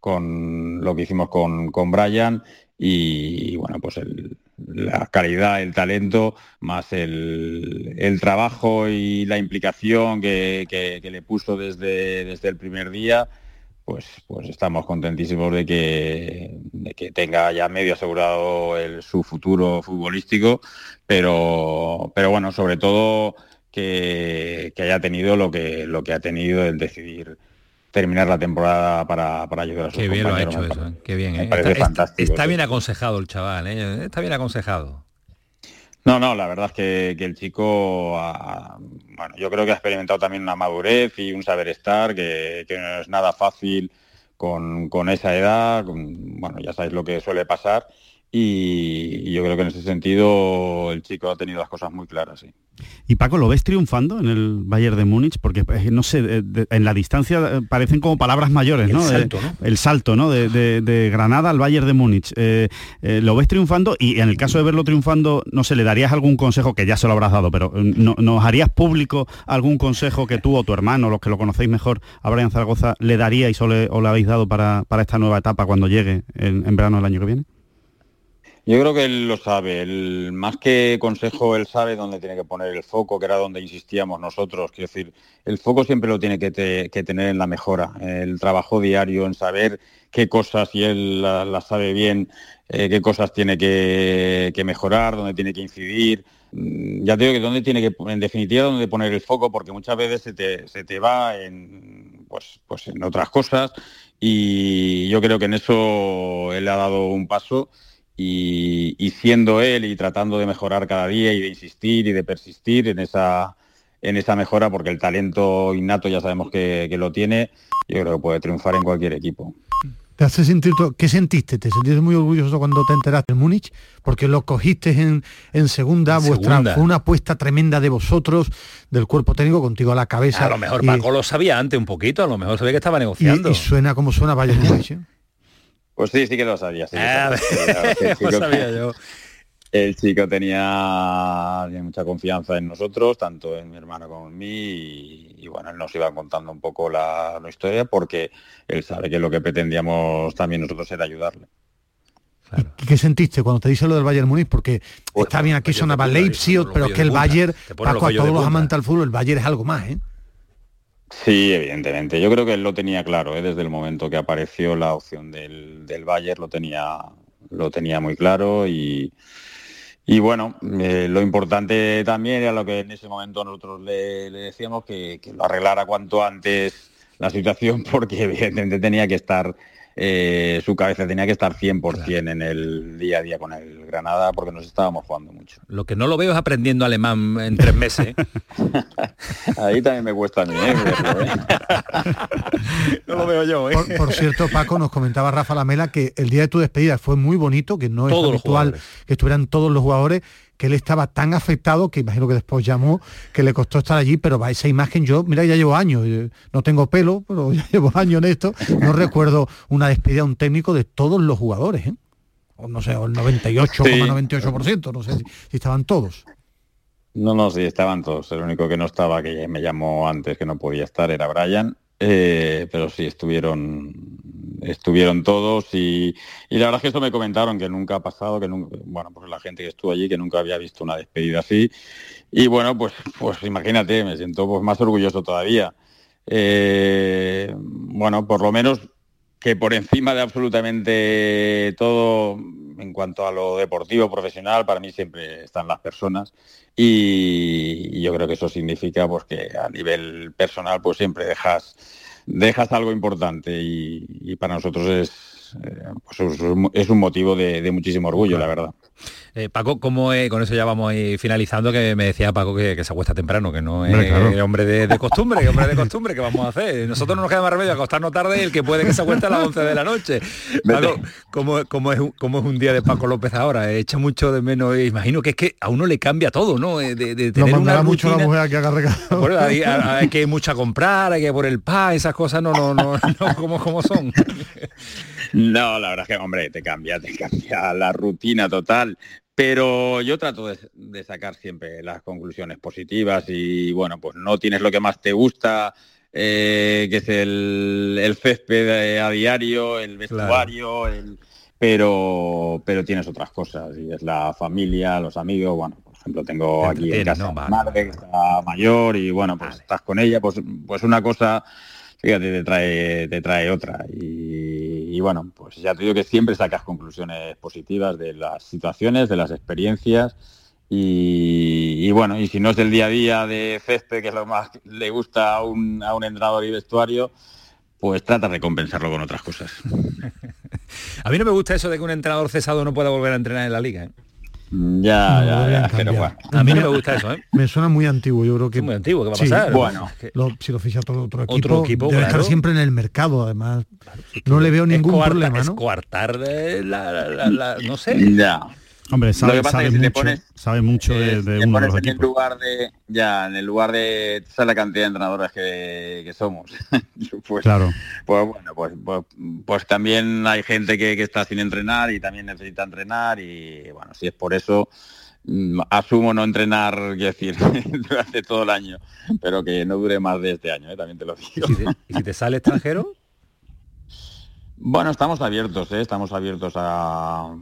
con lo que hicimos con, con Brian y, bueno, pues la calidad, el talento, más el, trabajo y la implicación que, le puso desde, desde el primer día pues, pues estamos contentísimos de que, que tenga ya medio asegurado su futuro futbolístico, pero, pero bueno, sobre todo que, haya tenido lo que, lo que ha tenido el decidir terminar la temporada para, para ayudar a sus Qué bien lo ha hecho eso, qué bien. ¿eh? está, fantástico. Está, bien aconsejado el chaval, ¿eh? está bien aconsejado. No, no, la verdad es que, el chico, bueno, yo creo que ha experimentado también una madurez y un saber estar que, no es nada fácil con, esa edad. bueno, ya sabéis lo que suele pasar y, yo creo que en ese sentido el chico ha tenido las cosas muy claras. Sí. ¿Y Paco, lo ves triunfando en el Bayern de Múnich? Porque, eh, no sé, en la distancia eh, parecen como palabras mayores, ¿no? El salto, ¿no? El salto, ¿no? De, Granada al Bayern de Múnich. Eh, ¿Lo ves triunfando? Y en el caso de verlo triunfando, no sé, ¿le darías algún consejo, que ya se lo habrás dado, pero no, ¿nos harías público algún consejo que tú o tu hermano, los que lo conocéis mejor, a Brian Zaragoza, le daríais o le, habéis dado para, esta nueva etapa cuando llegue en verano del año que viene? Yo creo que él lo sabe. El, más que consejo, él sabe dónde tiene que poner el foco, que era donde insistíamos nosotros. Quiero decir, el foco siempre lo tiene que, tener en la mejora, el trabajo diario, en saber qué cosas, y él las sabe bien, eh, qué cosas tiene que, mejorar, dónde tiene que incidir. Mm, ya te digo que dónde tiene que, en definitiva, dónde poner el foco, porque muchas veces se te, se te va en, pues, pues en otras cosas. Y yo creo que en eso él ha dado un paso y, siendo él y tratando de mejorar cada día y de insistir y de persistir en esa, en esa mejora, porque el talento innato ya sabemos que, lo tiene, yo creo que puede triunfar en cualquier equipo. ¿Te hace sentir ¿Qué sentiste? ¿Te sentiste muy orgulloso cuando te enteraste en Múnich? Porque lo cogiste en, en segunda, vuestra fue una apuesta tremenda de vosotros, del cuerpo técnico, contigo a la cabeza. A lo mejor Paco lo sabía antes un poquito, a lo mejor sabía que estaba negociando. Y, suena como suena vaya Múnich. ¿eh? Pues sí, sí que lo sabía. El chico, tenía, mucha confianza en nosotros, tanto en mi hermano como en mí, y, bueno, él nos iba contando un poco la, historia porque él sabe que lo que pretendíamos también nosotros era ayudarle. ¿Qué sentiste cuando te dice lo del Bayern Múnich? Porque pues está bien, aquí sonaba Leipzig, pero es que el Bayern, Paco, a todos los amantes del fútbol, el Bayern es algo más, ¿eh? Sí, evidentemente. Yo creo que él lo tenía claro, ¿eh? desde el momento que apareció la opción del, del Bayern, lo tenía, lo tenía muy claro y, y bueno, eh, lo importante también era lo que en ese momento nosotros le, decíamos, que, que, lo arreglara cuanto antes la situación, porque evidentemente tenía que estar eh, su cabeza tenía que estar 100% en el día a día con el Granada porque nos estábamos jugando mucho. Lo que no lo veo es aprendiendo alemán en tres meses. ¿eh? Ahí también me cuesta a mí. ¿eh? no lo veo yo. Por, cierto, Paco, nos comentaba Rafa Lamela que el día de tu despedida fue muy bonito, que no es habitual que estuvieran todos los jugadores que él estaba tan afectado que imagino que después llamó, que le costó estar allí, pero va esa imagen yo, mira, ya llevo años, eh, no tengo pelo, pero ya llevo años en esto, no recuerdo una despedida de un técnico de todos los jugadores, ¿eh? o no sé, el 98,98%, no sé si, estaban todos. No, no, sí, estaban todos. El único que no estaba, que me llamó antes, que no podía estar, era Brian. Eh, pero sí, estuvieron estuvieron todos y, la verdad es que esto me comentaron que nunca ha pasado, que nunca, bueno, pues la gente que estuvo allí que nunca había visto una despedida así. Y bueno, pues, pues imagínate, me siento pues más orgulloso todavía. Eh, bueno, por lo menos que por encima de absolutamente todo en cuanto a lo deportivo profesional, para mí siempre están las personas. Y, yo creo que eso significa pues que a nivel personal pues siempre dejas dejas algo importante. Y, para nosotros es, eh, pues es un motivo de, muchísimo orgullo, la verdad. Eh, Paco, ¿cómo con eso ya vamos a ir finalizando? Que me decía Paco que, se acuesta temprano, que no es hombre de, costumbre, hombre de costumbre, que vamos a hacer? Nosotros no nos queda más remedio acostarnos tarde el que puede que se acueste a las 11 de la noche. Paco, ¿cómo, es, ¿cómo, es, un día de Paco López ahora? Echa mucho de menos, eh, imagino que es que a uno le cambia todo, ¿no? De, de tener una mucho la mujer que haga bueno, hay, que mucha comprar, hay que por el pan, esas cosas no, no, no, no como, como son. No, la verdad es que, hombre, te cambia, te cambia la rutina total. Pero yo trato de, sacar siempre las conclusiones positivas y bueno, pues no tienes lo que más te gusta, eh, que es el, el, césped a diario, el vestuario, pero, pero tienes otras cosas y es la familia, los amigos, bueno, por ejemplo tengo aquí en casa madre que está mayor y bueno, pues estás con ella, pues, pues una cosa fíjate, te trae, te trae otra. Y, bueno, pues ya te digo que siempre sacas conclusiones positivas de las situaciones, de las experiencias. Y, bueno, y si no es el día a día de césped, que es lo más le gusta a un, a un entrenador y vestuario, pues trata de compensarlo con otras cosas. a mí no me gusta eso de que un entrenador cesado no pueda volver a entrenar en la liga. ¿eh? Ya, ya, ya pero bueno. A mí no me gusta eso, ¿eh? Me suena muy antiguo, yo creo que... Muy antiguo, ¿qué va a pasar? Bueno. si lo ficha todo otro equipo, otro equipo debe estar siempre en el mercado, además. no le veo ningún problema, ¿no? Es coartar la, la, la, no sé. Ya. Hombre, sabe, sabe, mucho, pones, sabe mucho de, de uno de los en el lugar de ya en el lugar de la cantidad de entrenadores que, que somos. Pues, claro. pues bueno pues, pues, pues también hay gente que, que, está sin entrenar y también necesita entrenar y bueno si es por eso mm, asumo no entrenar quiero decir durante todo el año pero que no dure más de este año ¿eh? también te lo digo. ¿Y si te sale extranjero bueno, estamos abiertos, ¿eh? estamos abiertos a,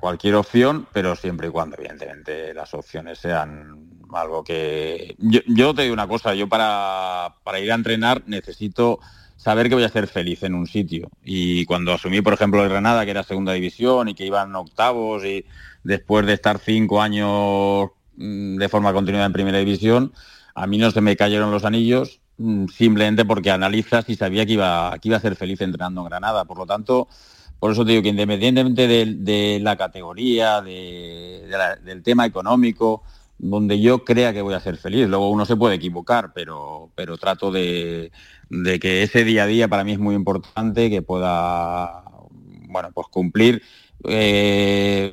cualquier opción, pero siempre y cuando, evidentemente, las opciones sean algo que... Yo, te digo una cosa, yo para, ir a entrenar necesito saber que voy a ser feliz en un sitio. Y cuando asumí, por ejemplo, el Granada, que era segunda división y que iban octavos, y después de estar cinco años mm, de forma continuada en primera división, a mí no se me cayeron los anillos simplemente porque analizas y sabía que iba, que iba a ser feliz entrenando en Granada. Por lo tanto, por eso te digo que independientemente de, la categoría, del tema económico, donde yo crea que voy a ser feliz, luego uno se puede equivocar, pero, pero trato de, que ese día a día para mí es muy importante, que pueda bueno, pues cumplir eh,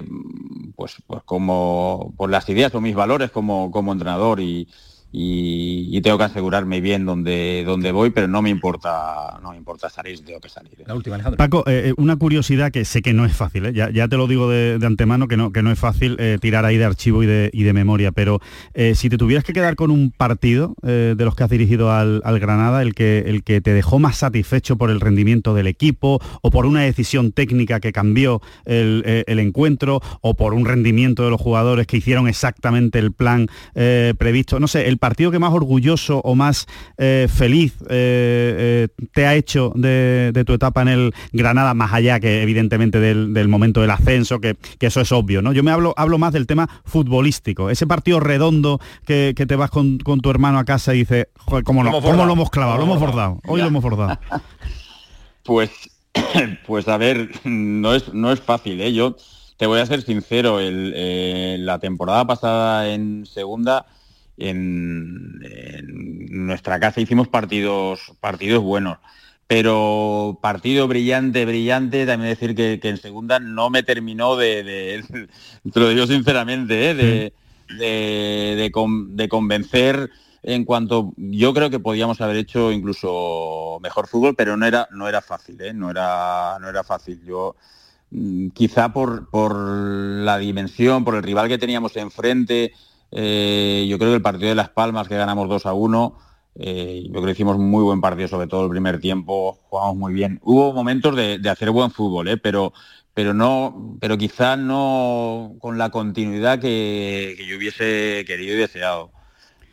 pues, pues como por las ideas o mis valores como, como entrenador y, y, tengo que asegurarme bien dónde, dónde voy, pero no me importa, no me importa salir, tengo que salir. ¿eh? La última, Paco, eh, eh, una curiosidad que sé que no es fácil, ya, ya, te lo digo de, antemano que no, que no es fácil tirar ahí de archivo y de, y de memoria, pero si te tuvieras que quedar con un partido de los que has dirigido al, al, Granada, el que, el que te dejó más satisfecho por el rendimiento del equipo o por una decisión técnica que cambió el, el encuentro o por un rendimiento de los jugadores que hicieron exactamente el plan previsto, no sé, el partido que más orgulloso o más eh, feliz eh, eh, te ha hecho de, tu etapa en el Granada, más allá que evidentemente del, momento del ascenso, que, eso es obvio, ¿no? Yo me hablo, hablo más del tema futbolístico, ese partido redondo que, te vas con, tu hermano a casa y dices, ¿cómo, lo, lo hemos clavado? Lo hemos bordado, hoy lo hemos bordado. Pues, pues a ver, no es, no es fácil, ¿eh? Yo te voy a ser sincero, la temporada pasada en segunda en, nuestra casa hicimos partidos, partidos buenos. Pero partido brillante, brillante, también decir que, en segunda no me terminó de, te lo digo sinceramente, ¿eh? de, de, convencer en cuanto yo creo que podíamos haber hecho incluso mejor fútbol, pero no era, no era fácil, ¿eh? no, era, no era fácil. Yo mm, quizá por, por la dimensión, por el rival que teníamos enfrente, eh, yo creo que el partido de Las Palmas, que ganamos 2 a 1, eh, yo creo que hicimos muy buen partido, sobre todo el primer tiempo, jugamos muy bien. Hubo momentos de, hacer buen fútbol, eh, pero, pero, no, pero quizá no con la continuidad que, yo hubiese querido y deseado.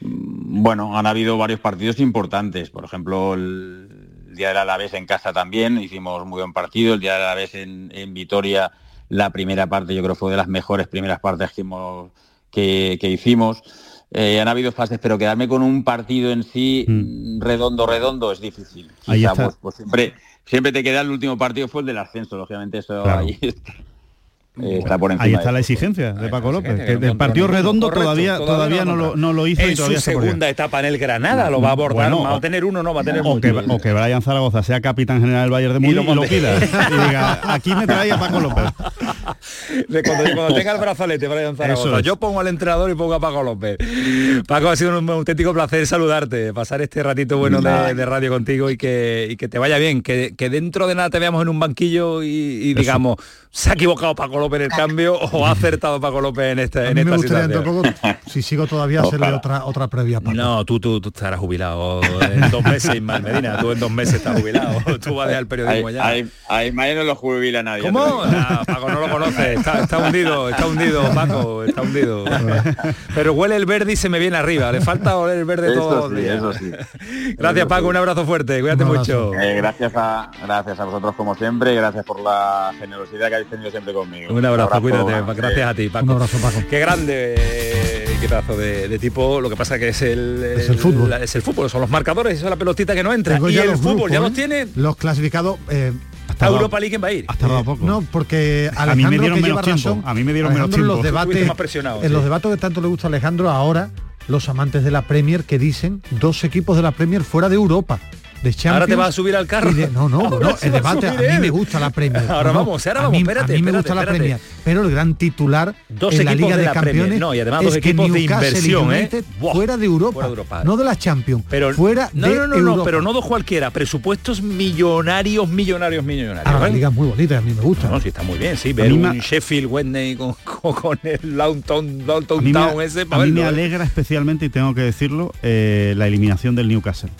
Mm, bueno, han habido varios partidos importantes, por ejemplo, el día del Alavés en casa también, hicimos muy buen partido, el día del Alavés en, en Vitoria, la primera parte yo creo fue de las mejores primeras partes que hemos que, hicimos. Eh, han habido fases, pero quedarme con un partido en sí mm. redondo, redondo es difícil. Ahí pues, pues, siempre, siempre te queda el último partido fue el del ascenso, lógicamente eso ahí está. Eh, Ahí está la exigencia de Paco López. el partido redondo todavía, todavía, no, lo, no, lo, hizo. En su segunda etapa en el Granada lo va a abordar. va a tener uno, no va a tener o que, o que Brian Zaragoza sea capitán general del Bayern de Múnich y lo, pida. y diga, aquí me trae a Paco López. cuando, tenga el brazalete Brian Zaragoza, yo pongo al entrenador y pongo a Paco López. Paco, ha sido un auténtico placer saludarte, pasar este ratito bueno de, radio contigo y que, y que te vaya bien, que, que, dentro de nada te veamos en un banquillo y, y digamos, se ha equivocado Paco López en el cambio o ha acertado Paco López en, este, en esta situación? si sigo todavía, hacerle otra, otra previa. No, tú, tú, tú, estarás jubilado en dos meses, Ismael Medina. Tú en dos meses estás jubilado. Tú vas a dejar el periodismo ya. A, Ismael no lo jubila nadie. ¿Cómo? Paco no lo conoce. Está, hundido, está hundido, Paco, está hundido. Pero huele el verde y se me viene arriba. Le falta oler el verde todo sí, Eso sí. Gracias, Paco. Un abrazo fuerte. Cuídate mucho. Eh, gracias, a, gracias a vosotros como siempre. Gracias por la generosidad que habéis tenido siempre conmigo. Un abrazo, cuídate. Gracias a ti, Paco. Un abrazo, Paco. Qué grande, eh, qué pedazo de, tipo. Lo que pasa que es el, es el fútbol. es el fútbol, son los marcadores, eso es la pelotita que no entra. y el fútbol ya los tiene. Los clasificados. Eh, ¿A Europa League va a ir? Hasta eh, poco. No, porque Alejandro a mí me dieron menos tiempo. A mí me dieron menos tiempo. En los debates, en los debates que tanto le gusta a Alejandro ahora, los amantes de la Premier que dicen dos equipos de la Premier fuera de Europa de Champions. Ahora te vas a subir al carro. no, no, no, el debate, a, mí me gusta la Premier. Ahora vamos, ahora vamos, espérate, A mí me gusta la Premier, pero el gran titular dos en la Liga de, de Campeones no, y además dos equipos de inversión, ¿eh? fuera de Europa, no de la Champions, pero fuera no, de no, no, Europa. no, pero no dos cualquiera, presupuestos millonarios, millonarios, millonarios. Ah, la liga es muy bonita, a mí me gusta. No, sí está muy bien, sí, ver un Sheffield Wednesday con, con, el Downtown, Downtown Town ese. A mí me alegra especialmente, y tengo que decirlo, eh, la eliminación del Newcastle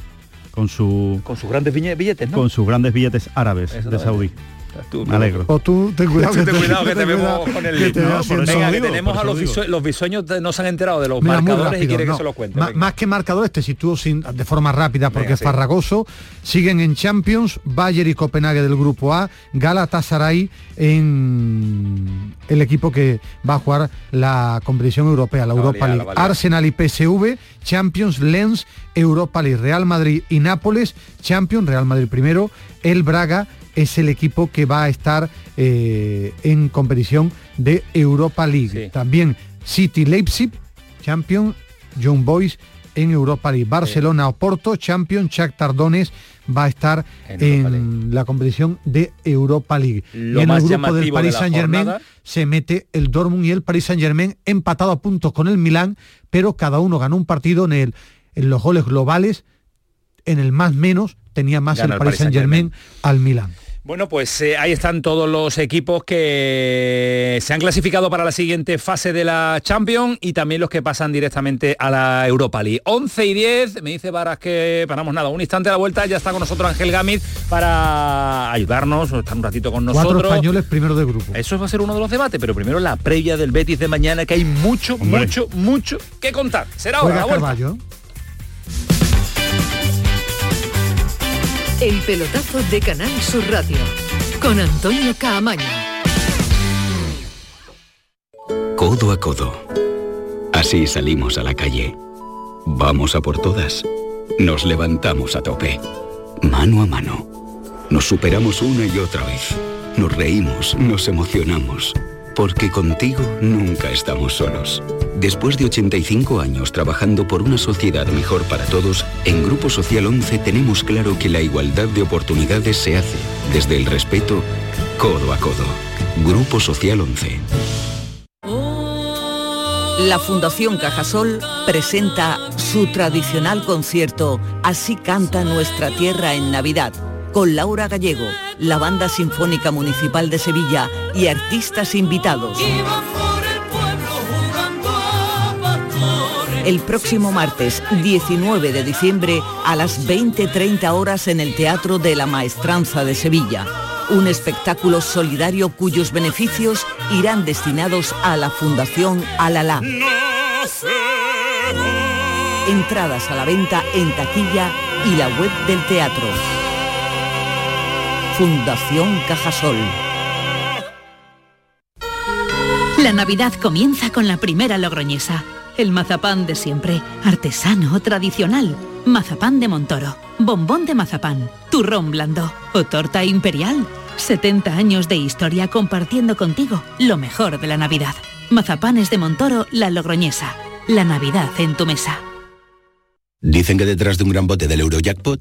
con su con sus grandes billetes, ¿no? Con sus grandes billetes árabes de Saudí. Me alegro. O tú ten cuidado, que, te, cuidado que te, vemos con el que Venga, que tenemos a los, los bisueños no se han enterado de los marcadores y quiere que se lo cuente. más que marcadores, te sitúo sin, de forma rápida porque es farragoso. Siguen en Champions, Bayern y Copenhague del grupo A, Galatasaray en el equipo que va a jugar la competición europea, la Europa League. Arsenal y PSV, Champions, Lens, Europa League, Real Madrid y Nápoles, Champions, Real Madrid primero, el Braga es el equipo que va a estar eh, en competición de Europa League. También City Leipzig, Champion, John Boys en Europa League. Barcelona Oporto, Champion, Chuck Tardones va a estar en, la competición de Europa League. y en el grupo del Paris Saint Germain se mete el Dortmund y el Paris Saint Germain empatado a puntos con el Milán, pero cada uno ganó un partido en, el, en los goles globales, en el más menos tenía más el Paris Saint Germain al Milán. Bueno, pues eh, ahí están todos los equipos que se han clasificado para la siguiente fase de la Champions y también los que pasan directamente a la Europa League. 11 y 10, me dice Varas que paramos nada, un instante a la vuelta, ya está con nosotros Ángel Gámez para ayudarnos, estar un ratito con nosotros. Cuatro españoles primero de grupo. Eso va a ser uno de los debates, pero primero la previa del Betis de mañana, que hay mucho, mucho, mucho que contar. Será ahora la vuelta. El pelotazo de Canal Sur Radio con Antonio Caamaño. Codo a codo. Así salimos a la calle. Vamos a por todas. Nos levantamos a tope. Mano a mano. Nos superamos una y otra vez. Nos reímos, nos emocionamos. Porque contigo nunca estamos solos. Después de 85 años trabajando por una sociedad mejor para todos, en Grupo Social 11 tenemos claro que la igualdad de oportunidades se hace desde el respeto codo a codo. Grupo Social 11. La Fundación Cajasol presenta su tradicional concierto Así canta nuestra tierra en Navidad, con Laura Gallego, la Banda Sinfónica Municipal de Sevilla y artistas invitados. el próximo martes 19 de diciembre a las 20.30 horas en el Teatro de la Maestranza de Sevilla. Un espectáculo solidario cuyos beneficios irán destinados a la Fundación Alalá. Entradas a la venta en taquilla y la web del teatro. Fundación Cajasol. La Navidad comienza con la primera logroñesa el mazapán de siempre, artesano, tradicional. Mazapán de Montoro, bombón de mazapán, turrón blando o torta imperial. 70 años de historia compartiendo contigo lo mejor de la Navidad. Mazapanes de Montoro, la Logroñesa. La Navidad en tu mesa. Dicen que detrás de un gran bote del Eurojackpot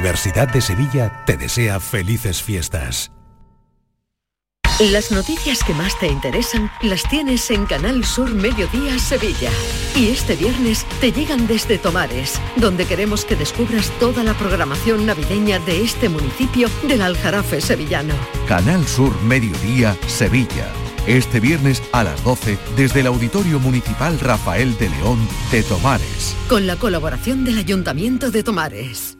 Universidad de Sevilla te desea felices fiestas. Las noticias que más te interesan las tienes en Canal Sur Mediodía Sevilla. Y este viernes te llegan desde Tomares, donde queremos que descubras toda la programación navideña de este municipio del Aljarafe sevillano. Canal Sur Mediodía, Sevilla. Este viernes a las 12 desde el Auditorio Municipal Rafael de León de Tomares. Con la colaboración del Ayuntamiento de Tomares.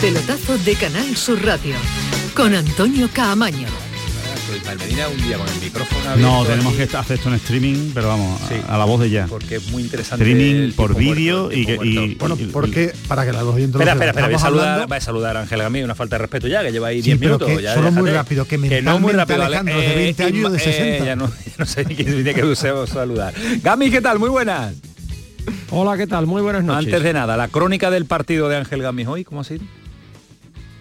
Pelotazo de Canal Sur Radio con Antonio Caamaño. Malmedina un día con el micrófono No, tenemos aquí, que hacer esto en streaming, pero vamos, a- Sí. a, la voz de ya. porque es muy interesante Streaming por vídeo y. Bueno, porque para que la los oyentes Espera, espera, espera, voy a saludar, voy a saludar a Ángel Gamí, una falta de respeto ya, que lleva ahí Sí, 10 pero minutos. que ya, solo muy rápido, que no muy rápido, Alejandro, de eh, 20 años de Inma- 60. ya no, ya no sé ni quién tiene que saludar. Gami, ¿qué tal? Muy buenas. Hola, ¿qué tal? Muy buenas noches. Antes de nada, la crónica del partido de Ángel Gamis hoy, ¿cómo ha sido?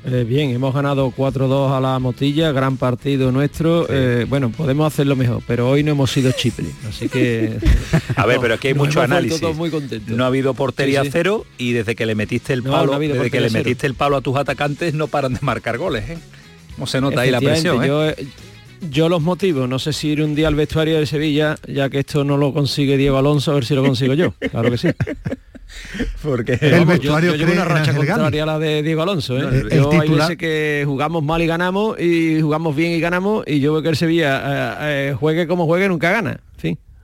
Eh, bien, hemos ganado 4-2 a la Motilla, gran partido nuestro. Eh, bueno, podemos hacerlo mejor, pero hoy no hemos sido Chipre, así que... A ver, pero aquí hay nos mucho análisis. muy. No ha habido portería Sí, sí. cero y desde que le metiste el palo, no desde que le cero. metiste el palo a tus atacantes no paran de marcar goles, ¿eh? ¿Cómo se nota ahí la presión? ¿eh? Yo, eh, yo los motivos, no sé si ir un día al vestuario de Sevilla, ya que esto no lo consigue Diego Alonso, a ver si lo consigo yo. Claro que sí. Porque El vestuario yo, yo llevo una racha contraria a la de Diego Alonso. ¿eh? No, el- yo el hay titular- veces que jugamos mal y ganamos y jugamos bien y ganamos y yo veo que el Sevilla eh, eh, juegue como juegue nunca gana.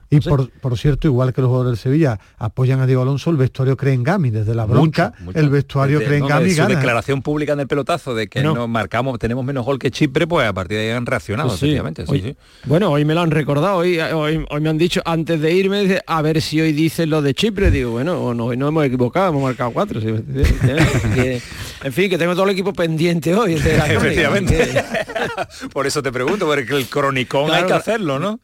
Y por, por cierto, igual que los jugadores del Sevilla apoyan a Diego Alonso, el vestuario cree en Gami. Desde la bronca, Mucho, mucho. el vestuario Desde- cree en no, Gami su gana. declaración pública en el pelotazo de que No. marcamos, tenemos menos gol que Chipre, pues a partir de ahí han reaccionado, Sí, sí. efectivamente. sí, Hoy- sí. Bueno, hoy me lo han recordado, hoy, hoy, hoy me han dicho antes de irme, dice, a ver si hoy dicen lo de Chipre, digo, bueno, o no, hoy no hemos equivocado, hemos marcado cuatro. sí, que- en fin, que tengo todo el equipo pendiente hoy. Efectivamente. que- Por eso te pregunto, porque el cronicón hay Claro, que hacerlo, ¿no?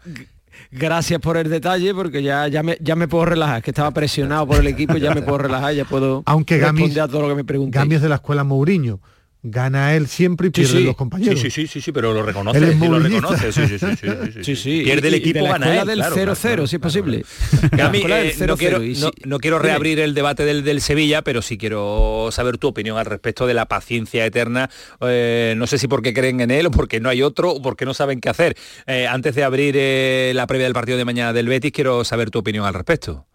Gracias por el detalle, porque ya, ya, me, ya me puedo relajar, que estaba presionado por el equipo, ya me puedo relajar, ya puedo Aunque Gami, responder a todo lo que me preguntéis. Gami es de la escuela Mourinho. Gana él siempre y Sí, pierden sí. los compañeros. Sí, sí, sí, sí, sí, pero lo Él reconoce, es sí, lo reconoce. Sí, sí, sí, sí, sí, sí, Sí, sí. Pierde el y- y de equipo, la gana él. del claro, 0-0, claro, si es posible. claro. Gami, eh, no, 0-0, quiero, no- no reabrir el debate del, del Sevilla, pero sí quiero saber tu opinión al respecto de la paciencia eterna. Eh, no sé si porque creen en él o porque no hay otro o porque no saben qué hacer. Eh, antes de abrir eh, la previa del partido de mañana del Betis, quiero saber tu opinión al respecto.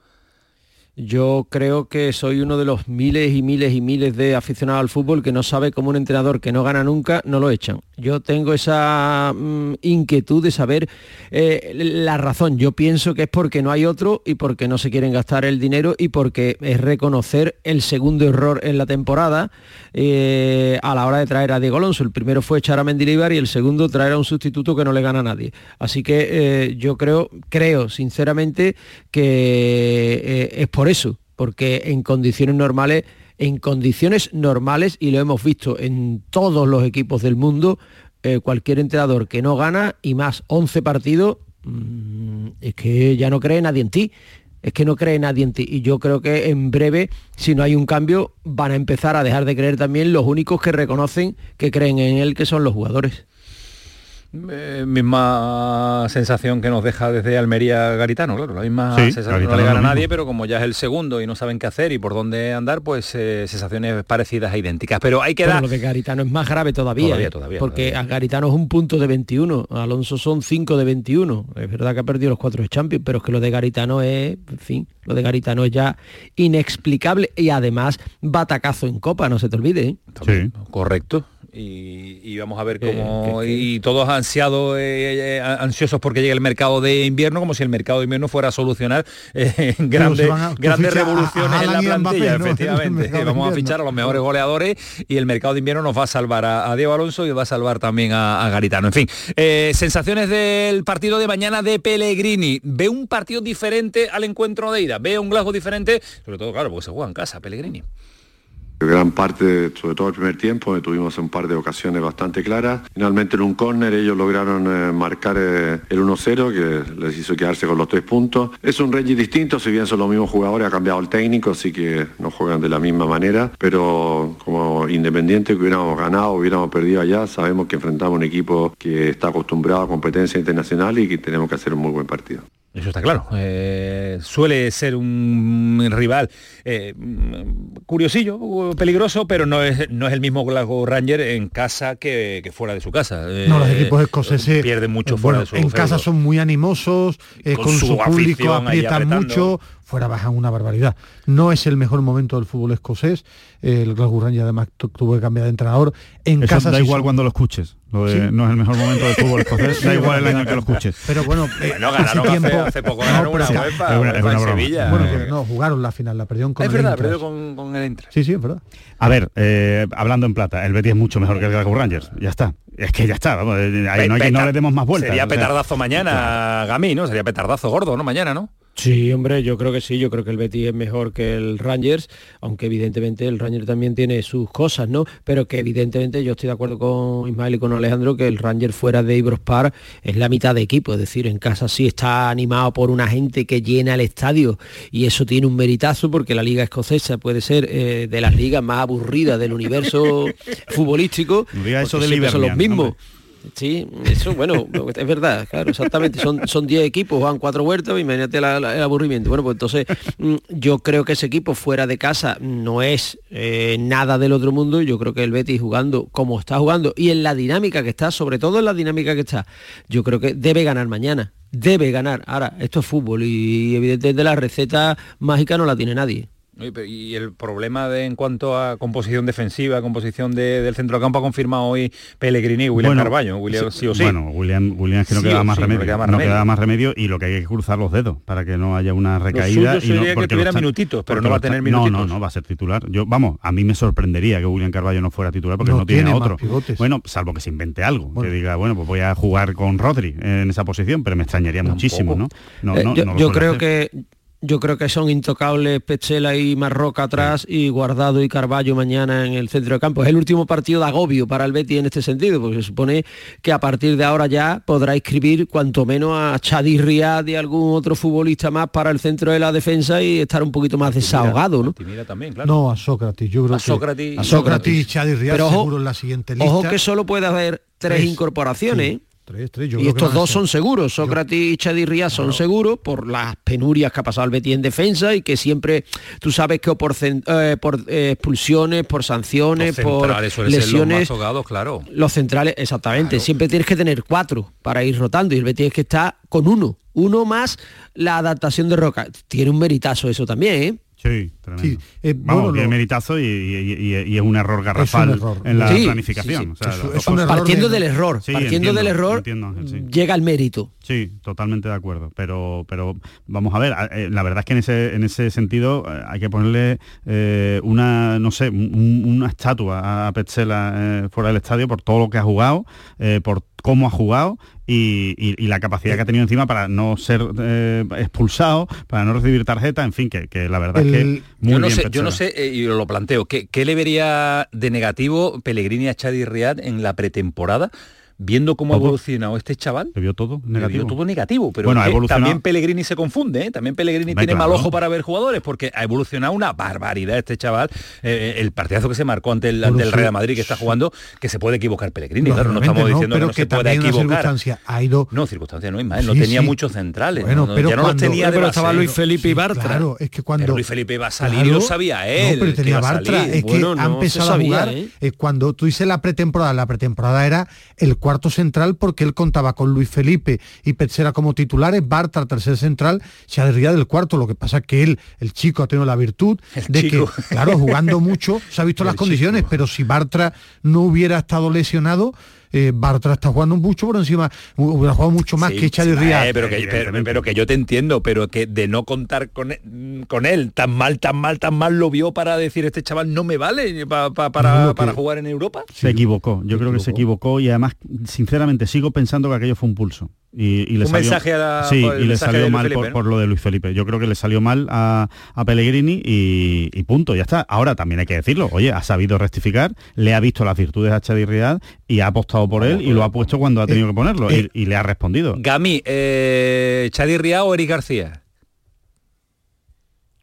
Yo creo que soy uno de los miles y miles y miles de aficionados al fútbol que no sabe cómo un entrenador que no gana nunca no lo echan. Yo tengo esa mm, inquietud de saber eh, la razón. Yo pienso que es porque no hay otro y porque no se quieren gastar el dinero y porque es reconocer el segundo error en la temporada eh, a la hora de traer a Diego Alonso. El primero fue echar a Mendilibar y el segundo traer a un sustituto que no le gana a nadie. Así que eh, yo creo, creo sinceramente que es por eso, porque en condiciones normales, en condiciones normales, y lo hemos visto en todos los equipos del mundo, eh, cualquier entrenador que no gana y más 11 partidos, mm, es que ya no cree nadie en ti. Es que no cree nadie en ti. Y yo creo que en breve, si no hay un cambio, van a empezar a dejar de creer también los únicos que reconocen que creen en él, que son los jugadores. Eh, misma sensación que nos deja desde Almería Garitano, claro, la misma Sí, sensación, no Garitano le gana a nadie, pero como ya es el segundo y no saben qué hacer y por dónde andar, pues eh, sensaciones parecidas e idénticas. Pero hay que dar... lo de Garitano es más grave todavía, Todavía, ¿eh? todavía, porque todavía. a Garitano es un punto de 21, a Alonso son 5 de 21. Es verdad que ha perdido los cuatro de Champions, pero es que lo de Garitano es, en fin, lo de Garitano es ya inexplicable y además batacazo en Copa, no se te olvide. ¿eh? También, Correcto. Y, vamos a ver cómo y todos ansiados eh, eh, ansiosos porque llegue el mercado de invierno como si el mercado de invierno fuera a solucionar eh, grandes, grandes revoluciones en la plantilla efectivamente. Vamos a fichar a los mejores goleadores y el mercado de invierno nos va a salvar a, Diego Alonso y va a salvar también a, Garitano. En fin sensaciones del partido de mañana de Pellegrini. Ve un partido diferente al encuentro de ida ve un Glasgow diferente sobre todo claro porque se juega en casa Pellegrini Gran parte, sobre todo el primer tiempo, tuvimos un par de ocasiones bastante claras. Finalmente en un córner ellos lograron eh, marcar eh, el 1-0 que les hizo quedarse con los tres puntos. Es un Rangers distinto, si bien son los mismos jugadores, ha cambiado el técnico, así que no juegan de la misma manera, pero como independiente que hubiéramos ganado, hubiéramos perdido allá, sabemos que enfrentamos un equipo que está acostumbrado a competencia internacional y que tenemos que hacer un muy buen partido. Eso está claro. Eh, suele ser un rival eh, curiosillo, peligroso, pero no es, no es el mismo Glasgow Ranger en casa que, fuera de su casa. no, los equipos escoceses pierden mucho fuera de su En casa son muy animosos, con, su, público aprietan mucho, fuera bajan una barbaridad. No es el mejor momento del fútbol escocés. El Glasgow Rangers además tuvo que cambiar de entrenador. En Eso casa da igual cuando lo escuches. No es el mejor momento del fútbol escocés. da igual el año que lo escuches. Pero bueno, eh, hace, tiempo, hace, poco ganaron una UEFA, en Sevilla. Bueno, que no, jugaron la final, la perdieron con es el verdad, perdió con, con, el Intra. Sí, sí, es verdad. A ver, eh, hablando en plata, el Betis es mucho mejor que el Glasgow Rangers. Ya está. Es que ya está, vamos, eh, ahí no, hay que, no le demos más vueltas. Sería petardazo mañana, Gami, ¿no? Sería petardazo gordo, ¿no? Mañana, ¿no? Sí, hombre, yo creo que sí, yo creo que el Betis es mejor que el Rangers, aunque evidentemente el Rangers también tiene sus cosas, ¿no? Pero que evidentemente yo estoy de acuerdo con Ismael y con Alejandro que el Rangers fuera de Ibros Park es la mitad de equipo, es decir, en casa sí está animado por una gente que llena el estadio y eso tiene un meritazo porque la liga escocesa puede ser eh, de las ligas más aburridas del universo futbolístico. eso de son los mismos. Sí, eso, bueno, es verdad, claro, exactamente. Son, son 10 equipos, van cuatro huertos, imagínate el aburrimiento. Bueno, pues entonces mm, yo creo que ese equipo fuera de casa no es eh, nada del otro mundo. Yo creo que el Betis jugando como está jugando y en la dinámica que está, sobre todo en la dinámica que está, yo creo que debe ganar mañana. Debe ganar. Ahora, esto es fútbol y evidentemente la receta mágica no la tiene nadie. Y el problema de en cuanto a composición defensiva, composición de, del centrocampo ha confirmado hoy Pellegrini y William Carballo. William, sí o sí. Bueno, William, William es que no, queda más remedio, no, queda más remedio y lo que hay que cruzar los dedos para que no haya una recaída. Lo suyo y no, que tuviera minutitos, pero no va a tener minutitos. No, no, no, va a ser titular. Yo, vamos, a mí me sorprendería que William Carballo no fuera titular porque no, tiene, otro. Bueno, salvo que se invente algo, que diga, bueno, pues voy a jugar con Rodri en esa posición, pero me extrañaría muchísimo, ¿no? Eh, yo creo que yo creo que son intocables Pechela y Marroca atrás y Guardado y Carballo mañana en el centro de campo. Es el último partido de agobio para el Betis en este sentido, porque se supone que a partir de ahora ya podrá inscribir cuanto menos a Chadi Riad y algún otro futbolista más para el centro de la defensa y estar un poquito más desahogado, ¿no? No, a Sócrates, yo creo a Sócrates, a Sócrates y Chadi Riad seguro en la siguiente lista. Ojo que solo puede haber tres, incorporaciones y estos dos son seguros, Sócrates y Chadirría son seguros por las penurias que ha pasado el Betis en defensa y que siempre, tú sabes que por, eh, por eh, expulsiones, por sanciones, por lesiones... Los, claro. los centrales, exactamente, siempre tienes que tener cuatro para ir rotando y el Betis es que está con uno, uno más la adaptación de Roca. Tiene un meritazo eso también, ¿eh? Sí, tremendo. Eh, Vamos, bueno, meritazo y, es un error garrafal en la planificación. partiendo del error, partiendo del error, llega el mérito. Sí, totalmente de acuerdo. Pero, pero vamos a ver, eh, la verdad es que en ese, en ese sentido eh, hay que ponerle una, no sé, una estatua a Petzela fuera del estadio por todo lo que ha jugado, por cómo ha jugado y, la capacidad que ha tenido encima para no ser eh, expulsado, para no recibir tarjeta, en fin, que, la verdad es que muy yo no bien sé, Yo no sé, eh, y lo planteo, ¿qué, ¿qué, le vería de negativo Pellegrini a Chadi Riad en la pretemporada? Viendo cómo ha evolucionado este chaval, le vio todo negativo. vio todo negativo, pero también Pellegrini se confunde, ¿eh? también Pellegrini tiene mal ojo para ver jugadores, porque ha evolucionado una barbaridad este chaval, eh, el partidazo que se marcó ante el, ante Real Madrid que está jugando, que se puede equivocar Pellegrini, claro, no estamos diciendo que no se pueda equivocar. Ha ido... No, circunstancia no más, no tenía muchos centrales, bueno, pero ya no los tenía pero estaba Luis Felipe y Bartra. Claro, es que cuando... Luis Felipe iba a salir lo sabía él. Pero tenía Bartra, es que ha empezado a jugar, cuando tú dices la pretemporada, la pretemporada era el cuarto central porque él contaba con Luis Felipe y Petzera como titulares, Bartra tercer central, se adhería del cuarto. Lo que pasa es que él, el chico, ha tenido la virtud de que, claro, jugando mucho, se ha visto las condiciones, pero si Bartra no hubiera estado lesionado, eh, Bartra está jugando mucho por encima, hubiera jugado mucho más que Chadi eh, pero, que, pero, que yo te entiendo, pero que de no contar con él, con él tan mal, tan mal, tan mal lo vio para decir este chaval no me vale para, para, jugar en Europa. Se equivocó, yo creo que se equivocó y además, sinceramente, sigo pensando que aquello fue un pulso. Y, le un salió, mensaje a sí, y le salió mal por, lo de Luis Felipe. Yo creo que le salió mal a, Pellegrini y, punto, ya está. Ahora también hay que decirlo, oye, ha sabido rectificar, le ha visto las virtudes a Chadi Riad y ha apostado por él y lo ha puesto cuando ha tenido que ponerlo y, le ha respondido. Gami, eh, ¿Chadi Riad o Eric García?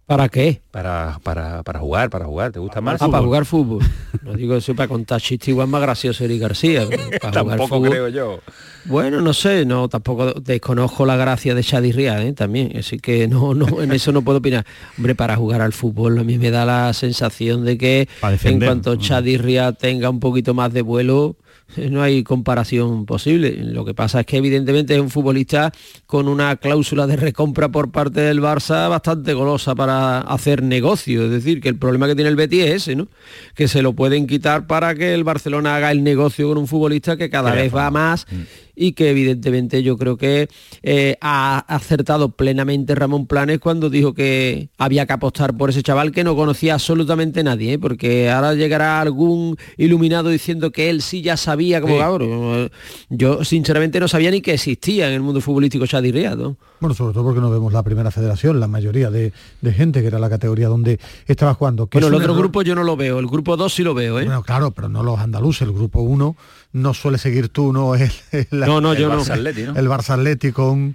¿Para qué? Para, para, para jugar, para jugar. ¿Te gusta más? Ah, para jugar fútbol. No digo eso para contar chistes igual más gracioso Eric García. tampoco creo yo. Bueno, no sé, no, tampoco desconozco la gracia de Shadi Riad, ¿eh? también, así que no, no, en eso no puedo opinar. Hombre, para jugar al fútbol a mí me da la sensación de que en cuanto Shadi Riad tenga un poquito más de vuelo, no hay comparación posible. Lo que pasa es que evidentemente es un futbolista con una cláusula de recompra por parte del Barça bastante golosa para hacer negocio. Es decir, que el problema que tiene el Betis es ese, ¿no? Que se lo pueden quitar para que el Barcelona haga el negocio con un futbolista que cada vez va más mm y que evidentemente yo creo que eh, ha acertado plenamente Ramón Planes cuando dijo que había que apostar por ese chaval que no conocía absolutamente nadie, ¿eh? porque ahora llegará algún iluminado diciendo que él sí ya sabía como cabrón. Yo sinceramente no sabía ni que existía en el mundo futbolístico Chadi Riado. Bueno, sobre todo porque no vemos la primera federación, la mayoría de, gente que era la categoría donde estaba jugando. bueno, el otro grupo yo no lo veo, el grupo 2 sí lo veo, ¿eh? Bueno, claro, pero no los andaluces, el grupo 1 no suele seguir tú, no el, no, no, yo Barça ¿no? el Barça Atleti con,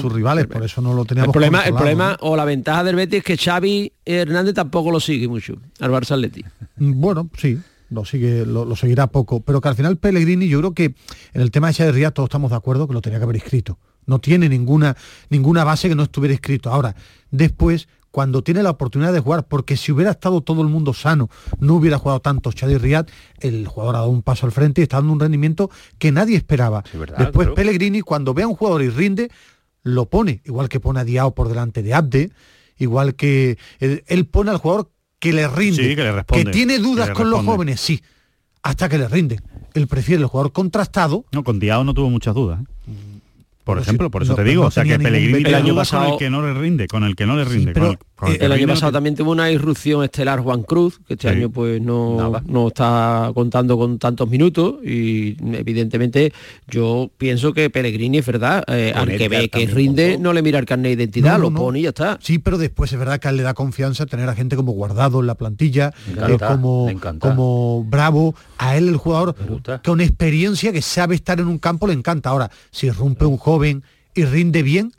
sus rivales, por eso no lo teníamos. El problema, el problema o la ventaja del Betis es que Xavi Hernández tampoco lo sigue mucho al Barça Atleti. Bueno, sí, lo sigue, lo, seguirá poco, pero que al final Pellegrini, yo creo que en el tema de Rías todos estamos de acuerdo que lo tenía que haber escrito. No tiene ninguna, ninguna base que no estuviera escrito. Ahora, después cuando tiene la oportunidad de jugar, porque si hubiera estado todo el mundo sano, no hubiera jugado tanto Chadi Riad, el jugador ha dado un paso al frente y está dando un rendimiento que nadie esperaba. Después Pellegrini, cuando ve a un jugador y rinde, lo pone, igual que pone a Diao por delante de Abde, igual que él, pone al jugador que le rinde, que, le responde, que tiene dudas con los jóvenes, sí, hasta que le rinde. Él prefiere el jugador contrastado. No, con Diao no tuvo muchas dudas. ¿eh? Por ejemplo, por eso te digo, o sea que Pellegrini el año pasado, con el que no le rinde, con el que no le rinde. el, año pasado también tuvo una irrupción estelar Juan Cruz, que este año pues no, no está contando con tantos minutos y evidentemente yo pienso que Pellegrini es verdad, eh, al que ve que rinde no le mira el carnet de identidad, lo pone y ya está. Sí, pero después es verdad que a él le da confianza tener a gente como Guardado en la plantilla, eh, como, como Bravo, a él el jugador con experiencia que sabe estar en un campo le encanta. Ahora, si rompe un joven y rinde bien,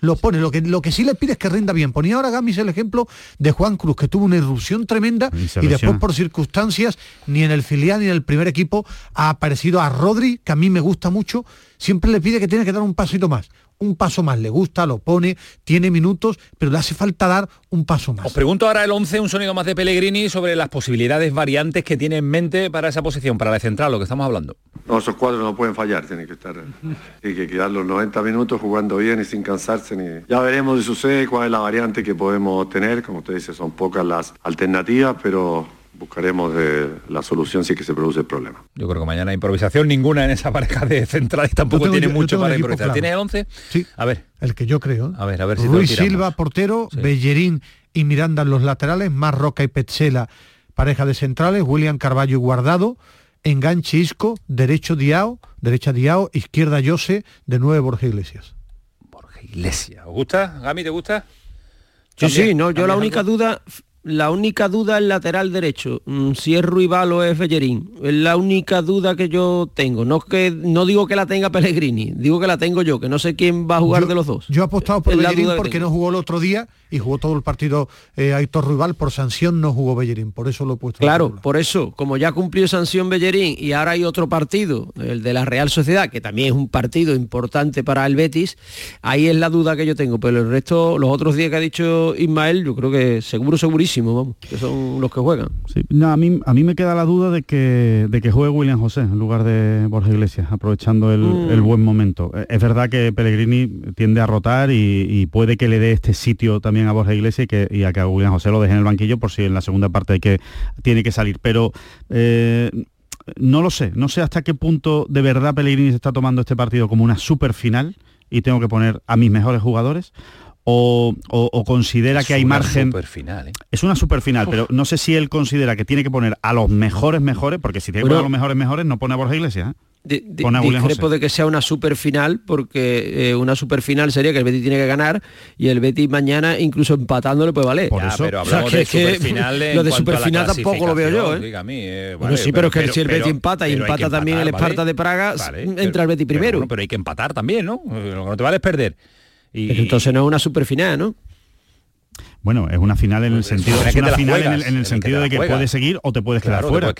lo pone. Lo que, lo que sí le pide es que rinda bien. Ponía ahora Gamis el ejemplo de Juan Cruz, que tuvo una irrupción tremenda y, después por circunstancias ni en el filial ni en el primer equipo ha aparecido a Rodri, que a mí me gusta mucho. Siempre le pide que tiene que dar un pasito más un paso más. Le gusta, lo pone, tiene minutos, pero le hace falta dar un paso más. Os pregunto ahora el 11, un sonido más de Pellegrini sobre las posibilidades variantes que tiene en mente para esa posición, para la central, lo que estamos hablando. No, esos cuadros no pueden fallar, tienen que estar, hay que quedar los 90 minutos jugando bien y sin cansarse. Ni... Ya veremos si sucede, cuál es la variante que podemos tener, como usted dice, son pocas las alternativas, pero buscaremos de la solución si que se produce el problema. Yo creo que mañana improvisación ninguna en esa pareja de central y tampoco tiene mucho para improvisar. ¿Tiene el 11? Sí. A ver. El que yo creo. A ver, a ver si Luis Silva, portero, Bellerín y Miranda en los laterales, más Roca y Petzela, pareja de centrales, William Carballo y Guardado, enganche Isco, derecho Diao, derecha Diao, izquierda Jose, de nueve Borja Iglesias. Borja Iglesias. ¿Os gusta? ¿Gami te gusta? Sí, sí, no, yo la única duda, la única duda es lateral derecho, mm, si es Ruibal o es Bellerín. Es la única duda que yo tengo. No, que, no digo que la tenga Pellegrini, digo que la tengo yo, que no sé quién va a jugar de los dos. Yo he apostado por Bellerín porque no jugó el otro día y jugó todo el partido eh, Aitor Ruibal, por sanción no jugó Bellerín, por eso lo he puesto. Claro, por eso, como ya cumplió sanción Bellerín y ahora hay otro partido, el de la Real Sociedad, que también es un partido importante para el Betis, ahí es la duda que yo tengo, pero el resto, los otros días que ha dicho Ismael, yo creo que seguro, segurísimo, vamos, que son los que juegan. no, a, mí, a mí me queda la duda de que, de que juegue William José en lugar de Borja Iglesias, aprovechando el, mm. buen momento. Eh, es verdad que Pellegrini tiende a rotar y, puede que le dé este sitio también a Borja Iglesias y, que, y a que a William José lo deje en el banquillo por si en la segunda parte hay que, tiene que salir. Pero eh, no lo sé, no sé hasta qué punto de verdad Pellegrini se está tomando este partido como una super final y tengo que poner a mis mejores jugadores o, considera que hay margen. Superfinal, ¿eh? Es una super final, pero no sé si él considera que tiene que poner a los mejores mejores, porque si tiene que poner a los mejores mejores, no pone a Borja Iglesias. ¿eh? discrepo de que sea una super final porque eh, una super final sería que el Betis tiene que ganar y el Betis mañana incluso empatando le puede valer Por eso. pero hablamos de superfinal lo de superfinal tampoco lo veo yo ¿eh? eh bueno, sí pero, que si el Betis empata y empata también el Esparta de Praga entra el Betis primero pero, hay que empatar también ¿no? lo que no te vale es perder y, entonces no es una super final ¿no? Bueno, es una final en el sentido, es una final en el, sentido de que puedes seguir o te puedes quedar fuera.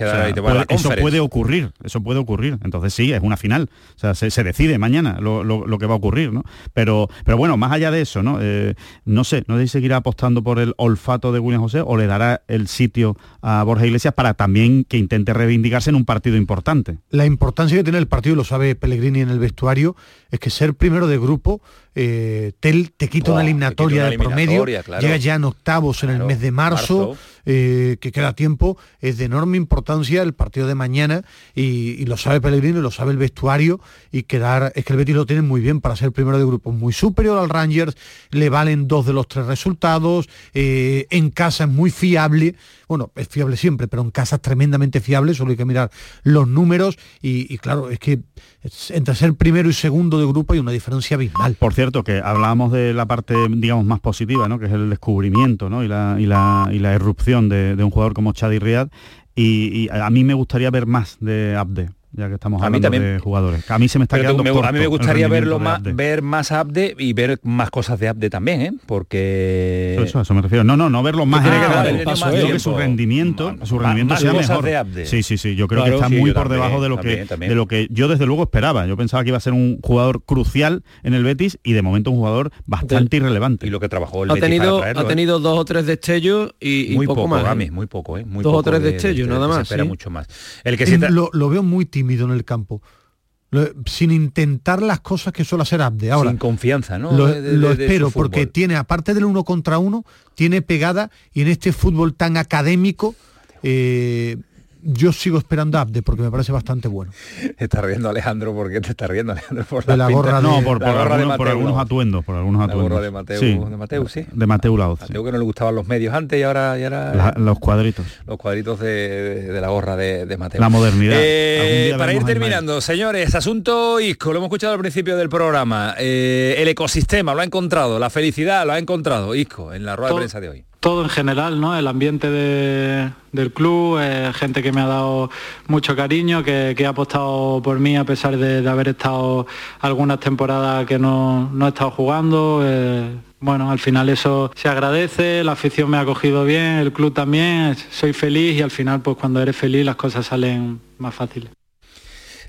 eso puede ocurrir, eso puede ocurrir. Entonces sí, es una final. O sea, se, decide mañana lo, que va a ocurrir, ¿no? Pero, pero bueno, más allá de eso, ¿no? Eh, no sé, no sé si seguirá apostando por el olfato de William José o le dará el sitio a Borja Iglesias para también que intente reivindicarse en un partido importante. La importancia que tiene el partido, lo sabe Pellegrini en el vestuario, es que ser primero de grupo eh, te, quita una eliminatoria de promedio, llega ya en octavos en el mes de marzo, eh, que queda tiempo, es de enorme importancia el partido de mañana y, lo sabe Pellegrini, lo sabe el vestuario y quedar, es que el Betis lo tiene muy bien para ser primero de grupo, muy superior al Rangers, le valen dos de los tres resultados, eh, en casa es muy fiable, bueno, es fiable siempre, pero en casa es tremendamente fiable, solo hay que mirar los números y, y claro, es que entre ser primero y segundo de grupo hay una diferencia abismal. Por cierto, que hablábamos de la parte, digamos, más positiva, ¿no? que es el descubrimiento ¿no? y, la, y, la, y la erupción de, un jugador como Chadi Riad. Y, y, a mí me gustaría ver más de Abde ya que estamos hablando de jugadores. A mí se me está quedando A mí me gustaría verlo más, ver más Abde y ver más cosas de Abde también, ¿eh? Porque... Eso, eso me refiero. No, no, no verlo más. que paso, que su rendimiento, su rendimiento sea mejor. Sí, sí, sí. Yo creo que está muy por debajo de lo que de lo que yo desde luego esperaba. Yo pensaba que iba a ser un jugador crucial en el Betis y de momento un jugador bastante irrelevante. Y lo que trabajó el ha Betis tenido, Ha ¿eh? tenido dos o tres destellos y, muy poco, más. ¿eh? muy poco, ¿eh? Muy dos o tres destellos, nada más. espera mucho más. El que lo veo muy tímido en el campo sin intentar las cosas que suele hacer Abde. Ahora, sin confianza, ¿no? Lo, espero porque tiene, aparte del uno contra uno, tiene pegada y en este fútbol tan académico, eh, yo sigo esperando a Abde porque me parece bastante bueno. Está riendo Alejandro, ¿por qué te está riendo Alejandro? Por la, la gorra No, por, algunos, atuendos, por algunos atuendos. La gorra de Mateo, sí. de Mateo, sí. De Mateo Laoz. Mateo que no le gustaban los medios antes y ahora... Y ahora los cuadritos. Los cuadritos de, la gorra de, Mateo. La modernidad. Eh, para ir terminando, señores, asunto Isco, lo hemos escuchado al principio del programa. Eh, el ecosistema lo ha encontrado, la felicidad lo ha encontrado Isco en la rueda de prensa de hoy todo en general, ¿no? El ambiente del club, eh, gente que me ha dado mucho cariño, que, ha apostado por mí a pesar de, haber estado algunas temporadas que no, he estado jugando. Eh, bueno, al final eso se agradece, la afición me ha acogido bien, el club también, soy feliz y al final pues cuando eres feliz las cosas salen más fáciles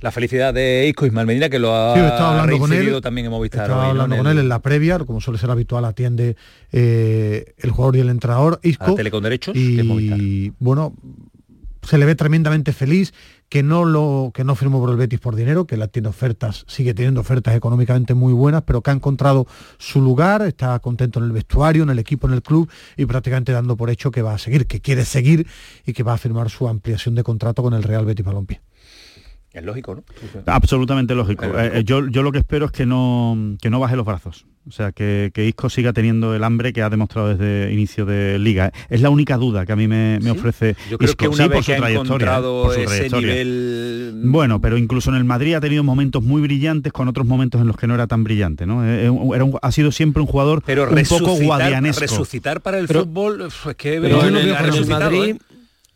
la felicidad de Isco Ismael Medina, que lo ha sí, hablando con él, también en Movistar. Estaba hablando con él en la previa, como suele ser habitual, atiende eh, el jugador y el entrenador, Isco. tele con derechos, y bueno, se le ve tremendamente feliz, que no lo que no firmó por el Betis por dinero, que la tiene ofertas, sigue teniendo ofertas económicamente muy buenas, pero que ha encontrado su lugar, está contento en el vestuario, en el equipo, en el club y prácticamente dando por hecho que va a seguir, que quiere seguir y que va a firmar su ampliación de contrato con el Real Betis Balompié. Es lógico, ¿no? Absolutamente lógico. Eh, yo, yo lo que espero es que no, que no baje los brazos. O sea, que, que, Isco siga teniendo el hambre que ha demostrado desde inicio de liga. Es la única duda que a mí me, ofrece Yo creo que una vez por, su trayectoria, por su trayectoria. Bueno, pero incluso en el Madrid ha tenido momentos muy brillantes con otros momentos en los que no era tan brillante. ¿no? Eh, eh, era ha sido siempre un jugador pero un poco guadianesco. Resucitar para el fútbol, es que en, el, Madrid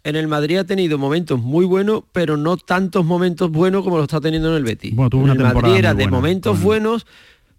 en el Madrid ha tenido momentos muy buenos, pero no tantos momentos buenos como lo está teniendo en el Betis. Bueno, tuvo en una el Madrid era de momentos buenos,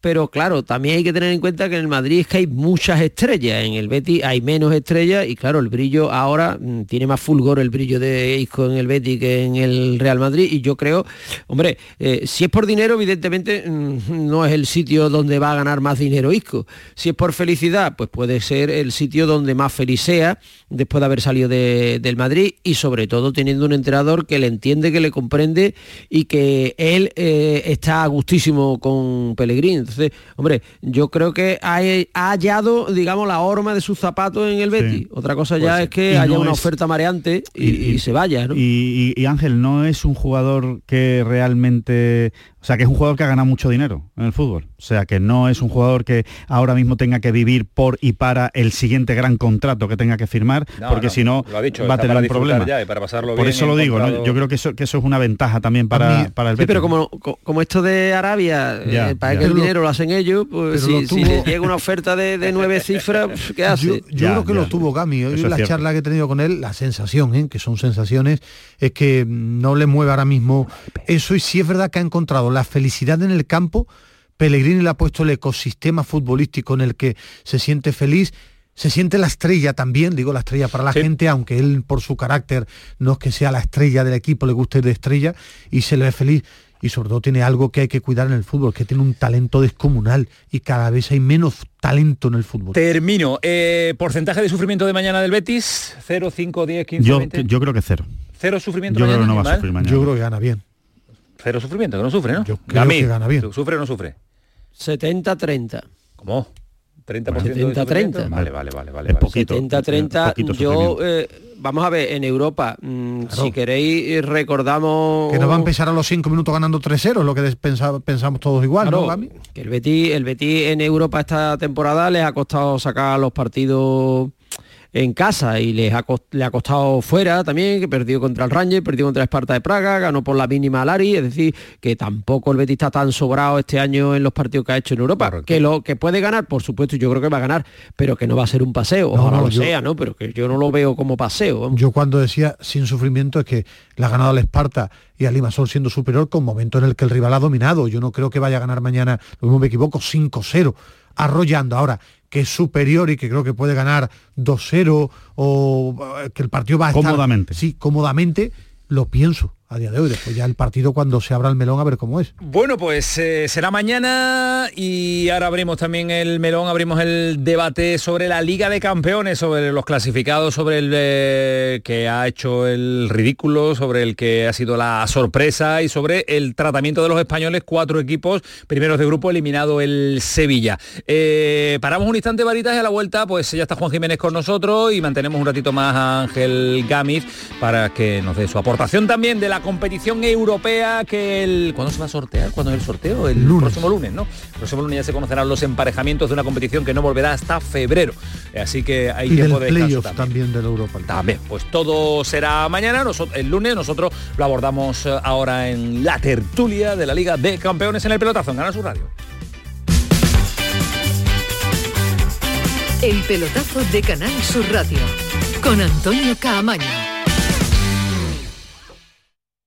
pero claro, también hay que tener en cuenta que en el Madrid es que hay muchas estrellas, en el Betis hay menos estrellas y claro, el brillo ahora mm, tiene más fulgor el brillo de Isco en el Betis que en el Real Madrid y yo creo, hombre, eh, si es por dinero, evidentemente mm, no es el sitio donde va a ganar más dinero Isco. Si es por felicidad, pues puede ser el sitio donde más feliz sea después de haber salido del Madrid y sobre todo teniendo un entrenador que le entiende, que le comprende y que él eh, está gustísimo con Pellegrini. Entonces, hombre, yo creo que ha, hallado, digamos, la horma de sus zapatos en el Betis. Otra cosa ya pues es que haya una oferta mareante y, se vaya. y Ángel, no es un jugador que realmente o sea, que es un jugador que ha ganado mucho dinero en el fútbol. O sea, que no es un jugador que ahora mismo tenga que vivir por y para el siguiente gran contrato que tenga que firmar, porque si no va a tener un problema. por eso lo digo, ¿no? yo creo que eso, que eso es una ventaja también para, para el Betis. Sí, pero como, como esto de Arabia, eh, para que el dinero lo hacen ellos, pues si, llega una oferta de, nueve cifras, ¿qué hace? Yo, creo que lo tuvo Gami. Hoy la charla que he tenido con él, la sensación, ¿eh? que son sensaciones, es que no le mueve ahora mismo eso y sí es verdad que ha encontrado la felicidad en el campo, Pellegrini le ha puesto el ecosistema futbolístico en el que se siente feliz, se siente la estrella también, digo la estrella para la gente, aunque él por su carácter no es que sea la estrella del equipo, le guste de estrella y se le ve feliz. Y sobre todo tiene algo que hay que cuidar en el fútbol, que tiene un talento descomunal y cada vez hay menos talento en el fútbol. Termino. Eh, ¿Porcentaje de sufrimiento de mañana del Betis? ¿0, 5, 10, 15, yo, Yo creo que cero. ¿Cero sufrimiento yo Creo que no va a sufrir mañana. Yo creo que gana bien. Cero sufrimiento, que no sufre, ¿no? Yo creo que gana bien. ¿Sufre o no sufre? 70-30. ¿Cómo? 30% 70-30. Vale, vale, vale, vale. Es poquito. 70-30. Yo, eh, vamos a ver, en Europa, mm, si queréis, recordamos... Que nos va a empezar a los 5 minutos ganando 3-0, lo que pensamos todos igual, ¿no, Gami? Que el Betis, el Betis en Europa esta temporada les ha costado sacar los partidos en casa y les ha, le ha costado fuera también, que perdió contra el Ranger, perdió contra el Esparta de Praga, ganó por la mínima al Ari, es decir, que tampoco el Betis está tan sobrado este año en los partidos que ha hecho en Europa. Que lo que puede ganar, por supuesto, yo creo que va a ganar, pero que no va a ser un paseo, ojalá no, lo sea, ¿no? Pero que yo no lo veo como paseo. Yo cuando decía sin sufrimiento es que le ha ganado al Esparta y al Limassol siendo superior con momento en el que el rival ha dominado. Yo no creo que vaya a ganar mañana, lo mismo me equivoco, 5-0 arrollando. Ahora, que es superior y que creo que puede ganar 2-0 o eh, que el partido va a estar... Cómodamente. Sí, cómodamente, lo pienso a día de hoy. Después ya el partido cuando se abra el melón a ver cómo es. Bueno, pues eh, será mañana y ahora abrimos también el melón, abrimos el debate sobre la Liga de Campeones, sobre los clasificados, sobre el eh, que ha hecho el ridículo, sobre el que ha sido la sorpresa y sobre el tratamiento de los españoles, cuatro equipos, primeros de grupo, eliminado el Sevilla. Eh, paramos un instante, varitas, y a la vuelta, pues ya está Juan Jiménez con nosotros y mantenemos un ratito más a Ángel Gámez para que nos dé su aportación también de la competición europea que el... ¿Cuándo se va a sortear? ¿Cuándo es el sorteo? El próximo lunes, ¿no? El próximo lunes ya se conocerán los emparejamientos de una competición que no volverá hasta febrero. Así que hay y tiempo de playoff también. de la Europa. También, pues todo será mañana, el lunes, nosotros lo abordamos eh, ahora en la tertulia de la Liga de Campeones en el pelotazo, en Canal Sur Radio. El pelotazo de Canal Sur Radio con Antonio Caamaño.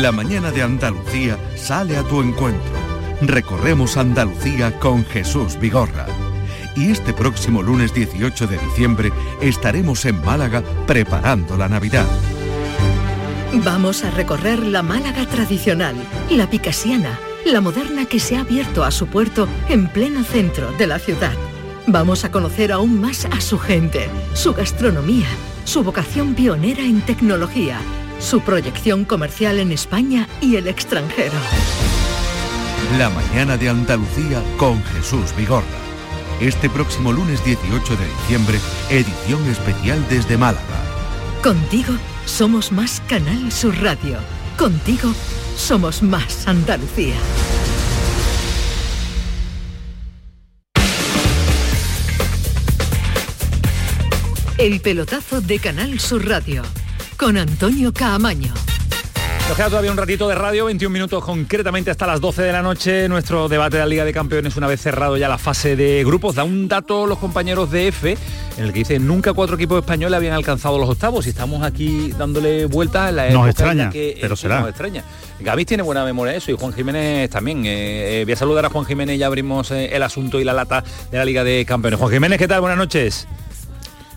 La mañana de Andalucía sale a tu encuentro. Recorremos Andalucía con Jesús Vigorra. Y este próximo lunes 18 de diciembre estaremos en Málaga preparando la Navidad. Vamos a recorrer la Málaga tradicional, la picasiana, la moderna que se ha abierto a su puerto en pleno centro de la ciudad. Vamos a conocer aún más a su gente, su gastronomía, su vocación pionera en tecnología su proyección comercial en España y el extranjero. La mañana de Andalucía con Jesús Vigorra. Este próximo lunes 18 de diciembre, edición especial desde Málaga. Contigo somos más Canal Sur Radio. Contigo somos más Andalucía. El pelotazo de Canal Sur Radio con Antonio Caamaño. Nos queda todavía un ratito de radio, 21 minutos concretamente hasta las 12 de la noche. Nuestro debate de la Liga de Campeones, una vez cerrado ya la fase de grupos, da un dato los compañeros de F, en el que dice nunca cuatro equipos españoles habían alcanzado los octavos. Y estamos aquí dándole vueltas. La nos extraña, pero será. Nos extraña. Gaby tiene buena memoria eso y Juan Jiménez también. Eh, eh, voy a saludar a Juan Jiménez y ya abrimos eh, el asunto y la lata de la Liga de Campeones. Juan Jiménez, ¿qué tal? Buenas noches.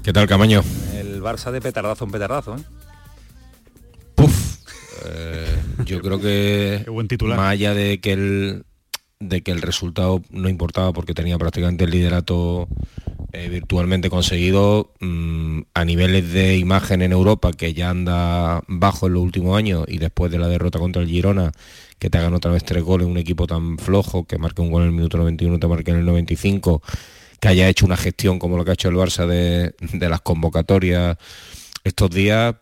¿Qué tal, Camaño? El Barça de petardazo en petardazo, ¿eh? Eh, yo creo que más allá de que el de que el resultado no importaba porque tenía prácticamente el liderato eh, virtualmente conseguido mm, a niveles de imagen en Europa que ya anda bajo en los últimos años y después de la derrota contra el Girona que te hagan otra vez tres goles un equipo tan flojo que marque un gol en el minuto 91 te marque en el 95 que haya hecho una gestión como lo que ha hecho el Barça de, de las convocatorias estos días,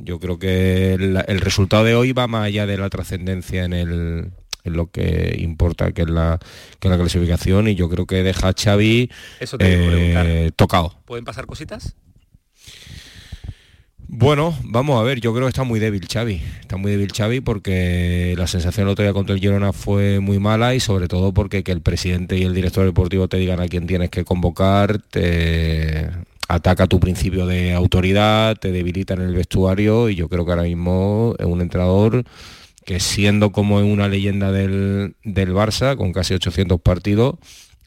yo creo que el, resultado de hoy va más allá de la trascendencia en, el, en lo que importa, que es, la, que la clasificación, y yo creo que deja a Xavi eh, tocado. ¿Pueden pasar cositas? Bueno, vamos a ver, yo creo que está muy débil Xavi, está muy débil Xavi porque la sensación el otro día contra el Girona fue muy mala y sobre todo porque que el presidente y el director deportivo te digan a quién tienes que convocar, te, ataca tu principio de autoridad, te debilita en el vestuario y yo creo que ahora mismo es un entrenador que siendo como una leyenda del, del Barça, con casi 800 partidos,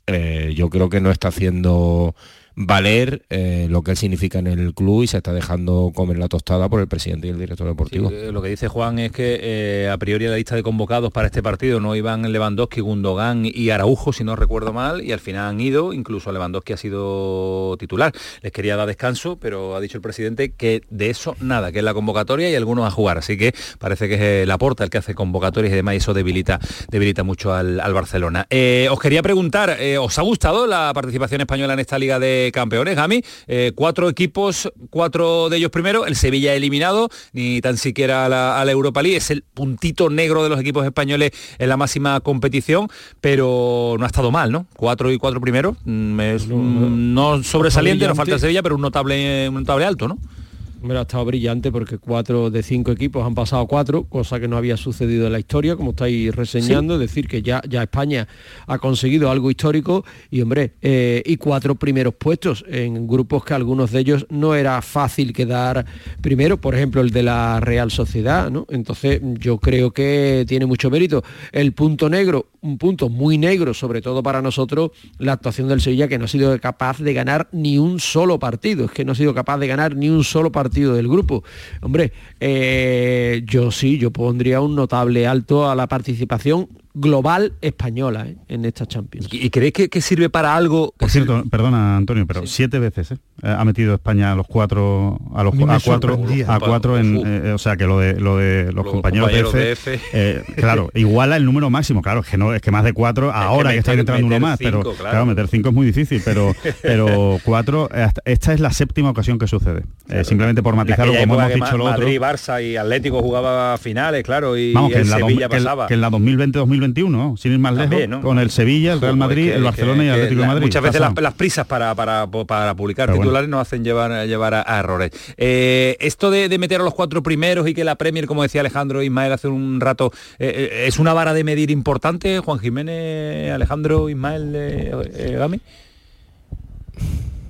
eh, yo creo que no está haciendo valer eh, lo que él significa en el club y se está dejando comer la tostada por el presidente y el director deportivo. Eh, lo que dice Juan es que eh, a priori la lista de convocados para este partido no iban Lewandowski, Gundogan y Araujo, si no recuerdo mal, y al final han ido, incluso Lewandowski ha sido titular. Les quería dar descanso, pero ha dicho el presidente que de eso nada, que es la convocatoria y algunos a jugar. Así que parece que es la porta el que hace convocatorias y demás y eso debilita, debilita mucho al, Barcelona. os quería preguntar, ¿os ha gustado la participación española en esta liga de campeones, Gami. Eh, cuatro equipos, cuatro de ellos primero, el Sevilla eliminado, ni tan siquiera a la, Europa League, es el puntito negro de los equipos españoles en la máxima competición, pero no ha estado mal, ¿no? Cuatro y cuatro primero, mm, no sobresaliente, nos falta el Sevilla, pero un notable, un notable alto, ¿no? Ha estado brillante porque cuatro de cinco equipos han pasado cuatro, cosa que no había sucedido en la historia, como estáis reseñando, es decir, que ya, ya España ha conseguido algo histórico y, hombre, eh, y cuatro primeros puestos en grupos que algunos de ellos no era fácil quedar primero, por ejemplo, el de la Real Sociedad, ¿no? Entonces, yo creo que tiene mucho mérito. El punto negro, un punto muy negro, sobre todo para nosotros, la actuación del Sevilla, que no ha sido capaz de ganar ni un solo partido, es que no ha sido capaz de ganar ni un solo partido del grupo. Hombre, eh, yo sí, yo pondría un notable alto a la participación global española ¿eh? en esta Champions. ¿Y, creéis que, sirve para algo? Por cierto, perdona Antonio, pero siete veces ¿eh? ha metido España a los cuatro a los a, cuatro a cuatro en eh, o sea que lo de lo de los, compañeros, de F, claro iguala el número máximo claro es que no es que más de cuatro ahora que, están entrando uno más pero claro. meter cinco es muy difícil pero pero cuatro esta es la séptima ocasión que sucede simplemente por matizarlo como hemos dicho lo otro Madrid Barça y Atlético jugaba finales claro y, Vamos, que en Sevilla pasaba que en la 2020 2021 sin ir más lejos con el Sevilla el Real Madrid el Barcelona y el Atlético de Madrid muchas veces las, prisas para, para, para publicar titulares nos hacen llevar, llevar a, errores. Eh, esto de, meter a los cuatro primeros y que la Premier, como decía Alejandro Ismael hace un rato, eh, eh, ¿es una vara de medir importante, Juan Jiménez, Alejandro Ismael Gami?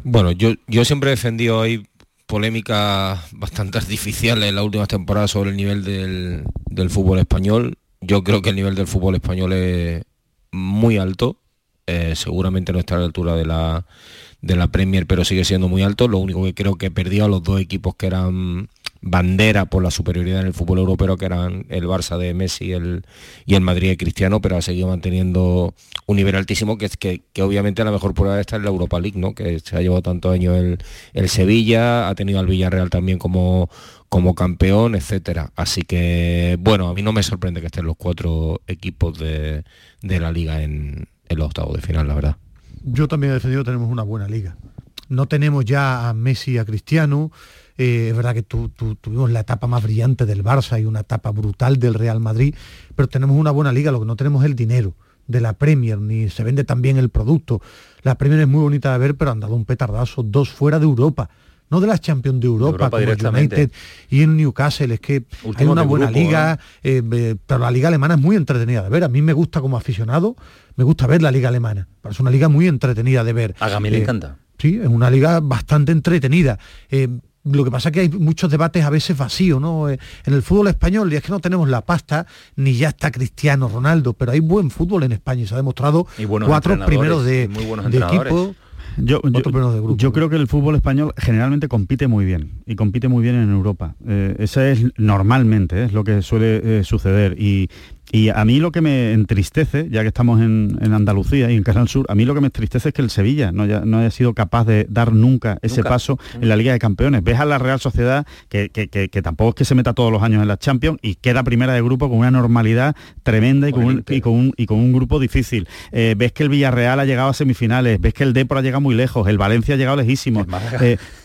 Bueno, yo, yo siempre he defendido ahí polémicas bastante artificiales en las últimas temporadas sobre el nivel del, del fútbol español. Yo creo que el nivel del fútbol español es muy alto. seguramente no está a la altura de la, de la Premier, pero sigue siendo muy alto. Lo único que creo que perdió a los dos equipos que eran bandera por la superioridad en el fútbol europeo, que eran el Barça de Messi y el, y el Madrid de Cristiano, pero ha seguido manteniendo un nivel altísimo, que, obviamente la mejor prueba está en la Europa League, ¿no? que se ha llevado tantos años el, el Sevilla, ha tenido al Villarreal también como, como campeón, etcétera. Así que, bueno, a mí no me sorprende que estén los cuatro equipos de, de la liga en, en los octavos de final, la verdad yo también he defendido que tenemos una buena liga. No tenemos ya a Messi y a Cristiano. Eh, es verdad que tuvimos la etapa más brillante del Barça y una etapa brutal del Real Madrid, pero tenemos una buena liga, lo que no tenemos es el dinero de la Premier, ni se vende tan bien el producto. La Premier es muy bonita de ver, pero han dado un petardazo, dos fuera de Europa no de las Champions de Europa, como United y en Newcastle, es que hay una buena liga, ¿eh? Eh, pero la liga alemana es muy entretenida de ver. A mí me gusta como aficionado, me gusta ver la liga alemana. Es una liga muy entretenida de ver. A le eh, encanta. Sí, es una liga bastante entretenida. lo que pasa es que hay muchos debates a veces vacíos, ¿no? en el fútbol español, y es que no tenemos la pasta, ni ya está Cristiano Ronaldo, pero hay buen fútbol en España y se ha demostrado cuatro primeros de, de equipo yo, yo, creo que el fútbol español generalmente compite muy bien y compite muy bien en Europa. Eh, esa es normalmente es lo que suele eh, suceder y, y a mí lo que me entristece, ya que estamos en, Andalucía y en Canal Sur, a mí lo que me entristece es que el Sevilla no haya, no haya sido capaz de dar nunca ese paso en la Liga de Campeones. Ves a la Real Sociedad, que, tampoco es que se meta todos los años en la Champions, y queda primera de grupo con una normalidad tremenda y con, un, y con, un, y con un grupo difícil. Eh, ves que el Villarreal ha llegado a semifinales, ves que el Depor ha llegado muy lejos, el Valencia ha llegado lejísimo.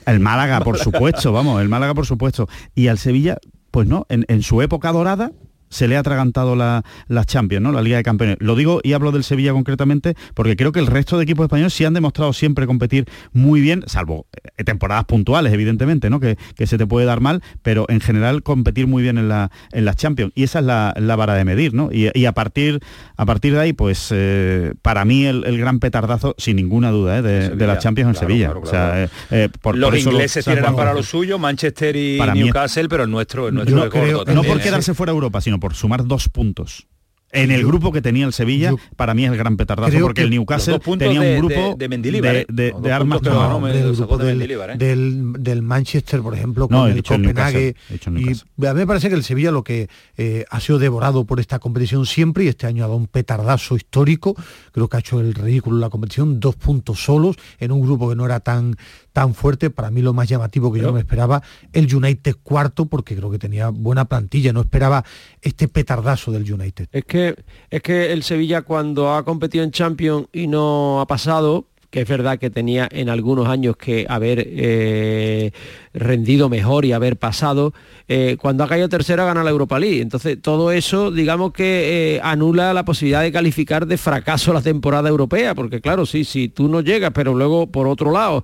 El Málaga, eh, por supuesto, vamos, el Málaga, por supuesto. Y al Sevilla, pues no, en su época dorada se le ha atragantado la, la Champions, ¿no? la Liga de Campeones. Lo digo y hablo del Sevilla concretamente porque creo que el resto de equipos españoles sí han demostrado siempre competir muy bien, salvo eh, temporadas puntuales, evidentemente, ¿no? que, se te puede dar mal, pero en general competir muy bien en, la, en las Champions. Y esa es la, vara de medir. ¿no? Y, a, partir, a partir de ahí, pues eh, para mí el, gran petardazo, sin ninguna duda, ¿eh? de, las Champions en Sevilla. por, Los ingleses tienen para lo suyo, Manchester y Newcastle, pero el nuestro, el nuestro no, no por quedarse fuera de Europa, sino por sumar dos puntos en el grupo que tenía el Sevilla, para mí es el gran petardazo, porque el Newcastle tenía un grupo de, de, de, de armas del, grupo del, Manchester, por ejemplo, con el Copenhague. y a mí me parece que el Sevilla lo que eh, ha sido devorado por esta competición siempre y este año ha dado un petardazo histórico. Creo que ha hecho el ridículo en la competición, dos puntos solos en un grupo que no era tan tan fuerte, para mí lo más llamativo que yo no me esperaba, el United cuarto, porque creo que tenía buena plantilla, no esperaba este petardazo del United. Es que, es que el Sevilla cuando ha competido en Champions y no ha pasado, que es verdad que tenía en algunos años que haber eh, rendido mejor y haber pasado, eh, cuando ha caído tercera gana la Europa League. Entonces, todo eso, digamos que eh, anula la posibilidad de calificar de fracaso la temporada europea, porque claro, sí, si tú no llegas, pero luego por otro lado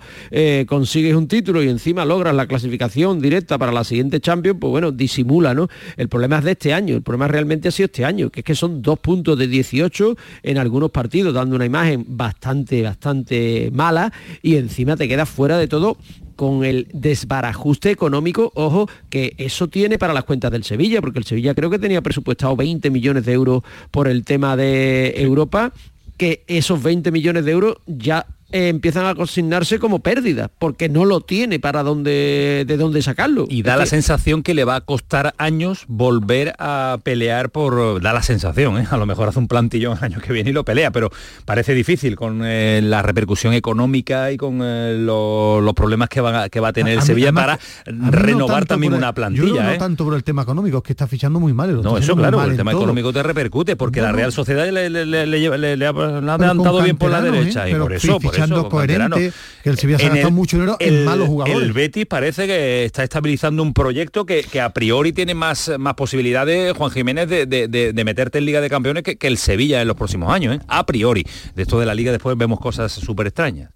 consigues un título y encima logras la clasificación directa para la siguiente Champions, pues bueno, disimula, ¿no? El problema es de este año, el problema realmente ha sido este año, que es que son dos puntos de 18 en algunos partidos, dando una imagen bastante, bastante mala y encima te quedas fuera de todo con el desbarajuste económico, ojo, que eso tiene para las cuentas del Sevilla, porque el Sevilla creo que tenía presupuestado 20 millones de euros por el tema de Europa, que esos 20 millones de euros ya eh, empiezan a consignarse como pérdidas, porque no lo tiene para dónde, de dónde sacarlo. Y da la sensación que le va a costar años volver a pelear por... Da la sensación, ¿eh? a lo mejor hace un plantillón el año que viene y lo pelea, pero parece difícil con eh, la repercusión económica y con los problemas que va, que va a tener el Sevilla para renovar también una plantilla. no tanto por el tema económico, es que está fichando muy mal. No, eso claro, el tema económico te repercute, porque la Real Sociedad le, ha adelantado bien por la derecha y por eso coherente, que el Sevilla se ha gastado mucho dinero en malos jugadores. El Betis parece que está estabilizando un proyecto que, a priori tiene más, más posibilidades, Juan Jiménez, de, meterte en Liga de Campeones que, el Sevilla en los próximos años, ¿eh? a priori. De esto de la Liga después vemos cosas súper extrañas.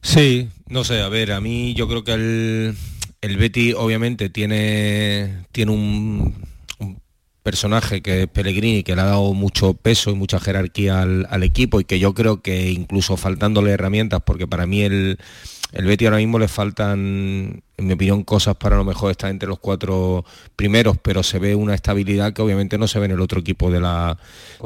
Sí, no sé, a ver, a mí yo creo que el, el Betty obviamente tiene, tiene un, personaje que es Pellegrini, que le ha dado mucho peso y mucha jerarquía al, equipo y que yo creo que incluso faltándole herramientas, porque para mí el, el Betty ahora mismo le faltan, en mi opinión, cosas para lo mejor estar entre los cuatro primeros, pero se ve una estabilidad que obviamente no se ve en el otro equipo de la,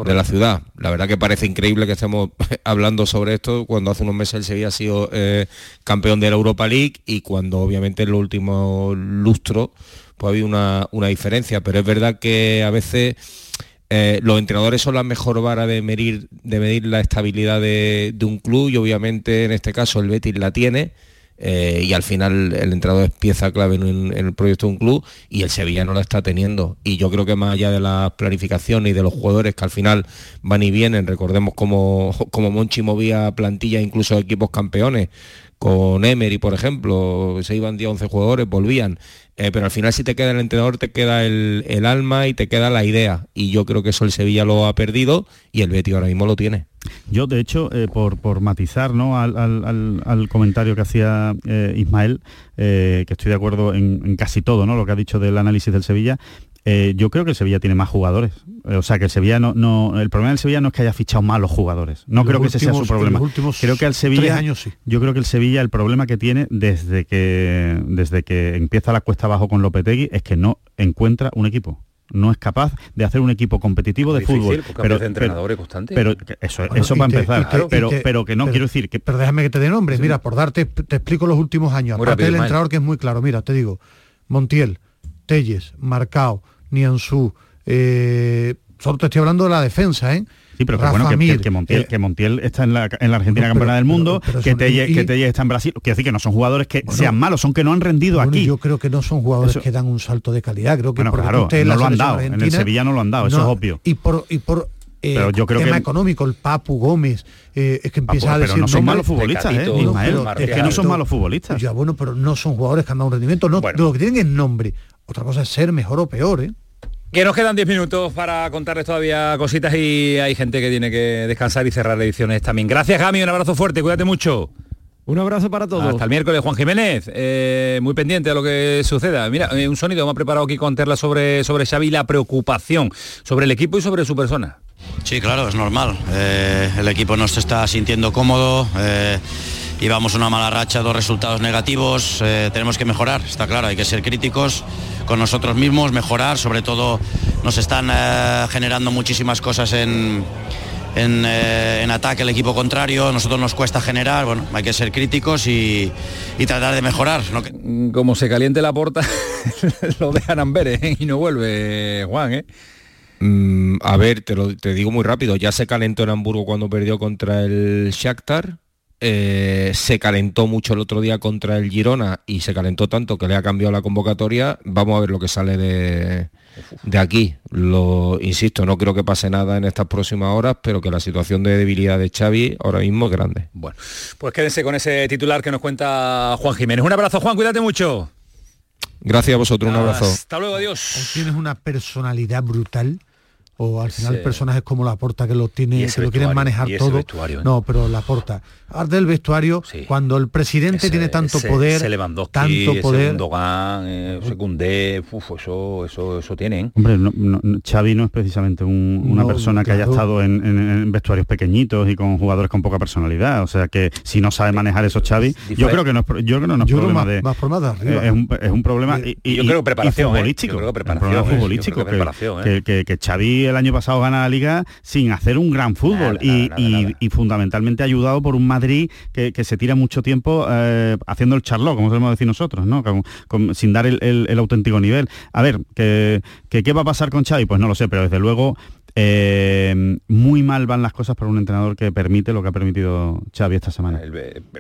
de la ciudad. La verdad que parece increíble que estemos hablando sobre esto cuando hace unos meses el Sevilla ha sido eh, campeón de la Europa League y cuando obviamente en los últimos lustros pues ha habido una, diferencia, pero es verdad que a veces eh, los entrenadores son la mejor vara de medir, de medir la estabilidad de, un club y obviamente en este caso el Betis la tiene. Eh, y al final el entrenador es pieza clave en, el proyecto de un club y el Sevilla no la está teniendo. Y yo creo que más allá de la planificación y de los jugadores que al final van y vienen, recordemos como, como Monchi movía plantilla incluso equipos campeones, con Emery, por ejemplo, se iban 10 11 jugadores, volvían. Eh, pero al final si te queda el entrenador, te queda el, alma y te queda la idea. Y yo creo que eso el Sevilla lo ha perdido y el Betis ahora mismo lo tiene. Yo, de hecho, eh, por, matizar ¿no? al, comentario que hacía eh, Ismael, que estoy de acuerdo en, en, casi todo ¿no? lo que ha dicho del análisis del Sevilla, eh, yo creo que el Sevilla tiene más jugadores. Eh, o sea, que el Sevilla no, El problema del Sevilla no es que haya fichado malos jugadores. No creo que ese sea su problema. creo que el Sevilla. Años, sí. Yo creo que el Sevilla, el problema que tiene desde que, desde que empieza la cuesta abajo con Lopetegui es que no encuentra un equipo no es capaz de hacer un equipo competitivo de fútbol. Pero, de entrenadores pero eso, eso va a empezar. pero, pero que no quiero decir que. Pero déjame que te dé nombres. Mira, por darte, te explico los últimos años. Aparte del entrenador que es muy claro. Mira, te digo, Montiel, Telles, Marcao, Nianzú. Eh, solo te estoy hablando de la defensa, ¿eh? Sí, pero que, bueno, que, Montiel, eh, Montiel, está en la, Argentina campeona del mundo, que, Telle, está en Brasil. Quiero decir que no son jugadores que sean malos, son que no han rendido aquí. Yo creo que no son jugadores que dan un salto de calidad. Creo que bueno, claro, no lo han dado. En el Sevilla no lo han dado, eso es obvio. Y por, y por eh, pero yo creo tema económico, el Papu Gómez, eh, es que empieza a decir... Pero no son malos futbolistas, ¿eh? es que no son malos futbolistas. Ya, bueno, pero no son jugadores que han dado un rendimiento. No, Lo que tienen es nombre. Otra cosa es ser mejor o peor, ¿eh? Que nos quedan 10 minutos para contarles todavía cositas y hay gente que tiene que descansar y cerrar ediciones también. Gracias, Gami, un abrazo fuerte, cuídate mucho. Un abrazo para todos. Hasta el miércoles, Juan Jiménez. Eh, muy pendiente a lo que suceda. Mira, eh, un sonido hemos preparado aquí con Terla sobre, sobre Xavi la preocupación sobre el equipo y sobre su persona. Sí, claro, es normal. Eh, el equipo no se está sintiendo cómodo. Llevamos una mala racha, dos resultados negativos. tenemos que mejorar, está claro, hay que ser críticos con nosotros mismos, mejorar, sobre todo nos están eh, generando muchísimas cosas en, eh, en, ataque el equipo contrario, a nosotros nos cuesta generar, bueno, hay que ser críticos y, tratar de mejorar. Como se caliente la puerta, lo dejan Amberes ¿eh? y no vuelve Juan, ¿eh? Mm, a ver, te, lo, te digo muy rápido, ya se calentó en Hamburgo cuando perdió contra el Shakhtar, eh, se calentó mucho el otro día contra el Girona y se calentó tanto que le ha cambiado la convocatoria. Vamos a ver lo que sale de, de aquí. Lo insisto, no creo que pase nada en estas próximas horas, pero que la situación de debilidad de Xavi ahora mismo es grande. Bueno, pues quédense con ese titular que nos cuenta Juan Jiménez. Un abrazo, Juan, cuídate mucho. Gracias a vosotros, un abrazo. Hasta luego, adiós. Tienes una personalidad brutal o al final personajes como la porta que lo tiene que lo quieren manejar todo. ¿eh? no pero la porta del el vestuario cuando el presidente tiene tanto poder tanto poder. Dogan, eh, Secundé, eso eso eso tienen. ¿eh? hombre no, Xavi no es precisamente una persona que haya estado en, vestuarios pequeñitos y con jugadores con poca personalidad. O sea que si no sabe manejar eso Xavi yo creo que no es, yo creo no es problema de, más es, un, es un problema y, yo creo preparación futbolístico. Yo creo preparación, futbolístico que, que, que, Xavi el año pasado gana la liga sin hacer un gran fútbol y, fundamentalmente ayudado por un Madrid que, se tira mucho tiempo eh, haciendo el charló, como solemos decir nosotros, ¿no? sin dar el, auténtico nivel. A ver, ¿qué va a pasar con Xavi? Pues no lo sé, pero desde luego eh, muy mal van las cosas para un entrenador que permite lo que ha permitido Xavi esta semana.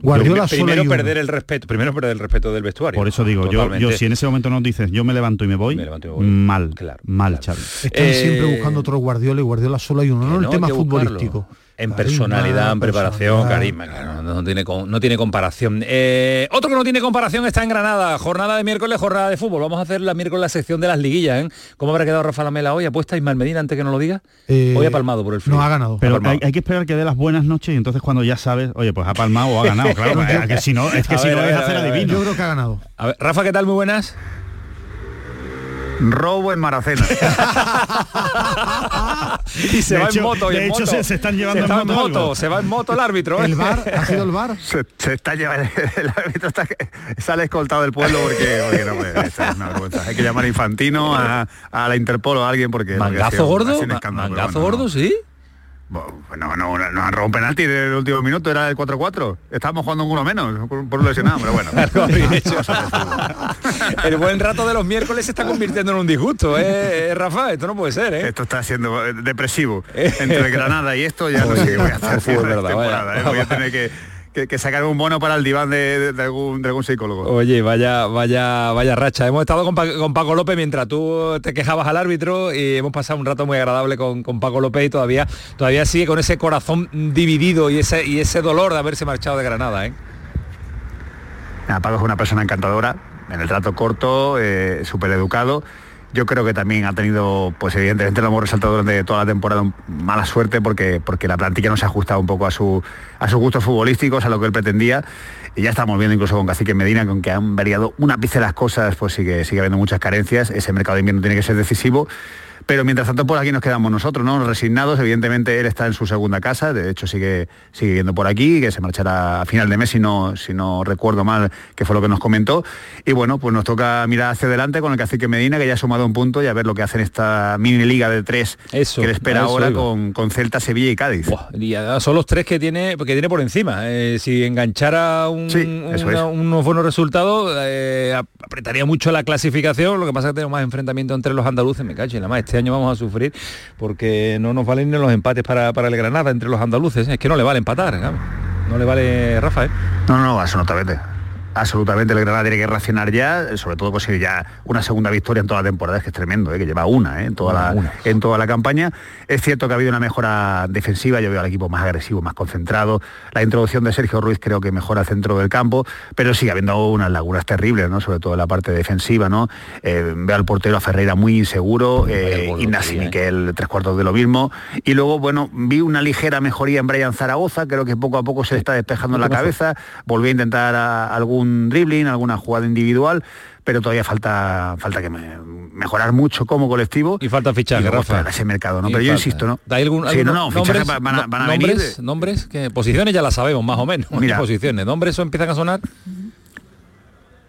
Guardiola primero perder el respeto, primero perder el respeto del vestuario. Por eso digo, yo, yo, si en ese momento nos dices yo me levanto y me voy, mal, claro, mal Xavi. Están siempre eh, buscando otro Guardiola y Guardiola solo hay uno, no, el tema futbolístico en personalidad, en preparación, carisma, no, tiene, no tiene comparación. Eh, otro que no tiene comparación está en Granada, jornada de miércoles, jornada de fútbol. Vamos a hacer la miércoles la sección de las liguillas, ¿eh? ¿Cómo habrá quedado Rafa Lamela hoy? ¿Apuesta Ismael Medina antes que no lo diga? Eh, hoy ha palmado por el frío. No ha ganado. Pero hay, que esperar que dé las buenas noches y entonces cuando ya sabes, oye, pues ha palmado o ha ganado, claro, es que si no, es que si no es hacer adivino. Yo creo que ha ganado. A ver, Rafa, ¿qué tal? Muy buenas. Robo en Maracena. y se va en moto. de hecho, Se, están llevando en, moto, Se va en moto el árbitro. ¿eh? ¿El bar? ¿Ha sido el bar? Se, está llevando... El árbitro está, sale escoltado del pueblo porque, porque no puede. Es una vergüenza. Hay que llamar a Infantino, a, a la Interpol o a alguien porque... ¿Mangazo gordo? ¿Mangazo gordo, sí? Bueno, no, no, no han robado un penalti del último minuto, era el 4-4. Estábamos jugando uno menos, por, un lesionado, pero bueno. el buen rato de los miércoles se está convirtiendo en un disgusto, ¿eh, eh, Rafa? Esto no puede ser, ¿eh? Esto está siendo depresivo. Entre Granada y esto ya no sé qué voy a hacer. ¿eh? Voy a tener que que, sacar un bono para el diván de, algún, psicólogo. Oye, vaya, vaya, vaya racha. Hemos estado con, Paco López mientras tú te quejabas al árbitro y hemos pasado un rato muy agradable con, Paco López y todavía, todavía sigue con ese corazón dividido y ese, y ese dolor de haberse marchado de Granada. ¿eh? Paco es una persona encantadora, en el trato corto, eh, súper educado yo creo que también ha tenido, pues evidentemente lo hemos resaltado durante toda la temporada, mala suerte porque, porque la plantilla no se ha ajustado un poco a, su, a sus gustos futbolísticos, a lo que él pretendía. Y ya estamos viendo incluso con Cacique Medina, con que han variado una de las cosas, pues sigue, sigue habiendo muchas carencias. Ese mercado de invierno tiene que ser decisivo. Pero mientras tanto por aquí nos quedamos nosotros, ¿no? Resignados, evidentemente él está en su segunda casa, de hecho sigue, sigue viendo por aquí, que se marchará a final de mes si no, si no recuerdo mal, que fue lo que nos comentó. Y bueno, pues nos toca mirar hacia adelante con el cacique Medina, que ya ha sumado un punto y a ver lo que hace en esta mini liga de tres eso, que le espera ahora con, con, Celta, Sevilla y Cádiz. son los tres que tiene, que tiene por encima. Eh, si enganchara un, unos buenos resultados, eh, apretaría mucho la clasificación, lo que pasa es que tenemos más enfrentamiento entre los andaluces, me cacho, y nada más este año vamos a sufrir porque no nos valen ni los empates para, el Granada entre los andaluces. Es que no le vale empatar, no le vale Rafael. No, no, absolutamente absolutamente el Granada tiene que reaccionar ya, sobre todo pues ya una segunda victoria en toda la temporada, es que es tremendo, ¿eh? que lleva una, ¿eh? en, toda la, en toda la campaña. Es cierto que ha habido una mejora defensiva, yo veo al equipo más agresivo, más concentrado. La introducción de Sergio Ruiz creo que mejora el centro del campo, pero sigue habiendo unas lagunas terribles, ¿no? sobre todo en la parte defensiva. ¿no? Eh, veo al portero a Ferreira muy inseguro, eh, Ignasi Miquel tres cuartos de lo mismo. Y luego, bueno, vi una ligera mejoría en Brian Zaragoza, creo que poco a poco se le está despejando la cabeza, volví a intentar algún un dribbling, alguna jugada individual, pero todavía falta falta que mejorar mucho como colectivo. Y falta fichar Rafa. ese mercado no pero yo insisto no ¿Hay algún, no, nombres, van a, van a venir nombres que posiciones ya las sabemos más o menos Mira, posiciones. Nombres o empiezan a sonar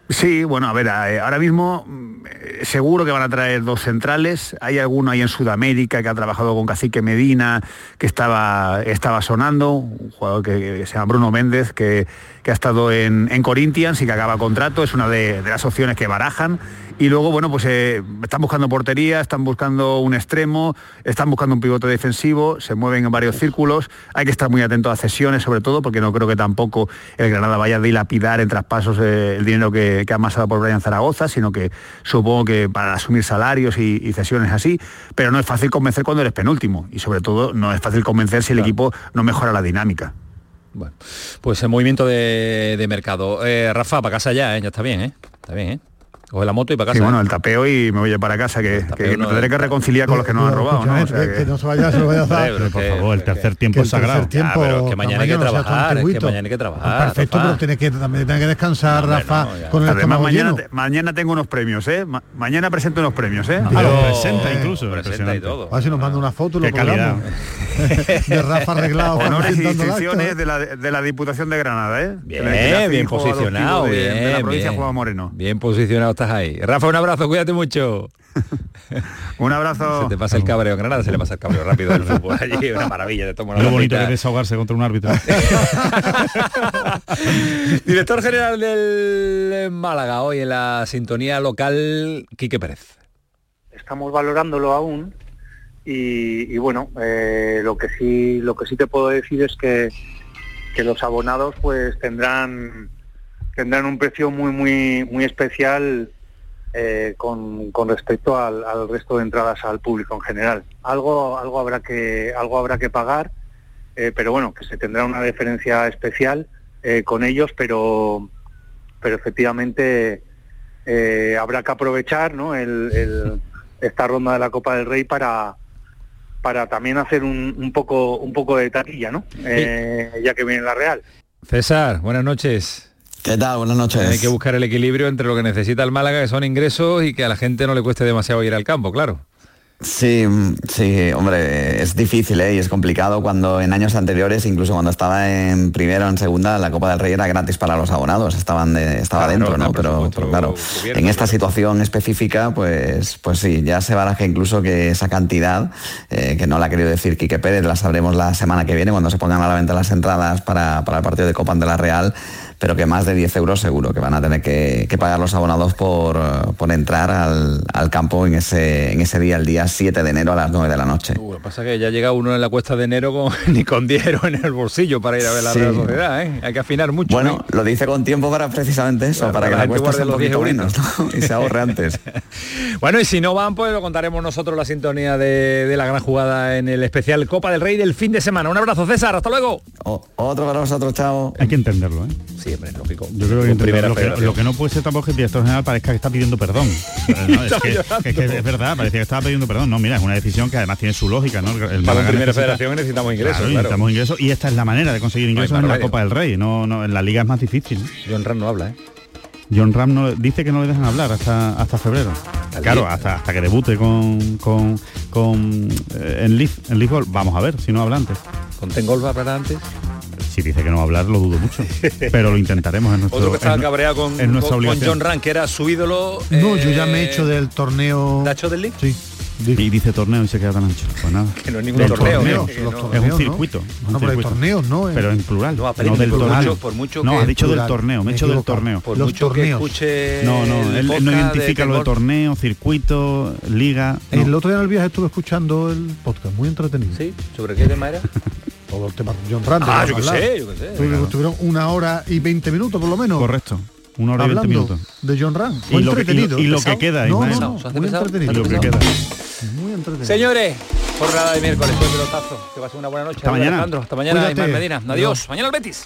Sí, bueno, a ver, eh, ahora mismo mm, seguro que van a traer dos centrales. Hay alguno ahí en Sudamérica que ha trabajado con Cacique Medina, que estaba, estaba sonando, un jugador que, se llama Bruno Méndez, que, ha estado en, Corinthians y que acaba contrato. Es una de, de las opciones que barajan y luego, bueno, pues eh, están buscando portería, están buscando un extremo, están buscando un pivote defensivo, se mueven en varios círculos. Hay que estar muy atento a cesiones, sobre todo, porque no creo que tampoco el Granada vaya a dilapidar en traspasos eh, el dinero que, ha amasado por Brian Zaragoza, sino que supongo que para asumir salarios y, cesiones así. Pero no es fácil convencer cuando eres penúltimo. Y sobre todo, no es fácil convencer si el equipo no mejora la dinámica. Bueno, pues el movimiento de, mercado. Eh, Rafa, para casa ya, ya está bien, ¿eh? Está bien, ¿eh? Coge la moto y para casa. Sí, bueno, ¿eh? el tapeo y me voy para casa, que, que me tendré que reconciliar con los que nos han robado. ¿no? O sea, que... que... no se vaya, se lo vaya a hacer. por favor, el tercer tiempo es sagrado. Tiempo, ah, pero que mañana hay que trabajar, es que mañana hay que trabajar. Perfecto, pero tiene que, también tiene que descansar, Rafa, con el Además, mañana, mañana tengo unos premios, ¿eh? mañana presento unos premios, ¿eh? Ah, los presenta incluso. Presenta y todo. A ver si nos manda una foto lo calidad. de Rafa arreglado. Honores y distinciones de la, de la Diputación de Granada, ¿eh? Bien, bien posicionado. De la provincia de Juan Moreno. Bien posicionado estás ahí. Rafa, un abrazo, cuídate mucho. un abrazo. Se te pasa el cabreo en Granada, se le pasa el cabreo rápido del fútbol allí, una maravilla, de tomar Lo bonito que es desahogarse contra un árbitro. Director general del Málaga, hoy en la sintonía local, Quique Pérez. Estamos valorándolo aún y, bueno, eh, lo que sí lo que sí te puedo decir es que, que los abonados pues tendrán tendrán un precio muy muy muy especial eh, con, con, respecto al, resto de entradas al público en general. Algo algo habrá que algo habrá que pagar, eh, pero bueno que se tendrá una diferencia especial con ellos, pero pero efectivamente habrá que aprovechar ¿no? el, esta ronda de la Copa del Rey para para también hacer un, poco un poco de taquilla, ¿no? Eh, ya que viene la Real. César, buenas noches. ¿Qué tal? Buenas noches. Hay que buscar el equilibrio entre lo que necesita el Málaga, que son ingresos, y que a la gente no le cueste demasiado ir al campo, claro. Sí, sí, hombre, es difícil ¿eh? y es complicado cuando en años anteriores, incluso cuando estaba en primero o en segunda, la Copa del Rey era gratis para los abonados, estaban de, estaba dentro, ¿no? Pero, claro, en esta situación específica, pues, pues sí, ya se baraja incluso que esa cantidad, eh, que no la ha querido decir Quique Pérez, la sabremos la semana que viene cuando se pongan a la venta las entradas para, para el partido de Copa de la Real, pero que más de 10 euros seguro que van a tener que, pagar los abonados por, por entrar al, campo en ese, en ese día, el día 7 de enero a las 9 de la noche. lo que pasa es que ya llega uno en la cuesta de enero con, ni con 10 euros en el bolsillo para ir a ver la Real Sociedad, ¿eh? Hay que afinar mucho. Bueno, ¿eh? lo dice con tiempo para precisamente eso, para, que la, cuesta sea un poquito menos y se ahorre antes. bueno, y si no van, pues lo contaremos nosotros la sintonía de, la gran jugada en el especial Copa del Rey del fin de semana. Un abrazo, César, hasta luego. otro para vosotros, chao. Hay que entenderlo, ¿eh? siempre lógico. Yo creo que, lo, que no puede ser tampoco que el director general parezca que está pidiendo perdón. es, que, es, verdad, parecía que estaba pidiendo perdón. No, mira, es una decisión que además tiene su lógica, ¿no? El Para la primera federación necesitamos ingresos. Claro, necesitamos ingresos y esta es la manera de conseguir ingresos en la Copa del Rey. No, no, en la liga es más difícil. John Ram no habla, ¿eh? John Ram no, dice que no le dejan hablar hasta hasta febrero. Claro, hasta, hasta que debute con, con, con eh, en Leaf, en Leaf Vamos a ver si no habla antes. ¿Con Tengol va a hablar antes? Si dice que no va a hablar, lo dudo mucho. Pero lo intentaremos en nuestro Otro que estaba cabreado con, con, John Rand, que era su ídolo. No, yo ya me he hecho del torneo. ¿Nacho del League? Sí. Y dice torneo y se queda tan ancho. Pues nada. Que no es ningún torneo. Torneos, es un circuito. No, pero hay torneos, ¿no? Pero en plural. No, no del torneo. por mucho no, ha dicho del torneo. Me he hecho del torneo. Por los mucho torneos. Que escuche no, no, él, no identifica lo de torneo, circuito, liga. El otro día en el viaje estuve escuchando el podcast, muy entretenido. ¿Sí? ¿Sobre qué tema era? todo el tema John Rand. Ah, yo qué sé, yo qué sé. Tuvieron una hora y 20 minutos por lo menos. Correcto. Una hora y 20 minutos. De John Rand. Muy y entretenido. y, lo, que queda, no, no, no, muy entretenido. Y lo que queda. Muy entretenido. Señores, jornada de miércoles, fue pelotazo. Que va a ser una buena noche. Hasta mañana. Alejandro. Hasta mañana, Medina. Adiós. Mañana el Betis.